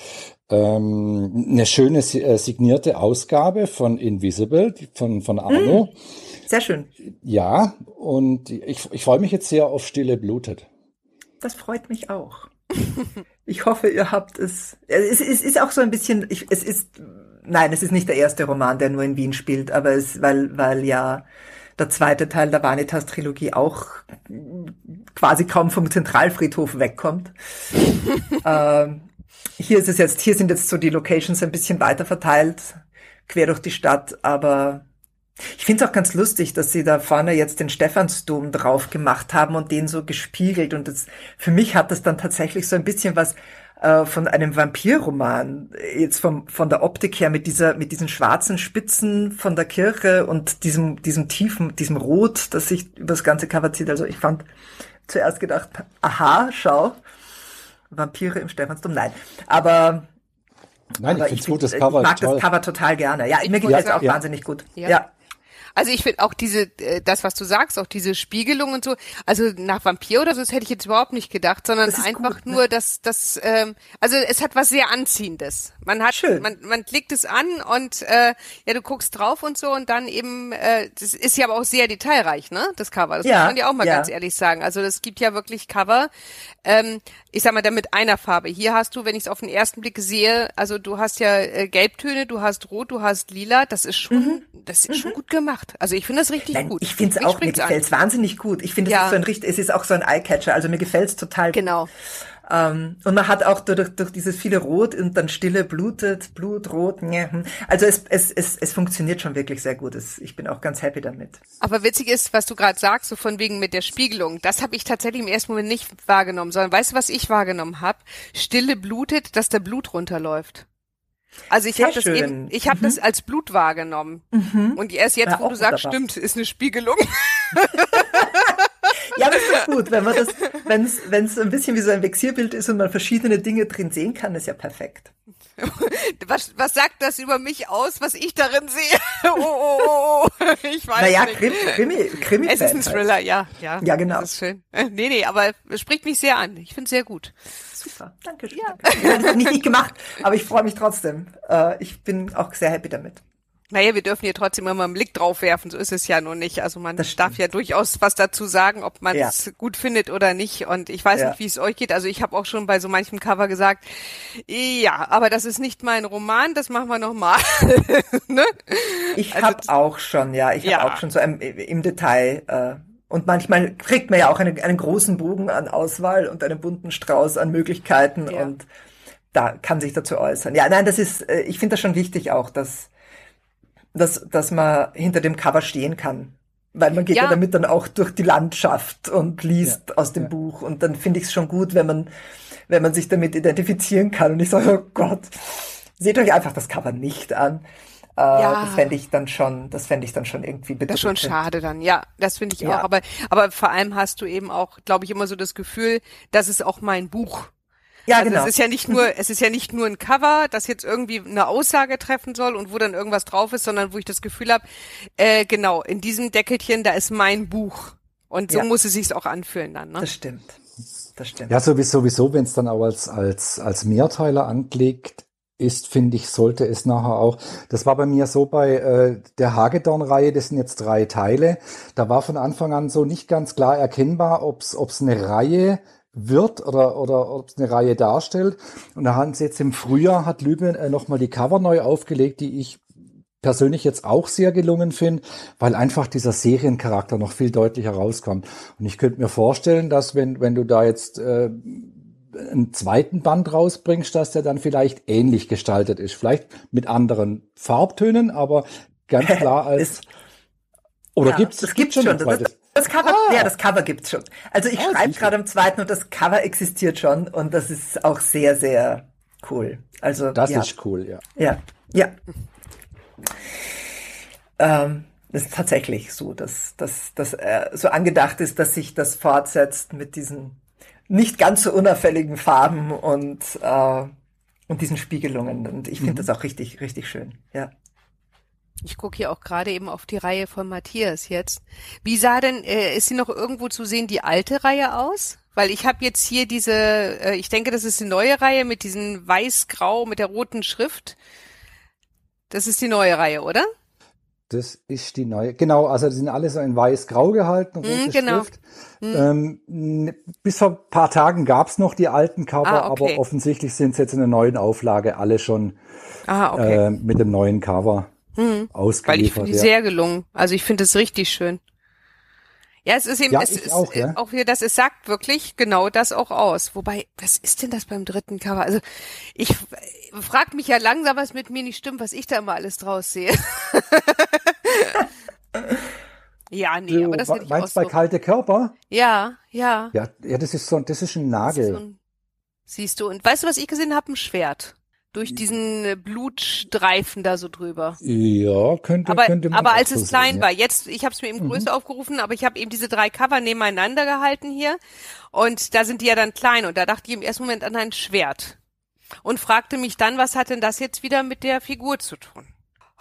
ähm, eine schöne äh, signierte Ausgabe von Invisible von, von Arno. Mm, sehr schön. Ja, und ich, ich freue mich jetzt sehr auf Stille Blutet. Das freut mich auch. ich hoffe, ihr habt es. Es, es ist auch so ein bisschen, ich, es ist, nein, es ist nicht der erste Roman, der nur in Wien spielt, aber es, weil, weil ja der zweite Teil der Vanitas-Trilogie auch quasi kaum vom Zentralfriedhof wegkommt. ähm, hier ist es jetzt, hier sind jetzt so die Locations ein bisschen weiter verteilt, quer durch die Stadt, aber ich finde es auch ganz lustig, dass sie da vorne jetzt den Stephansdom drauf gemacht haben und den so gespiegelt. Und das, für mich hat das dann tatsächlich so ein bisschen was äh, von einem Vampirroman, jetzt vom, von der Optik her mit dieser, mit diesen schwarzen Spitzen von der Kirche und diesem, diesem tiefen, diesem Rot, das sich über das ganze Cover zieht. Also ich fand zuerst gedacht, aha, schau, Vampire im Stephansdom, nein. Aber Nein, aber ich finde gut, das Cover Ich mag toll. das Cover total gerne. Ja, mir gefällt es ja, auch ja. wahnsinnig gut. Ja. ja. Also ich finde auch diese, äh, das was du sagst, auch diese Spiegelung und so, also nach Vampir oder so, das hätte ich jetzt überhaupt nicht gedacht, sondern einfach gut, ne? nur, dass das, ähm, also es hat was sehr Anziehendes. Man hat, Schön. man, man klickt es an und äh, ja, du guckst drauf und so und dann eben, äh, das ist ja aber auch sehr detailreich, ne? Das Cover. Das ja, muss man ja auch mal ja. ganz ehrlich sagen. Also das gibt ja wirklich Cover, ähm, ich sag mal, da mit einer Farbe. Hier hast du, wenn ich es auf den ersten Blick sehe, also du hast ja äh, Gelbtöne, du hast Rot, du hast Lila, das ist schon, mhm. das ist mhm. schon gut gemacht. Also ich finde das richtig Nein, gut. Ich finde es auch, mir gefällt es wahnsinnig gut. Ich finde, ja. es ist so ein richtig, es ist auch so ein Eyecatcher, also mir gefällt es total. Genau. Ähm, und man hat auch durch, durch dieses viele Rot und dann Stille blutet, Blut, Rot. Hm. Also es, es, es, es funktioniert schon wirklich sehr gut. Es, ich bin auch ganz happy damit. Aber witzig ist, was du gerade sagst, so von wegen mit der Spiegelung. Das habe ich tatsächlich im ersten Moment nicht wahrgenommen, sondern weißt du, was ich wahrgenommen habe? Stille blutet, dass der Blut runterläuft. Also ich habe das eben, ich habe mhm. das als Blut wahrgenommen. Mhm. Und erst jetzt, ja, wo du sagst, wunderbar. stimmt, ist eine Spiegelung. ja, das ist gut, wenn man das, wenn es wenn es ein bisschen wie so ein Vexierbild ist und man verschiedene Dinge drin sehen kann, ist ja perfekt. Was, was sagt das über mich aus, was ich darin sehe? Oh, oh, oh, oh. Ich weiß naja, nicht. Krimi, Krimi, Krimi Es ist ein Thriller, halt. ja, ja. Ja, genau. Das ist schön. Nee, nee, aber es spricht mich sehr an. Ich finde es sehr gut. Super, danke schön. Ja. Ich habe das nicht, nicht gemacht, aber ich freue mich trotzdem. Äh, ich bin auch sehr happy damit. Naja, wir dürfen hier trotzdem immer einen Blick drauf werfen, so ist es ja nun nicht. Also man darf ja durchaus was dazu sagen, ob man es ja. gut findet oder nicht. Und ich weiß ja. nicht, wie es euch geht. Also ich habe auch schon bei so manchem Cover gesagt, ja, aber das ist nicht mein Roman, das machen wir nochmal. ne? Ich also, habe auch schon, ja, ich ja. habe auch schon so im, im Detail. Äh, und manchmal kriegt man ja auch einen, einen großen Bogen an Auswahl und einen bunten Strauß an Möglichkeiten ja. und da kann sich dazu äußern. Ja, nein, das ist, äh, ich finde das schon wichtig auch, dass dass, dass man hinter dem Cover stehen kann. Weil man geht ja, ja damit dann auch durch die Landschaft und liest ja, aus dem. Buch. Und dann finde ich es schon gut, wenn man, wenn man sich damit identifizieren kann. Und ich sage, oh Gott, seht euch einfach das Cover nicht an. Äh, ja. Das fände ich dann schon, das fände ich dann schon irgendwie bitte. Das ist schon schade dann, ja, das finde ich ja. auch. Aber, aber vor allem hast du eben auch, glaube ich, immer so das Gefühl, das ist auch mein Buch. Ja, also genau. Es ist ja nicht nur, es ist ja nicht nur ein Cover, das jetzt irgendwie eine Aussage treffen soll und wo dann irgendwas drauf ist, sondern wo ich das Gefühl habe, äh, genau, in diesem Deckelchen, da ist mein Buch. Und so ja. muss es sich auch anfühlen dann. Ne? Das stimmt. Das stimmt. Ja, sowieso, sowieso wenn es dann auch als, als, als Mehrteiler angelegt ist, finde ich, sollte es nachher auch. Das war bei mir so bei äh, der Hagedorn-Reihe, das sind jetzt drei Teile. Da war von Anfang an so nicht ganz klar erkennbar, ob es eine Reihe wird oder, oder ob es eine Reihe darstellt. Und da haben sie jetzt im Frühjahr, hat Lübe äh, nochmal die Cover neu aufgelegt, die ich persönlich jetzt auch sehr gelungen finde, weil einfach dieser Seriencharakter noch viel deutlicher rauskommt. Und ich könnte mir vorstellen, dass wenn, wenn du da jetzt äh, einen zweiten Band rausbringst, dass der dann vielleicht ähnlich gestaltet ist. Vielleicht mit anderen Farbtönen, aber ganz klar als... Oder ja, gibt's, es gibt schon. Das, das Cover, ah. ja, das Cover gibt's schon. Also ich ah, schreibe gerade am zweiten und das Cover existiert schon und das ist auch sehr, sehr cool. Also das ja. ist cool, ja. Ja, ja. Ähm, das ist tatsächlich so, dass dass äh, so angedacht ist, dass sich das fortsetzt mit diesen nicht ganz so unauffälligen Farben und äh, und diesen Spiegelungen. Und ich finde mhm. das auch richtig, richtig schön. Ja. Ich gucke hier auch gerade eben auf die Reihe von Matthias jetzt. Wie sah denn, äh, ist sie noch irgendwo zu sehen, die alte Reihe aus? Weil ich habe jetzt hier diese, äh, ich denke, das ist die neue Reihe mit diesen weiß-grau, mit der roten Schrift. Das ist die neue Reihe, oder? Das ist die neue. Genau, also die sind alle so in weiß-grau gehalten, rote mm, genau. Schrift. Mm. Ähm, bis vor ein paar Tagen gab's noch die alten Cover, ah, okay. aber offensichtlich sind sie jetzt in der neuen Auflage alle schon ah, okay. äh, mit dem neuen Cover. Hm. Ausgeliefert, Weil ich finde die ja. sehr gelungen. Also ich finde es richtig schön. Ja, es ist eben, ja, es ist auch, ja. auch wieder, das, es sagt wirklich genau das auch aus. Wobei, was ist denn das beim dritten Cover? Also ich frag mich ja langsam, was mit mir nicht stimmt, was ich da immer alles draus sehe. ja, nee, du, aber das hätte ich Meinst du bei kalte Körper? Ja, ja. Ja, ja, das ist so, das ist ein Nagel. Ist so ein, siehst du, und weißt du, was ich gesehen habe? Ein Schwert durch diesen äh, Blutstreifen da so drüber. Ja, könnte, aber, könnte man Aber als es klein ja. war, jetzt, ich habe es mir eben mhm. größer aufgerufen, aber ich habe eben diese drei Cover nebeneinander gehalten hier und da sind die ja dann klein und da dachte ich im ersten Moment an ein Schwert und fragte mich dann, was hat denn das jetzt wieder mit der Figur zu tun?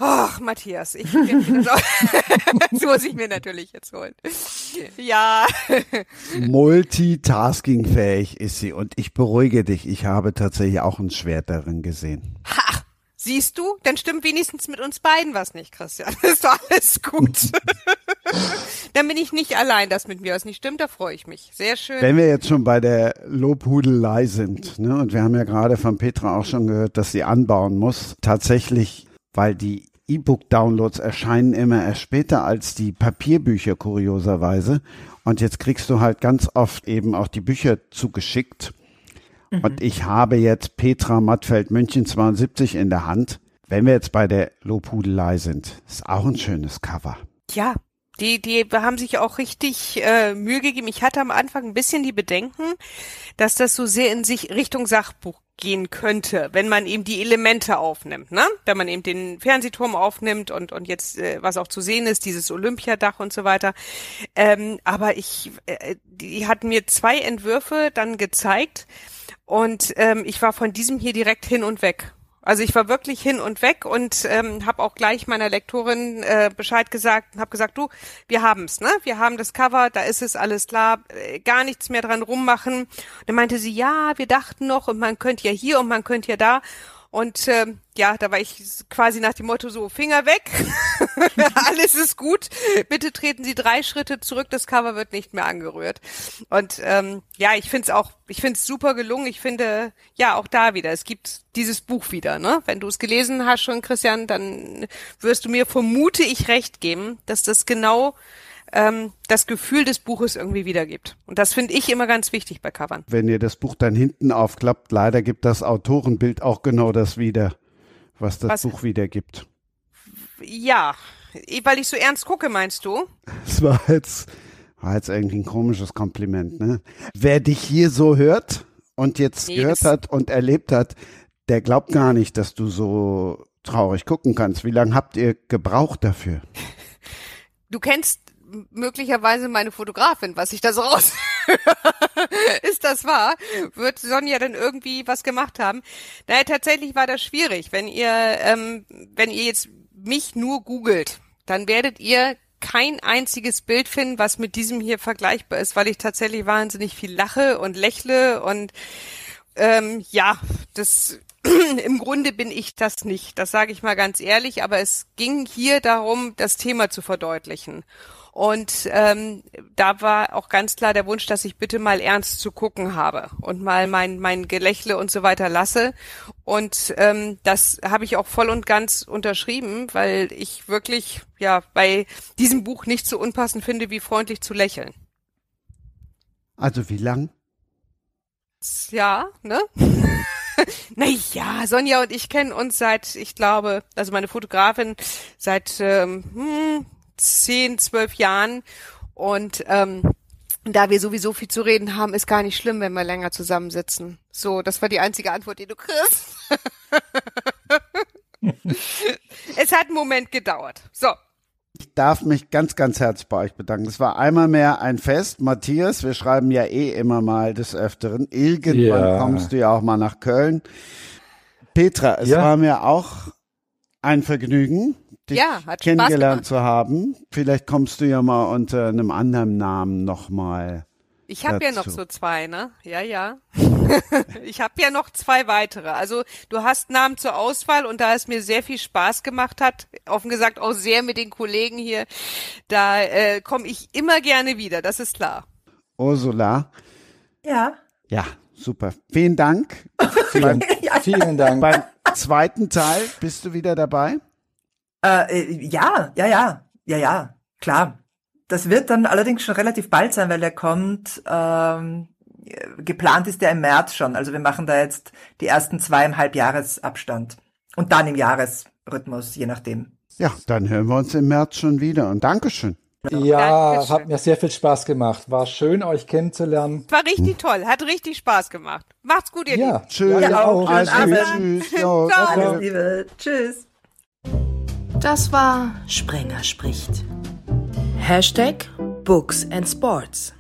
Ach, Matthias, ich das muss ich mir natürlich jetzt holen. Ja. Multitaskingfähig ist sie und ich beruhige dich, ich habe tatsächlich auch ein Schwert darin gesehen. Ha! Siehst du? Dann stimmt wenigstens mit uns beiden was nicht, Christian. Das ist doch alles gut. Dann bin ich nicht allein, dass mit mir was nicht stimmt. Da freue ich mich. Sehr schön. Wenn wir jetzt schon bei der Lobhudelei sind, ne, und wir haben ja gerade von Petra auch schon gehört, dass sie anbauen muss, tatsächlich, weil die E-Book-Downloads erscheinen immer erst später als die Papierbücher, kurioserweise. Und jetzt kriegst du halt ganz oft eben auch die Bücher zugeschickt. Mhm. Und ich habe jetzt Petra Mattfeld München 72 in der Hand. Wenn wir jetzt bei der Lobhudelei sind, ist auch ein schönes Cover. Ja, die, die haben sich auch richtig äh, Mühe gegeben. Ich hatte am Anfang ein bisschen die Bedenken, dass das so sehr in sich Richtung Sachbuch gehen könnte, wenn man eben die Elemente aufnimmt, ne? Wenn man eben den Fernsehturm aufnimmt und und jetzt äh, was auch zu sehen ist, dieses Olympiadach und so weiter. Ähm, aber ich, äh, die hatten mir zwei Entwürfe dann gezeigt und ähm, ich war von diesem hier direkt hin und weg. Also ich war wirklich hin und weg und ähm, habe auch gleich meiner Lektorin äh, Bescheid gesagt und habe gesagt, du, wir haben's, ne? Wir haben das Cover, da ist es alles klar, äh, gar nichts mehr dran rummachen. Und dann meinte sie, ja, wir dachten noch und man könnte ja hier und man könnte ja da. Und äh, ja, da war ich quasi nach dem Motto so, Finger weg, alles ist gut, bitte treten Sie drei Schritte zurück, das Cover wird nicht mehr angerührt. Und ähm, ja, ich finde es auch, ich finde es super gelungen. Ich finde, ja, auch da wieder, es gibt dieses Buch wieder. Ne? Wenn du es gelesen hast schon, Christian, dann wirst du mir, vermute ich, recht geben, dass das genau ähm, das Gefühl des Buches irgendwie wiedergibt. Und das finde ich immer ganz wichtig bei Covern. Wenn ihr das Buch dann hinten aufklappt, leider gibt das Autorenbild auch genau das wieder, was das was? Buch wiedergibt. Ja, weil ich so ernst gucke, meinst du? Es war jetzt, war jetzt irgendwie ein komisches Kompliment, ne? Wer dich hier so hört und jetzt nee, gehört hat und erlebt hat, der glaubt gar nicht, dass du so traurig gucken kannst. Wie lange habt ihr gebraucht dafür? Du kennst möglicherweise meine Fotografin, was ich da so raus ist das wahr? Wird Sonja denn irgendwie was gemacht haben? Naja, tatsächlich war das schwierig. Wenn ihr, ähm, wenn ihr jetzt mich nur googelt, dann werdet ihr kein einziges Bild finden, was mit diesem hier vergleichbar ist, weil ich tatsächlich wahnsinnig viel lache und lächle und ähm, ja, das im Grunde bin ich das nicht. Das sage ich mal ganz ehrlich, aber es ging hier darum, das Thema zu verdeutlichen. Und ähm, da war auch ganz klar der Wunsch, dass ich bitte mal ernst zu gucken habe und mal mein, mein Gelächle und so weiter lasse. Und ähm, das habe ich auch voll und ganz unterschrieben, weil ich wirklich ja bei diesem Buch nicht so unpassend finde, wie freundlich zu lächeln. Also wie lang? Ja, ne? naja, Sonja und ich kennen uns seit, ich glaube, also meine Fotografin seit ähm, hm, zehn, zwölf Jahren. Und ähm, da wir sowieso viel zu reden haben, ist gar nicht schlimm, wenn wir länger zusammensitzen. So, das war die einzige Antwort, die du kriegst. es hat einen Moment gedauert. So. Ich darf mich ganz, ganz herzlich bei euch bedanken. Es war einmal mehr ein Fest. Matthias, wir schreiben ja eh immer mal des Öfteren. Irgendwann ja. kommst du ja auch mal nach Köln. Petra, es ja. war mir auch ein Vergnügen dich ja, kennengelernt zu haben. Vielleicht kommst du ja mal unter einem anderen Namen nochmal. Ich habe ja noch so zwei, ne? Ja, ja. ich habe ja noch zwei weitere. Also du hast Namen zur Auswahl und da es mir sehr viel Spaß gemacht hat, offen gesagt auch sehr mit den Kollegen hier, da äh, komme ich immer gerne wieder, das ist klar. Ursula. Ja. Ja, super. Vielen Dank. vielen, vielen Dank. Beim zweiten Teil bist du wieder dabei? Äh, äh, ja, ja, ja, ja, ja, klar. Das wird dann allerdings schon relativ bald sein, weil der kommt, ähm, geplant ist der im März schon. Also wir machen da jetzt die ersten zwei im Halbjahresabstand. Und dann im Jahresrhythmus, je nachdem. Ja, dann hören wir uns im März schon wieder und Dankeschön. Ja, Dankeschön. hat mir sehr viel Spaß gemacht. War schön, euch kennenzulernen. War richtig toll, hat richtig Spaß gemacht. Macht's gut, ihr Ja, Lieben. Tschüss. Ja, auch. Also, tschüss. Ja, Alles Liebe. Tschüss. Das war Sprenger spricht. Hashtag Books and Sports.